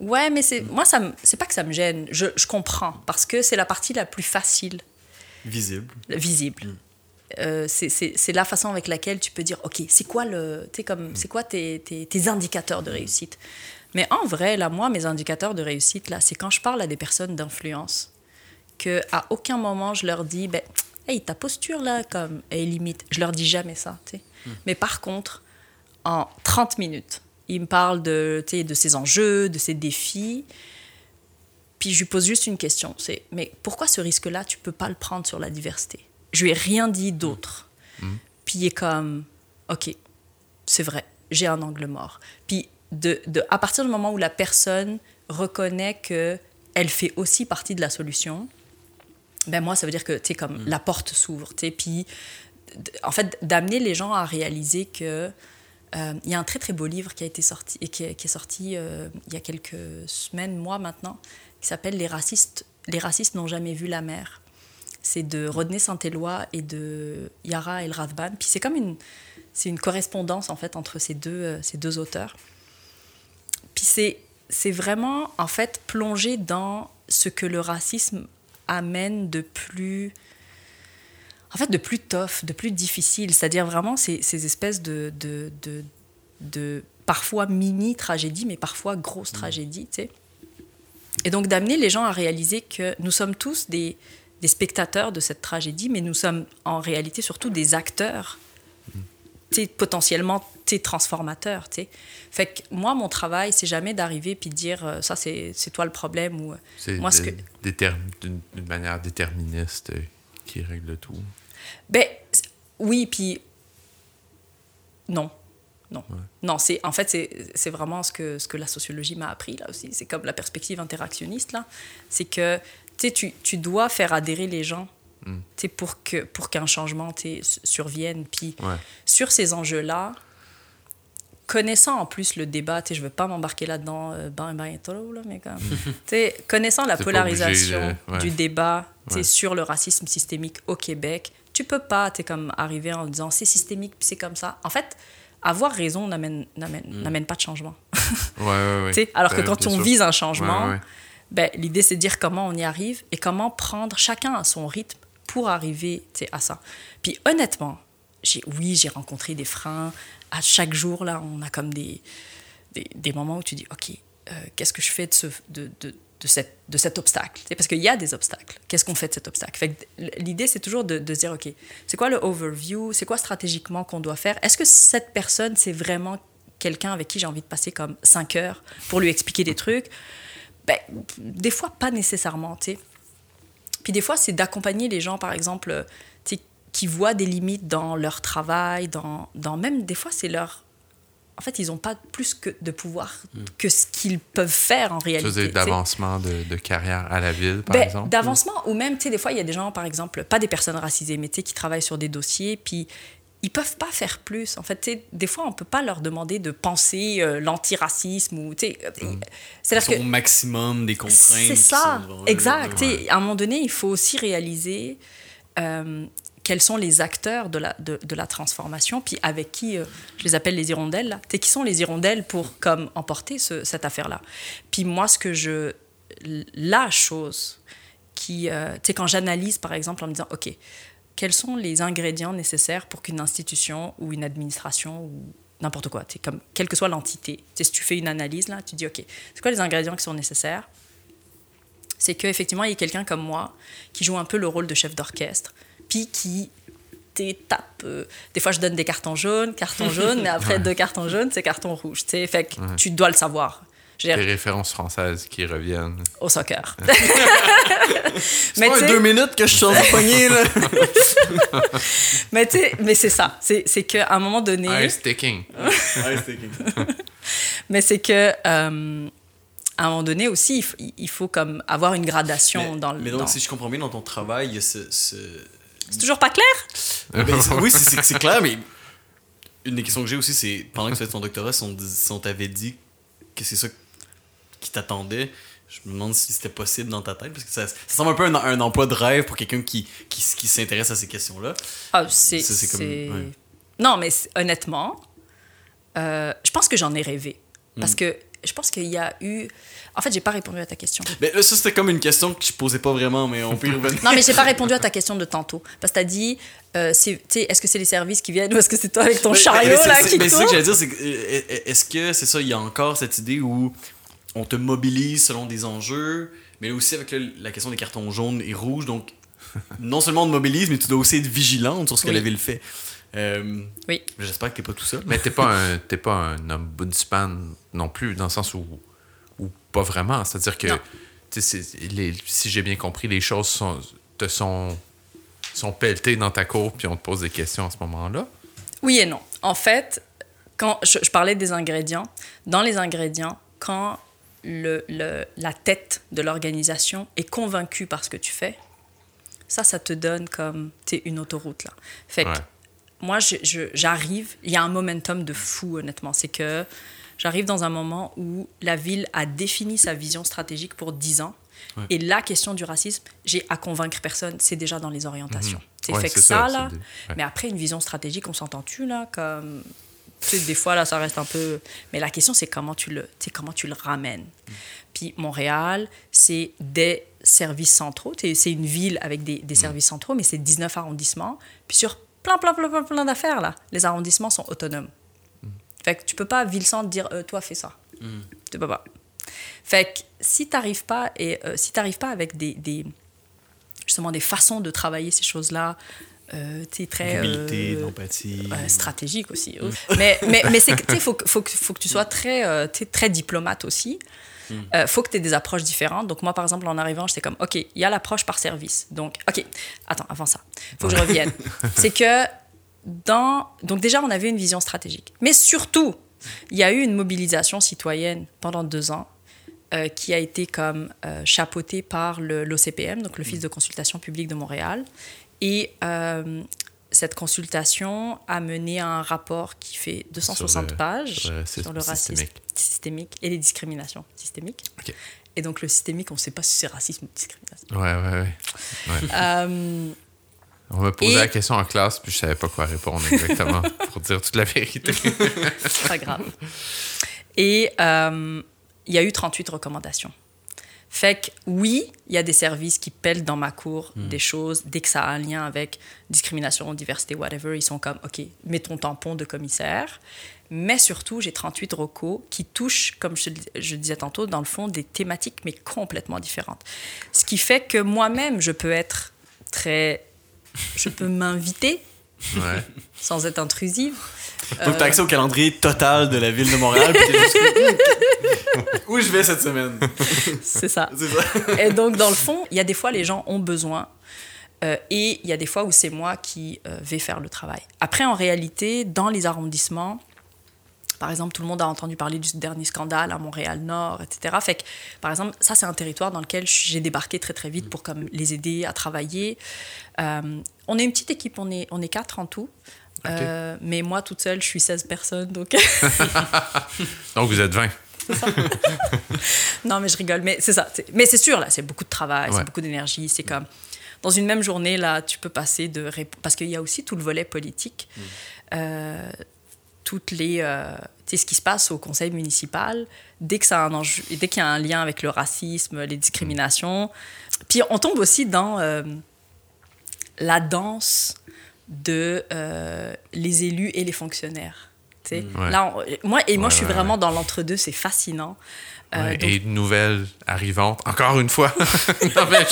Ouais, mais c'est, moi, ça c'est pas que ça me gêne. Je, je comprends. Parce que c'est la partie la plus facile. Visible. Visible. Mm. Euh, c'est la façon avec laquelle tu peux dire, OK, c'est quoi, le, comme, mm. c'est quoi tes, tes, tes, indicateurs de réussite? Mais en vrai, là, moi, mes indicateurs de réussite, là, c'est quand je parle à des personnes d'influence, que à aucun moment je leur dis, ben, hey, ta posture, là, comme, est limite. Je leur dis jamais ça. Mm. Mais par contre, en 30 minutes. Il me parle de, de ses enjeux, de ses défis. Puis je lui pose juste une question, c'est mais pourquoi ce risque-là, tu peux pas le prendre sur la diversité? Je lui ai rien dit d'autre. Mm. Puis il est comme, ok, c'est vrai, j'ai un angle mort. Puis de, de, à partir du moment où la personne reconnaît que elle fait aussi partie de la solution, ben moi ça veut dire que tu comme mm. la porte s'ouvre, tu puis en fait, d'amener les gens à réaliser que il y a un très très beau livre qui a été sorti et qui est sorti euh, il y a quelques semaines, mois maintenant, qui s'appelle Les racistes, les racistes n'ont jamais vu la mer. C'est de Rodney Saint-Éloi et de Yara El Radban. Puis c'est comme une, c'est une correspondance en fait entre ces deux, euh, ces deux auteurs. Puis c'est, c'est vraiment en fait plonger dans ce que le racisme amène de plus en fait, de plus tough, de plus difficile. C'est-à-dire vraiment ces, ces espèces de, de, de, de, parfois mini tragédies, mais parfois grosses mmh. tragédies, tu sais. Et donc d'amener les gens à réaliser que nous sommes tous des, des spectateurs de cette tragédie, mais nous sommes en réalité surtout des acteurs, mmh. potentiellement t'es transformateurs. Fait que moi, mon travail, c'est jamais d'arriver puis de dire euh, ça, c'est toi le problème. ou euh, moi, ce que... d'une manière déterministe euh, qui règle tout. Ben, oui, puis non. Non. Non, c'est en fait c'est vraiment ce que ce que la sociologie m'a appris là aussi, c'est comme la perspective interactionniste là, c'est que tu tu dois faire adhérer les gens mm. pour que pour qu'un changement survienne puis sur ces enjeux-là connaissant en plus le débat, je ne veux pas m'embarquer là-dedans, euh, ben, ben, là, mais comme, connaissant la polarisation du débat sur le racisme systémique au Québec, tu peux pas, tu comme arriver en disant c'est systémique, puis c'est comme ça. En fait, avoir raison n'amène mm. pas de changement. ouais, ouais, alors que quand on vise un changement, ben, l'idée c'est de dire comment on y arrive et comment prendre chacun à son rythme pour arriver à ça. Puis honnêtement, oui, j'ai rencontré des freins. À chaque jour, là, on a comme des, des, moments où tu dis, OK, euh, qu'est-ce que je fais de, ce, de, de, de, de cet obstacle? Parce qu'il y a des obstacles. Qu'est-ce qu'on fait de cet obstacle? L'idée, c'est toujours de, de, dire, OK, c'est quoi le overview? C'est quoi stratégiquement qu'on doit faire? Est-ce que cette personne, c'est vraiment quelqu'un avec qui j'ai envie de passer comme cinq heures pour lui expliquer des trucs? Ben, Des fois, pas nécessairement. Puis des fois, c'est d'accompagner les gens, par exemple, qui voient des limites dans leur travail, dans, dans même des fois, c'est leur en fait, ils n'ont pas plus que de pouvoir hmm. que ce qu'ils peuvent faire en réalité. d'avancement de, de, carrière à la ville, par ben, exemple? D'avancement, ou même, tu sais, des fois, il y a des gens, par exemple, pas des personnes racisées, mais tu sais, qui travaillent sur des dossiers, puis ils peuvent pas faire plus. En fait, tu sais, des fois, on peut pas leur demander de penser euh, l'antiracisme ou, tu sais... Euh, hmm. C'est-à-dire que... au maximum des contraintes. C'est ça, exact. À un moment donné, il faut aussi réaliser... Euh, quels sont les acteurs de la, de, de la transformation, puis avec qui, euh, je les appelle les hirondelles, là, qui sont les hirondelles pour comme emporter ce, cette affaire-là. Puis moi, ce que je... La chose qui... Euh, tu sais, quand j'analyse, par exemple, en me disant, OK, quels sont les ingrédients nécessaires pour qu'une institution ou une administration ou n'importe quoi, comme quelle que soit l'entité, si tu fais une analyse, là, tu dis, OK, c'est quoi les ingrédients qui sont nécessaires? C'est qu'effectivement, il y a quelqu'un comme moi qui joue un peu le rôle de chef d'orchestre, puis qui tape. Euh, des fois, je donne des cartons jaunes, cartons jaunes, mais après deux cartons jaunes, c'est carton rouge. Fait que tu dois le savoir. Des références françaises qui reviennent. Au soccer. mais pas deux minutes que je suis en poignée, là. mais mais c'est ça. C'est qu'à un moment donné... Ice sticking. Mais c'est que... Euh, à un moment donné aussi, il faut, comme avoir une gradation dans le. Mais donc, si je comprends bien, dans ton travail, il y a ce, c'est toujours pas clair? Ben, oui, c'est clair, mais une des questions que j'ai aussi, c'est pendant que tu faisais ton doctorat, si on, t'avait dit que c'est ça qui t'attendait, je me demande si c'était possible dans ta tête, parce que ça, semble un peu un, emploi de rêve pour quelqu'un qui, qui, s'intéresse à ces questions-là. Ah, c'est. Non, mais honnêtement, euh, je pense que j'en ai rêvé. Parce mm. que je pense qu'il y a eu. En fait, j'ai pas répondu à ta question. Mais là, ça, c'était comme une question que je posais pas vraiment, mais on peut y revenir. non, mais j'ai pas répondu à ta question de tantôt. Parce que tu as dit, euh, est-ce que c'est les services qui viennent ou est-ce que c'est toi avec ton chariot là qui Mais c'est ça que j'allais dire, c'est euh, est-ce que c'est ça, il y a encore cette idée où on te mobilise selon des enjeux, mais aussi avec la question des cartons jaunes et rouges, donc non seulement on te mobilise, mais tu dois aussi être vigilante sur ce que la ville fait. Euh, oui. J'espère que t'es pas tout seul. Mais t'es pas un, pas un ombudsman non plus, dans le sens où, où pas vraiment. C'est-à-dire que, si j'ai bien compris, les choses sont, te sont, sont pelletées dans ta cour, puis on te pose des questions à ce moment-là. Oui et non. En fait, quand je, parlais des ingrédients, dans les ingrédients, quand le, le, la tête de l'organisation est convaincue par ce que tu fais, ça, ça te donne comme, tu une autoroute, là. Fait moi, j'arrive, il y a un momentum de fou, honnêtement. C'est que j'arrive dans un moment où la ville a défini sa vision stratégique pour 10 ans. Et la question du racisme, j'ai à convaincre personne, c'est déjà dans les orientations. Mhm. C'est fait que ça, là. Mais après, une vision stratégique, on s'entend-tu, là, comme. Tu sais, des fois, là, ça reste un peu. Mais la question, c'est comment tu le, comment tu le ramènes. Mhm. Puis Montréal, c'est des services centraux. C'est une ville avec des, des mhm. services centraux, mais c'est 19 arrondissements. Puis sur plein, plein, plein, plein, plein d'affaires, là, les arrondissements sont autonomes. Fait que tu peux pas, ville-centre, dire euh, toi, fais ça. Tu peux pas. Fait que si tu n'arrives pas, et, euh, si pas avec des, des, justement des façons de travailler ces choses-là, euh, es très Humilité, d'empathie. stratégique aussi. Mais mais, mais c'est faut, faut, faut, que tu sois très es très diplomate aussi il hmm. faut que tu aies des approches différentes. Donc, moi, par exemple, en arrivant, j'étais comme, OK, il y a l'approche par service. Donc, OK, attends, avant ça, il faut que je revienne. c'est que dans. Donc, déjà, on avait une vision stratégique. Mais surtout, il y a eu une mobilisation citoyenne pendant deux ans euh, qui a été comme euh, chapeautée par l'OCPM, donc l'Office de consultation publique de Montréal. Et euh, cette consultation a mené à un rapport qui fait 260 pages sur le racisme systémique. et les discriminations systémiques. Et donc le systémique, on ne sait pas si c'est racisme ou discrimination. Ouais, ouais, ouais. On m'a posé la question en classe, puis je savais pas quoi répondre exactement pour dire toute la vérité. pas grave. Et euh, il y a eu 38 recommandations. Fait que oui, il y a des services qui pèlent dans ma cour hmm. des choses dès que ça a un lien avec discrimination, diversité, whatever. Ils sont comme, OK, mets ton tampon de commissaire. Mais surtout, j'ai 38 recos qui touchent, comme je, je, disais tantôt, dans le fond, des thématiques, mais complètement différentes. Ce qui fait que moi-même, je peux être très je peux m'inviter sans être intrusive. Donc, tu as accès au calendrier total de la ville de Montréal. Où je vais cette semaine? C'est ça. ça. Et donc, dans le fond, il y a des fois, les gens ont besoin. Euh, et il y a des fois où c'est moi qui euh, vais faire le travail. Après, en réalité, dans les arrondissements, par exemple, tout le monde a entendu parler du dernier scandale à Montréal-Nord, etc. Fait que, par exemple, ça, c'est un territoire dans lequel j'ai débarqué très, très vite pour comme, les aider à travailler. Euh, on est une petite équipe, on est, on est quatre en tout. Euh, mais moi, toute seule, je suis 16 personnes. Donc, donc vous êtes 20. Ça. non, mais je rigole. Mais c'est ça. Mais c'est sûr, là, c'est beaucoup de travail, c'est beaucoup d'énergie. C'est comme dans une même journée, là, tu peux passer de. Parce qu'il y a aussi tout le volet politique. Mm. Euh, toutes les, euh, ce qui se passe au conseil municipal, dès que ça a un enjeu, dès qu'il y a un lien avec le racisme, les discriminations. Puis on tombe aussi dans la danse de euh, les élus et les fonctionnaires. Mm. Là, moi, et moi, je suis vraiment dans l'entre-deux, c'est fascinant. Et une nouvelle arrivante, encore une fois. c'est vrai.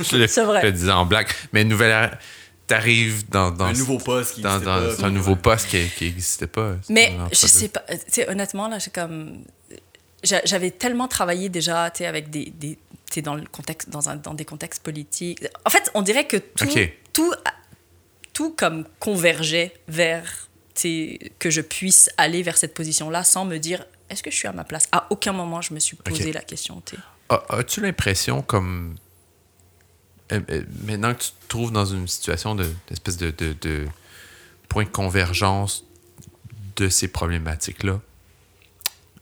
je le, vrai. disais en blague, mais une nouvelle t'arrives dans, dans un nouveau poste qui dans, dans un nouveau poste qui n'existait pas. Mais je sais pas, honnêtement là, j'ai comme j'avais tellement travaillé déjà, tu avec des, des dans le contexte dans, un, dans des contextes politiques. En fait, on dirait que tout tout tout comme convergeait vers que je puisse aller vers cette position-là sans me dire est-ce que je suis à ma place? À aucun moment je me suis posé la question. As-tu l'impression comme euh, euh, maintenant que tu te trouves dans une situation d'espèce de, de, point de convergence de ces problématiques-là,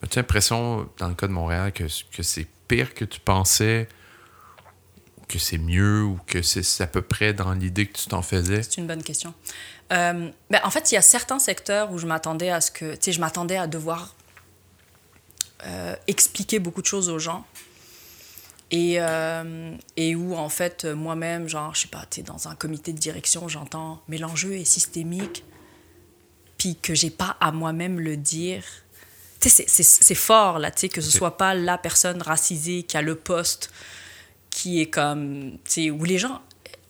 as-tu l'impression, dans le cas de Montréal, que, que c'est pire que tu pensais, que c'est mieux ou que c'est à peu près dans l'idée que tu t'en faisais? C'est une bonne question. Euh, ben, en fait, il y a certains secteurs où je m'attendais à ce que, tu sais, je m'attendais à devoir expliquer beaucoup de choses aux gens et, euh, et où, en fait, moi-même, genre, je sais pas, tu es dans un comité de direction, j'entends, mais l'enjeu est systémique, puis que j'ai pas à moi-même le dire. Tu sais, c'est fort, là, tu sais, que ce soit pas la personne racisée qui a le poste qui est comme, tu sais, où les gens,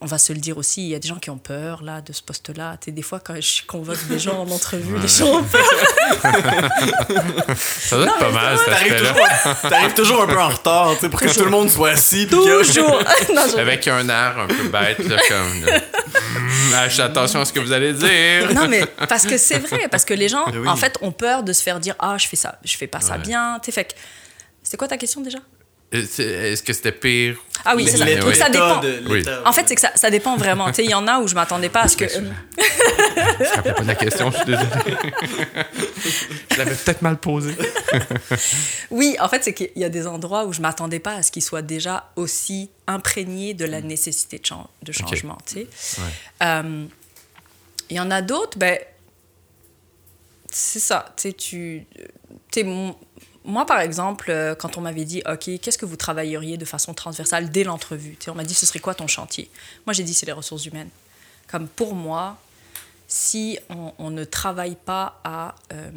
on va se le dire aussi, il y a des gens qui ont peur là de ce poste-là. Tu sais, des fois, quand je convoque des gens en entrevue, les gens ont peur. ça doit être pas mal, ça. T'arrives toujours un peu en retard, tu sais, pour que tout le monde soit assis. Toujours. Avec un air un peu bête, là, comme. Hmm, attention à ce que vous allez dire. non, mais parce que c'est vrai, parce que les gens, en fait, ont peur de se faire dire Ah, je fais ça, je fais pas ça bien. Tu sais, fait que. C'était quoi ta question déjà? Est-ce que c'était pire? Ah oui, c'est ça. Donc ça dépend. En fait, c'est que ça, ça, dépend vraiment. Il y en a où je m'attendais pas à ce que. je ne rappelle pas de la question, je suis désolé. je l'avais peut-être mal posée. oui, en fait, c'est qu'il y a des endroits où je m'attendais pas à ce qu'ils soient déjà aussi imprégnés de la nécessité de, de changement. Euh, il y en a d'autres, ben, c'est ça. Tu, tu moi, par exemple, euh, quand on m'avait dit, OK, qu'est-ce que vous travailleriez de façon transversale dès l'entrevue? On m'a dit, ce serait quoi ton chantier? Moi, j'ai dit, c'est les ressources humaines. Comme pour moi, si on, ne travaille pas à, euh,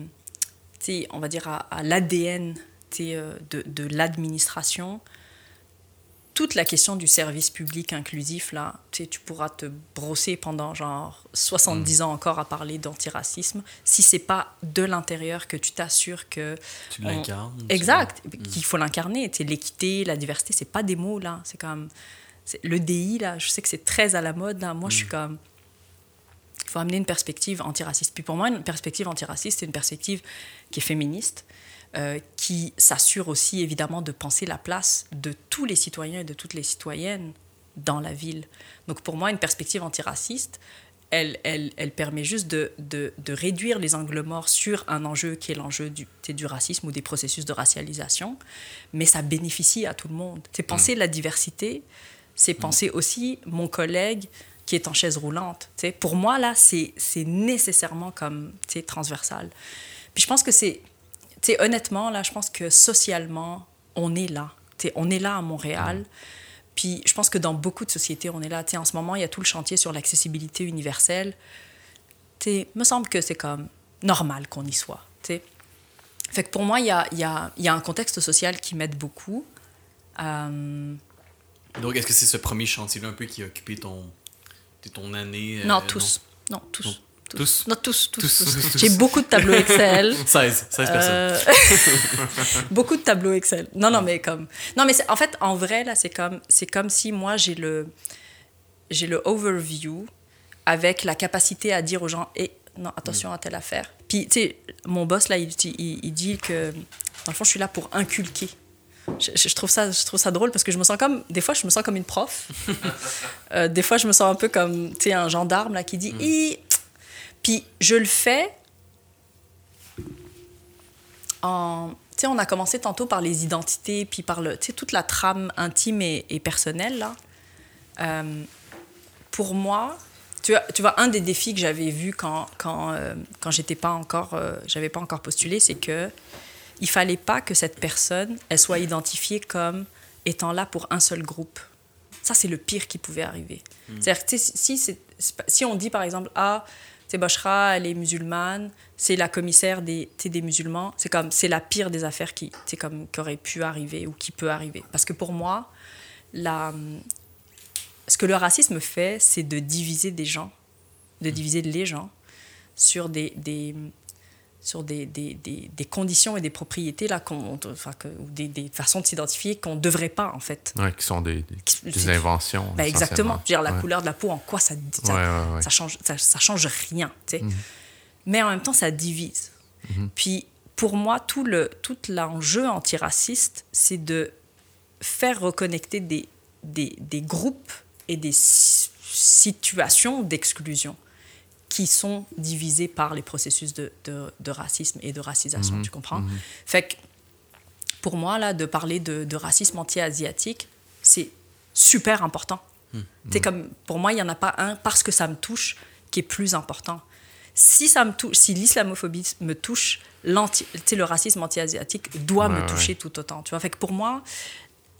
on va dire, à, l'ADN euh, de, de l'administration, toute la question du service public inclusif, là, tu, sais, tu pourras te brosser pendant genre 70 mm. ans encore à parler d'antiracisme, si c'est pas de l'intérieur que tu t'assures que... Tu l'incarnes. Exact, mm. qu'il faut l'incarner. Tu l'équité, la diversité, c'est pas des mots, là. C'est comme... Le DI, là, je sais que c'est très à la mode, là. Moi, je suis mm. comme... Il faut amener une perspective antiraciste. Puis pour moi, une perspective antiraciste, c'est une perspective qui est féministe, euh, qui s'assure aussi évidemment de penser la place de tous les citoyens et de toutes les citoyennes dans la ville. Donc pour moi, une perspective antiraciste, elle, elle, elle permet juste de, de, de, réduire les angles morts sur un enjeu qui est l'enjeu du, du racisme ou des processus de racialisation, mais ça bénéficie à tout le monde. C'est penser mm. la diversité, c'est mm. penser aussi mon collègue qui est en chaise roulante. Pour moi, là, c'est nécessairement comme transversal. Puis je pense que c'est sais, honnêtement, là, je pense que socialement, on est là. on est là à Montréal. Puis je pense que dans beaucoup de sociétés, on est là. en ce moment, il y a tout le chantier sur l'accessibilité universelle. Il me semble que c'est comme normal qu'on y soit. Fait que pour moi, il y a, y, a, y a, un contexte social qui m'aide beaucoup. Euh, Donc, est-ce que c'est ce premier chantier-là un peu qui a occupé ton, ton année? non, euh, tous. Non, tous. Tous. Non, tous, tous, J'ai beaucoup de tableaux Excel. 16, 16 personnes. beaucoup de tableaux Excel. Non, non, mais comme. Non, mais en fait, en vrai, là, c'est comme, c'est comme si moi, j'ai le, j'ai le overview avec la capacité à dire aux gens, et eh, non, attention à telle affaire. Puis, tu sais, mon boss, là, il, il, dit que, dans le fond, je suis là pour inculquer. Je, trouve ça, je trouve ça drôle parce que je me sens comme, des fois, je me sens comme une prof. Euh, des fois, je me sens un peu comme, tu sais, un gendarme, là, qui dit, mm. Puis je le fais en... Tu sais, on a commencé tantôt par les identités, puis par le, toute la trame intime et, personnelle. Là. Euh, pour moi, tu vois, tu vois, un des défis que j'avais vu quand, quand, euh, quand j'étais pas encore, euh, j'avais pas encore postulé, c'est que il fallait pas que cette personne, elle soit identifiée comme étant là pour un seul groupe. Ça, c'est le pire qui pouvait arriver. Hmm. C'est-à-dire que si, si on dit, par exemple, ah, c'est Boshra, elle est musulmane, c'est la commissaire des, des musulmans. C'est comme, c'est la pire des affaires qui, comme, qui aurait pu arriver ou qui peut arriver. Parce que pour moi, la, ce que le racisme fait, c'est de diviser des gens, de diviser les gens sur des, des sur des, des, des, conditions et des propriétés là qu'on enfin, que, ou des, des, façons de s'identifier qu'on ne devrait pas en fait. Qui sont des, des inventions ben exactement. Dire la couleur de la peau en quoi ça ça, ça change ça, ça, change rien tu sais. Mhm. mais en même temps ça divise. Mhm. puis pour moi tout le tout l'enjeu antiraciste c'est de faire reconnecter des, des, des groupes et des situations d'exclusion qui sont divisés par les processus de, de, racisme et de racisation, mhm. tu comprends? Mhm. Fait que pour moi, là, de parler de, de racisme anti-asiatique, c'est super important. C'est mhm. comme, pour moi, il n'y en a pas un, parce que ça me touche, qui est plus important. Si, ça me touche, si l'islamophobie me touche, le racisme anti-asiatique doit me toucher tout autant. Tu vois? Fait que pour moi,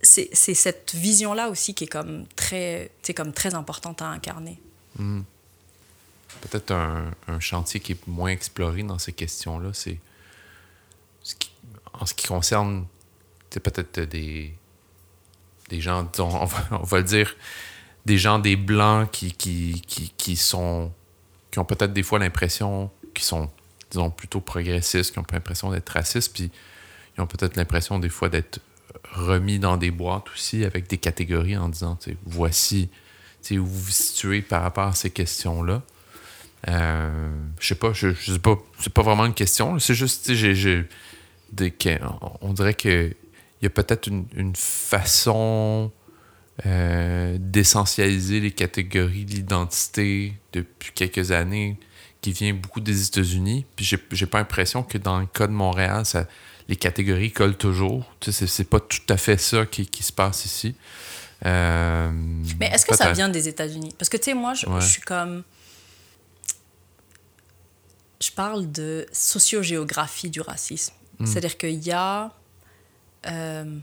c'est cette vision-là aussi qui est comme très, comme très importante à incarner peut-être un, chantier qui est moins exploré dans ces questions-là, c'est en ce qui concerne peut-être des, des gens, on va, le dire, des gens, des blancs qui, qui, qui, sont qui ont peut-être des fois l'impression qu'ils sont, disons, plutôt progressistes, qui ont l'impression d'être racistes, puis ils ont peut-être l'impression des fois d'être remis dans des boîtes aussi avec des catégories en disant, voici où vous vous situez par rapport à ces questions-là. Euh, je sais pas, je, je sais pas, c'est pas vraiment une question. C'est juste, j'ai, des, on dirait que il il y a peut-être une, façon euh, d'essentialiser les catégories d'identité depuis quelques années qui vient beaucoup des États-Unis. Puis j'ai, j'ai pas l'impression que dans le cas de Montréal, ça, les catégories collent toujours. Tu sais, c'est, pas tout à fait ça qui, qui se passe ici. Euh, Mais est-ce que ça vient des États-Unis? Parce que, tu sais, moi, je, suis comme. Je parle de sociogéographie du racisme. Hmm. C'est-à-dire qu'il y a. Euh,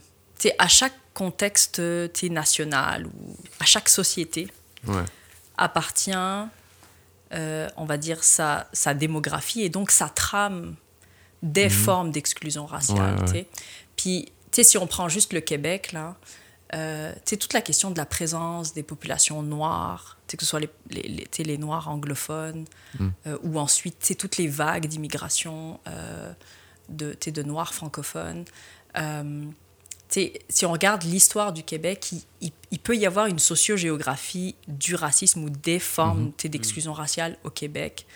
à chaque contexte national ou à chaque société appartient, euh, on va dire, sa, sa démographie et donc sa trame des hmm. formes d'exclusion raciale. Puis, tu sais, si on prend juste le Québec, là, euh, toute la question de la présence des populations noires, que ce soit les, les, les noirs anglophones mm. euh, ou ensuite toutes les vagues d'immigration euh, de, de noirs francophones. Euh, si on regarde l'histoire du Québec, il, il, peut y avoir une sociogéographie du racisme ou des formes mm-hmm. d'exclusion raciale au Québec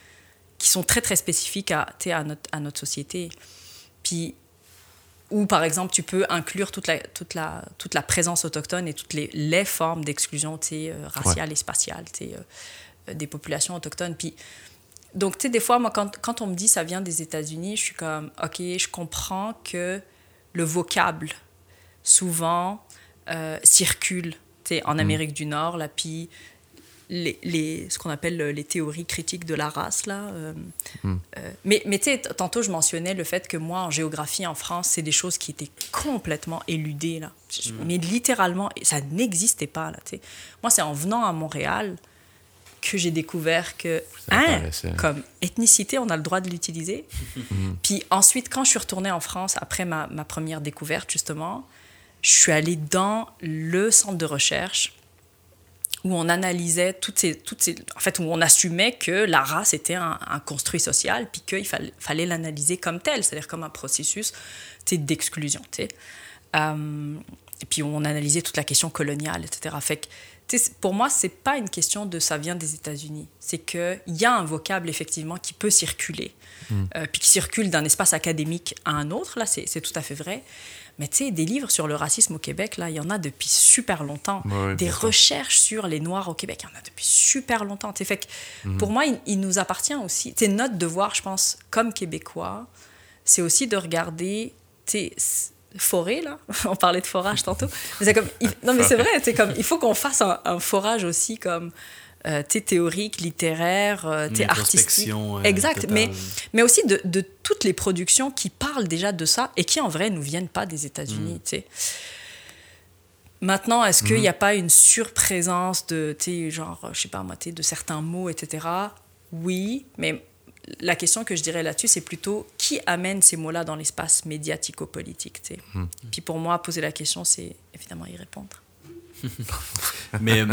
qui sont très très spécifiques à, à, notre, à notre société. Puis ou par exemple tu peux inclure toute la, toute la, toute la présence autochtone et toutes les, les formes d'exclusion euh, raciale et spatiale euh, euh, des populations autochtones. Puis, donc, tu sais, des fois, moi, quand, quand, on me dit ça vient des États-Unis, je suis comme, OK, je comprends que le vocable, souvent, circule en mm. Amérique du Nord, là, puis les, les, ce qu'on appelle les théories critiques de la race. Là. Euh, hmm. euh, mais mais tu sais, tantôt, je mentionnais le fait que moi, en géographie en France, c'est des choses qui étaient complètement éludées. Là. Hmm. Mais littéralement, ça n'existait pas. Là, moi, c'est en venant à Montréal que j'ai découvert que, hein, comme ethnicité, on a le droit de l'utiliser. Hmm. Puis ensuite, quand je suis retournée en France, après ma, ma première découverte, justement, je suis allée dans le centre de recherche où on analysait toutes ces, toutes ces, en fait, où on assumait que la race était un, construit social, puis qu'il fallait, fallait l'analyser comme tel, c'est-à-dire comme un processus d'exclusion. Euh, et puis on analysait toute la question coloniale, etc. Fait que, pour moi, c'est pas une question de ça vient des États-Unis. C'est qu'il y a un vocable, effectivement, qui peut circuler, mm. euh, puis qui circule d'un espace académique à un autre, là, c'est tout à fait vrai. Mais tu sais, des livres sur le racisme au Québec, là, il y en a depuis super longtemps. des recherches sur les Noirs au Québec, il y en a depuis super longtemps. fait que mhm. pour moi, il, nous appartient aussi. C'est notre devoir, je pense, comme Québécois, c'est aussi de regarder, tu forêt, là. On parlait de forage tantôt. Mais comme, non, mais c'est vrai, c'est comme, il faut qu'on fasse un, un, forage aussi comme euh, théorique, littéraire, euh, artistique. Exact, mais, mais aussi de, de, toutes les productions qui parlent déjà de ça et qui en vrai ne viennent pas des États-Unis. Mm. Maintenant, est-ce qu'il n'y a mm-hmm. pas une surprésence de, genre, je sais pas moi, de certains mots, etc. Oui, mais la question que je dirais là-dessus, c'est plutôt qui amène ces mots-là dans l'espace médiatico-politique. Mm. Puis pour moi, poser la question, c'est évidemment y répondre. mais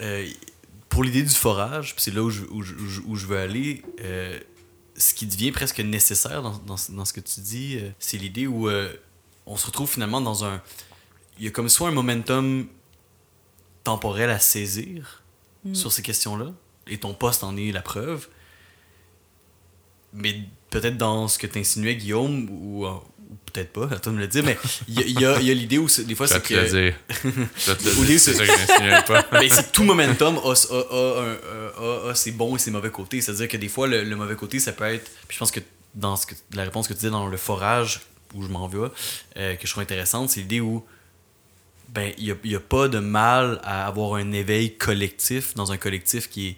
euh, pour l'idée du forage, c'est là où je, où, où je, veux aller, euh, ce qui devient presque nécessaire dans, dans, dans ce que tu dis, euh, c'est l'idée où on se retrouve finalement dans un. Il y a comme soit un momentum temporel à saisir mm. sur ces questions-là, et ton poste en est la preuve. Mais peut-être dans ce que tu insinuais, Guillaume, ou, peut-être pas, à toi de me le dire, mais il y a, y a l'idée où des fois c'est que. C'est ça que je pas. mais c'est tout momentum a, a, a, ses bons et ses mauvais côtés. C'est-à-dire que des fois, le, mauvais côté, ça peut être. Puis je pense que dans ce que, la réponse que tu disais dans le forage, où je m'en vais, euh, que je trouve intéressante, c'est l'idée où ben il n'y a, a, pas de mal à avoir un éveil collectif dans un collectif qui est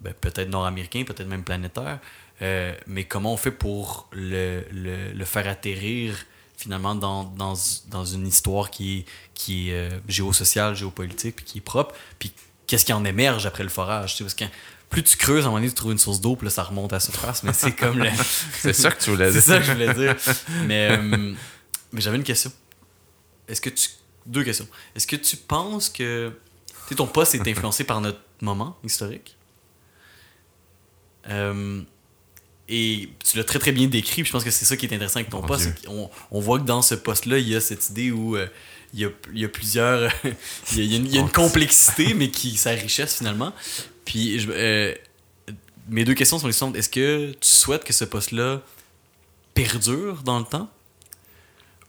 ben, peut-être nord-américain, peut-être même planétaire, euh, mais comment on fait pour le, le, le faire atterrir finalement dans, dans, dans, une histoire qui est, qui est euh, géosociale, géopolitique, puis qui est propre, puis qu'est-ce qui en émerge après le forage, tu sais, parce que plus tu creuses, à un moment donné, tu trouves une source d'eau, puis là, ça remonte à la surface, mais c'est comme le... c'est ça que tu voulais dire. c'est ça que je voulais dire. Mais, euh, mais j'avais une question. Est-ce que tu... Deux questions. Est-ce que tu penses que... Tu ton poste est influencé par notre moment historique? Euh, et tu l'as très très bien décrit, je pense que c'est ça qui est intéressant avec ton poste. On, on, voit que dans ce poste-là, il y a cette idée où euh, il, y a, il, y a, plusieurs. il, y a, une, complexité, mais qui sa richesse finalement. Puis je, euh, mes deux questions sont les suivantes. Est-ce que tu souhaites que ce poste-là perdure dans le temps?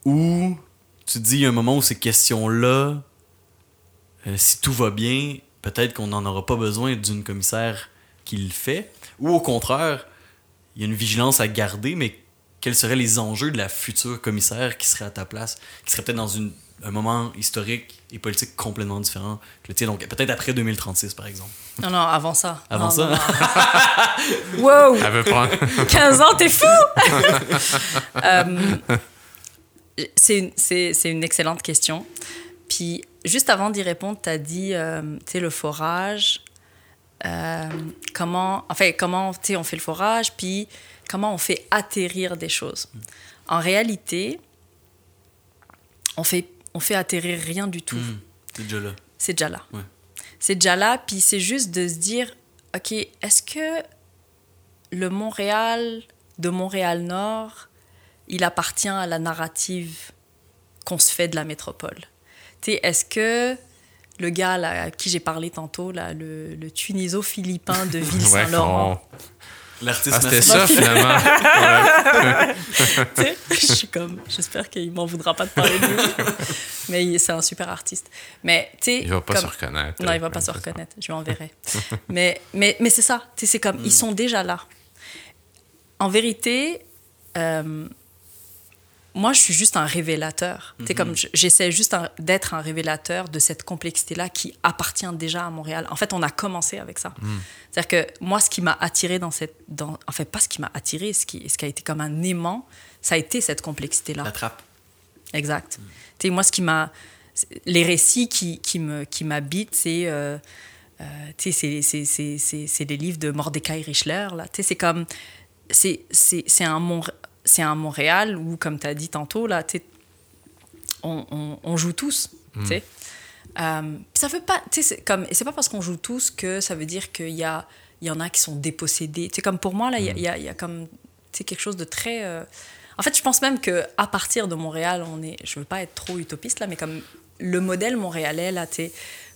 Ou tu dis, il y a un moment où ces questions-là, euh, si tout va bien, peut-être qu'on n'en aura pas besoin d'une commissaire qui le fait? Ou au contraire, il y a une vigilance à garder, mais quels seraient les enjeux de la future commissaire qui serait à ta place, qui serait peut-être dans une, un moment historique et politique complètement différent que le tien, donc peut-être après 2036 par exemple. Non, non, avant ça. Avant ça? wow! Elle veut prendre... 15 ans, t'es fou! euh, c'est une, une excellente question. Puis juste avant d'y répondre, tu as dit, euh, tu sais, le forage, euh, comment, enfin, comment, on fait le forage, puis comment on fait atterrir des choses. En réalité, on fait, on fait atterrir rien du tout. Mmh. c'est déjà là. C'est déjà là. C'est déjà là, puis c'est juste de se dire, OK, est-ce que le Montréal de Montréal-Nord, il appartient à la narrative qu'on se fait de la métropole? est-ce que le gars à qui j'ai parlé tantôt, là, le, le Tuniso-Philippin de Ville-Saint-Laurent, L'artiste ah, C'était ça, finalement. je suis comme, j'espère qu'il m'en voudra pas de parler de lui. Mais c'est un super artiste. Mais, tu sais. Il va pas se reconnaître. Non, il va pas se reconnaître. Je lui enverrai. mais mais, mais c'est ça. Tu sais, c'est comme, ils mm. sont déjà là. En vérité, euh, moi, je suis juste un révélateur. C'est comme j'essaie juste d'être un révélateur de cette complexité-là qui appartient déjà à Montréal. En fait, on a commencé avec ça. Mhm. C'est-à-dire que moi, ce qui m'a attiré dans cette, dans, en fait, pas ce qui m'a attiré, ce qui, ce qui a été comme un aimant, ça a été cette complexité-là. La trappe. Exact. Tu moi, ce qui m'a, les récits qui, qui me, qui m'habitent, c'est, euh, euh, sais, c'est les livres de Mordecai Richler là. Sais, c'est comme, c'est, c'est un c'est un Montréal où, comme tu as dit tantôt, là, on, on, joue tous. Mm. Euh, ça veut pas, c'est comme, c'est pas parce qu'on joue tous que ça veut dire qu'il y, a, y en a qui sont dépossédés. C'est comme pour moi, là, il y, a, mm. y, a, comme quelque chose de très. Euh, en fait, je pense même que à partir de Montréal, on est. Je veux pas être trop utopiste là, mais comme le modèle montréalais, là, tu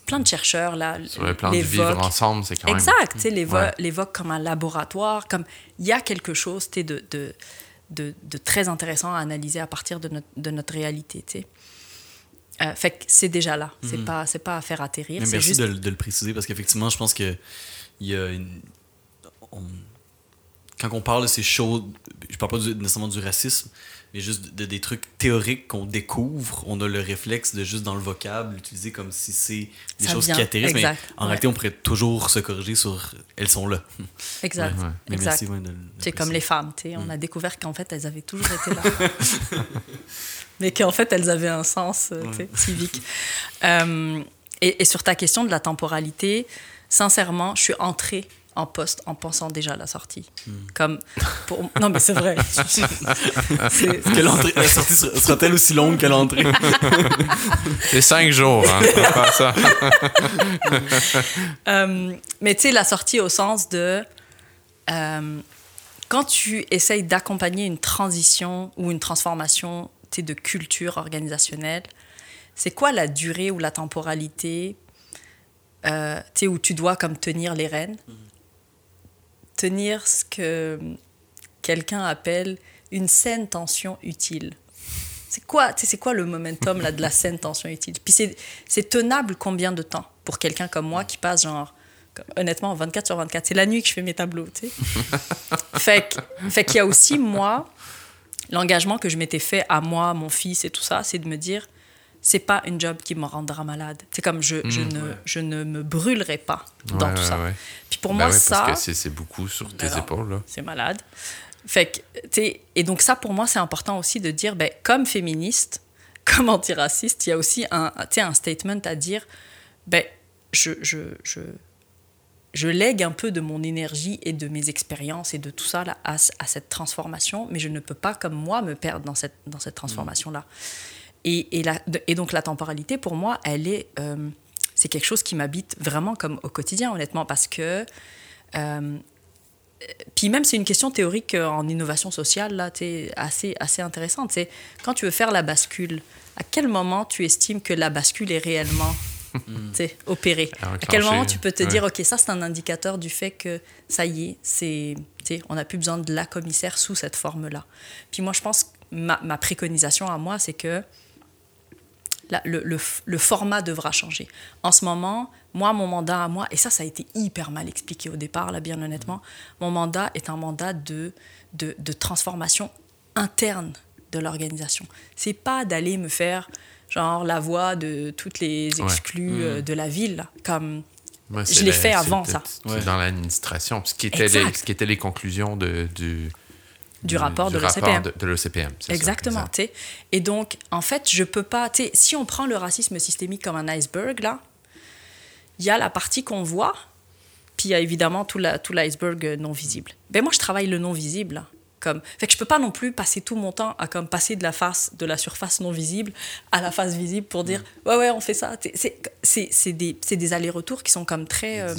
plein de chercheurs là sur le plan de vivre ensemble c'est quand même exact tu sais l'évoque comme un laboratoire comme il y a quelque chose tu de, de de, très intéressant à analyser à partir de notre, de notre réalité. Tu sais. Euh, fait que c'est déjà là. C'est mhm. pas, c'est pas à faire atterrir. merci juste... de, de, le préciser parce qu'effectivement, je pense que il y a une... quand on parle de ces choses, je parle pas nécessairement du racisme, mais juste de, des trucs théoriques qu'on découvre, on a le réflexe de juste dans le vocable l'utiliser comme si c'est des choses qui atterrissent, mais en réalité, on pourrait toujours se corriger sur elles sont là. Exact. exact. C'est comme les femmes, tu sais, on a mm. découvert qu'en fait, elles avaient toujours été là. mais qu'en fait, elles avaient un sens euh, civique. Euh, et, et, sur ta question de la temporalité, sincèrement, je suis entrée en poste en pensant déjà à la sortie. Hmm. Comme pour... Non, mais c'est vrai. que la sortie sera-t-elle aussi longue que l'entrée? c'est cinq jours, hein, ça. Euh, mais tu sais, la sortie au sens de... Euh, quand tu essayes d'accompagner une transition ou une transformation de culture organisationnelle, c'est quoi la durée ou la temporalité euh, où tu dois comme tenir les rênes? Ce que quelqu'un appelle une saine tension utile. C'est quoi, c'est quoi le momentum là, de la saine tension utile? Puis c'est tenable combien de temps pour quelqu'un comme moi qui passe genre honnêtement 24 sur 24 c'est la nuit que je fais mes tableaux tu sais. Fait fait qu'il y a aussi moi l'engagement que je m'étais fait à moi mon fils et tout ça c'est de me dire c'est pas une job qui me rendra malade. C'est comme je, je, hmm. ne, je ne me brûlerai pas dans tout ça. Puis pour ben moi, ça. Parce que c'est beaucoup sur tes épaules. C'est malade. Fait que, et donc, ça, pour moi, c'est important aussi de dire, ben, comme féministe, comme antiraciste, il y a aussi un, un statement à dire, ben, je, je, je, je lègue un peu de mon énergie et de mes expériences et de tout ça là, à, à, cette transformation, mais je ne peux pas, comme moi, me perdre dans cette, dans cette transformation-là. Et, et, la, et, donc la temporalité, pour moi, elle est, euh, c'est quelque chose qui m'habite vraiment comme au quotidien, honnêtement, parce que euh, puis même c'est une question théorique en innovation sociale là, assez assez intéressante. C'est quand tu veux faire la bascule, à quel moment tu estimes que la bascule est réellement opérée? À quel moment tu peux te dire ok ça c'est un indicateur du fait que ça y est, c'est on n'a plus besoin de la commissaire sous cette forme là. Puis moi je pense ma, ma préconisation à moi, c'est que le, format devra changer. En ce moment, moi, mon mandat à moi, et ça, ça a été hyper mal expliqué au départ, là, bien honnêtement, mon mandat est un mandat de, de, transformation interne de l'organisation. C'est pas d'aller me faire genre la voix de toutes les exclus euh, de la ville, comme je l'ai fait avant ça. Dans l'administration, ce, qui était les, ce qui étaient les conclusions de, du du rapport de l'OCPM. De, l'OCPM, Exactement. Ça, et donc, en fait, je peux pas. Si on prend le racisme systémique comme un iceberg, là, il y a la partie qu'on voit, puis il y a évidemment tout l'iceberg non visible. Ben moi, je travaille le non visible. Comme, fait que je peux pas non plus passer tout mon temps à comme passer de la face de la surface non visible à la face visible pour dire mm. ouais ouais on fait ça c'est des, des allers-retours qui sont comme très euh,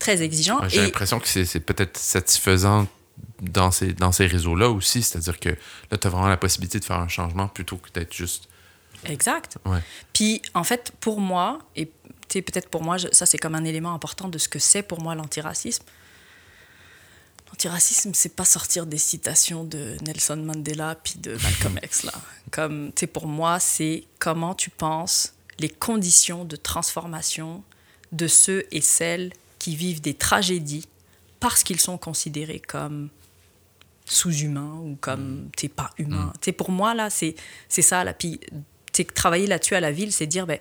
très exigeants j'ai l'impression que c'est peut-être satisfaisant dans ces, dans ces réseaux-là aussi. C'est-à-dire que là, tu as vraiment la possibilité de faire un changement plutôt que d'être juste. Exact. Puis, en fait, pour moi, et peut-être pour moi, ça, c'est comme un élément important de ce que c'est pour moi l'antiracisme. L'antiracisme, c'est pas sortir des citations de Nelson Mandela puis de Malcolm X, là. Comme, pour moi, c'est comment tu penses les conditions de transformation de ceux et celles qui vivent des tragédies parce qu'ils sont considérés comme sous-humains ou comme mm. t'es pas humain. Mm. Pour moi, là, c'est ça. Là. Puis travailler là-dessus à la ville, c'est dire ben,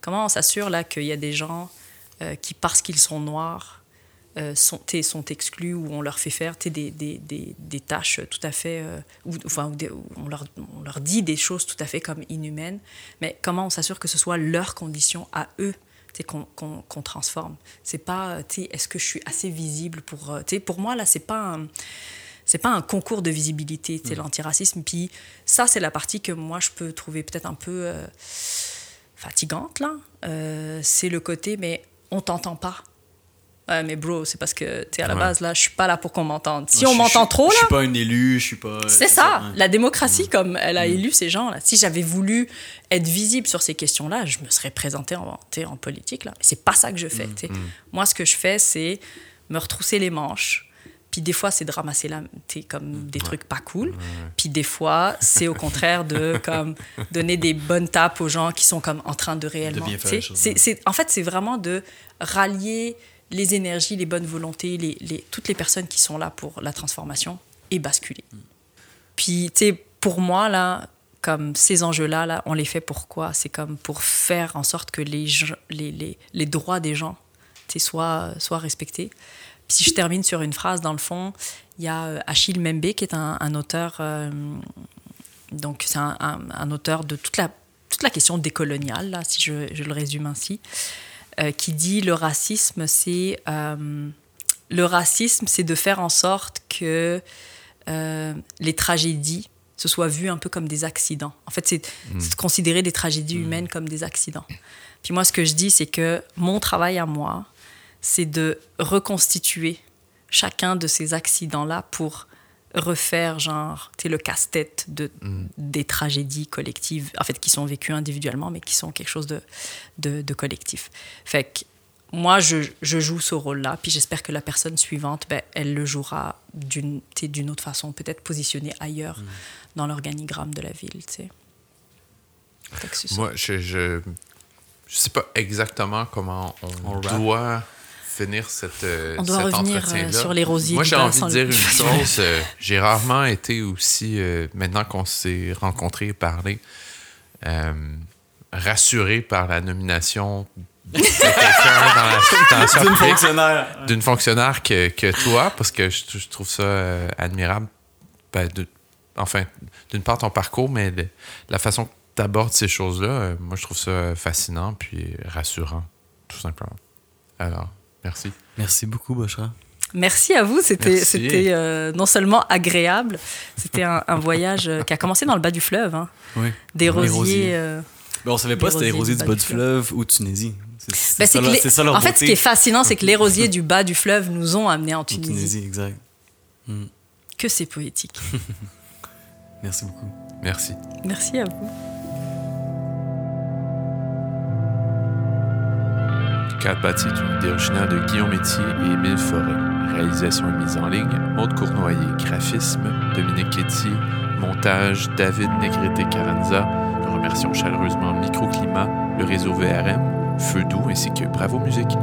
comment on s'assure là qu'il y a des gens euh, qui, parce qu'ils sont noirs, euh, sont, sont exclus ou on leur fait faire des, des, des, des, tâches tout à fait. Euh, ou, enfin, on, leur, on leur dit des choses tout à fait comme inhumaines. Mais comment on s'assure que ce soit leurs conditions à eux qu'on transforme? C'est pas, est-ce que je suis assez visible pour... Euh, pour moi, là, c'est pas un c'est pas un concours de visibilité, c'est mm. l'antiracisme. Puis ça, c'est la partie que moi, je peux trouver peut-être un peu euh, fatigante, là. Euh, c'est le côté, mais on t'entend pas. Ouais, mais bro, c'est parce que, tu à la base, là, je suis pas là pour qu'on m'entende. Si on m'entend trop, là. Je suis pas un élu, je suis pas. C'est ça. La démocratie, mm. comme elle a mm. élu ces gens-là. Si j'avais voulu être visible sur ces questions-là, je me serais présenté en, en politique, là. Mais c'est pas ça que je fais, mm. Moi, ce que je fais, c'est me retrousser les manches. Puis des fois, c'est de ramasser la, comme des trucs pas cool. Puis des fois, c'est au contraire de comme donner des bonnes tapes aux gens qui sont comme en train de réellement. De en fait, c'est vraiment de rallier les énergies, les bonnes volontés, les, toutes les personnes qui sont là pour la transformation et basculer. Puis, tu sais, pour moi, là, comme ces enjeux-là, là, on les fait pourquoi? C'est comme pour faire en sorte que les, les, les, droits des gens soient, soient respectés. Si je termine sur une phrase, dans le fond, il y a euh, Achille Membe, qui est un, auteur, euh, donc c'est un, un, auteur de toute la, toute la question décoloniale, là, si je, je le résume ainsi. Euh, qui dit le racisme, c'est euh, le racisme, c'est de faire en sorte que les tragédies se soient vues un peu comme des accidents. En fait, c'est de considérer des tragédies hmm. humaines comme des accidents. Puis moi, ce que je dis, c'est que mon travail à moi, c'est de reconstituer chacun de ces accidents-là pour refaire genre le casse-tête de mm. des tragédies collectives en fait qui sont vécues individuellement mais qui sont quelque chose de de, collectif fait que moi je, je joue ce rôle là puis j'espère que la personne suivante ben, elle le jouera d'une d'une autre façon peut-être positionnée ailleurs mm. dans l'organigramme de la ville tu sais moi je, je je sais pas exactement comment on, doit finir cette, euh, On doit revenir euh, sur les rosiers. Moi, j'ai envie de dire une chose. Euh, j'ai rarement été aussi, maintenant qu'on s'est rencontrés et parlé, rassuré par la nomination de quelqu'un d'une fonctionnaire, d'une fonctionnaire que, que, toi, parce que je, trouve ça admirable. Ben, de, enfin, d'une part ton parcours, mais la façon que tu abordes ces choses-là, moi, je trouve ça fascinant puis rassurant, tout simplement. Alors, Merci. Merci beaucoup, Bochra. Merci à vous. C'était, c'était euh, non seulement agréable, c'était un, voyage euh, qui a commencé dans le bas du fleuve. Hein. Oui. Des rosiers. Euh, ben, on savait pas si c'était les rosiers du bas du fleuve ou Tunisie. C'est, ben, ça, En fait, ce qui est fascinant, c'est que les rosiers du bas du fleuve nous ont amenés en Tunisie. Tunisie, exact. Hmm. Que c'est poétique. Merci beaucoup. Merci. Merci à vous. Cat Bâti est idée de Guillaume Métier et Émile Forêt. Réalisation et mise en ligne, Maude Cournoyer. Graphisme, Dominique Quétier. Montage, David Negrete-Caranza. Nous remercions chaleureusement Microclimat, le réseau VRM, Feu Doux ainsi que Bravo Musique.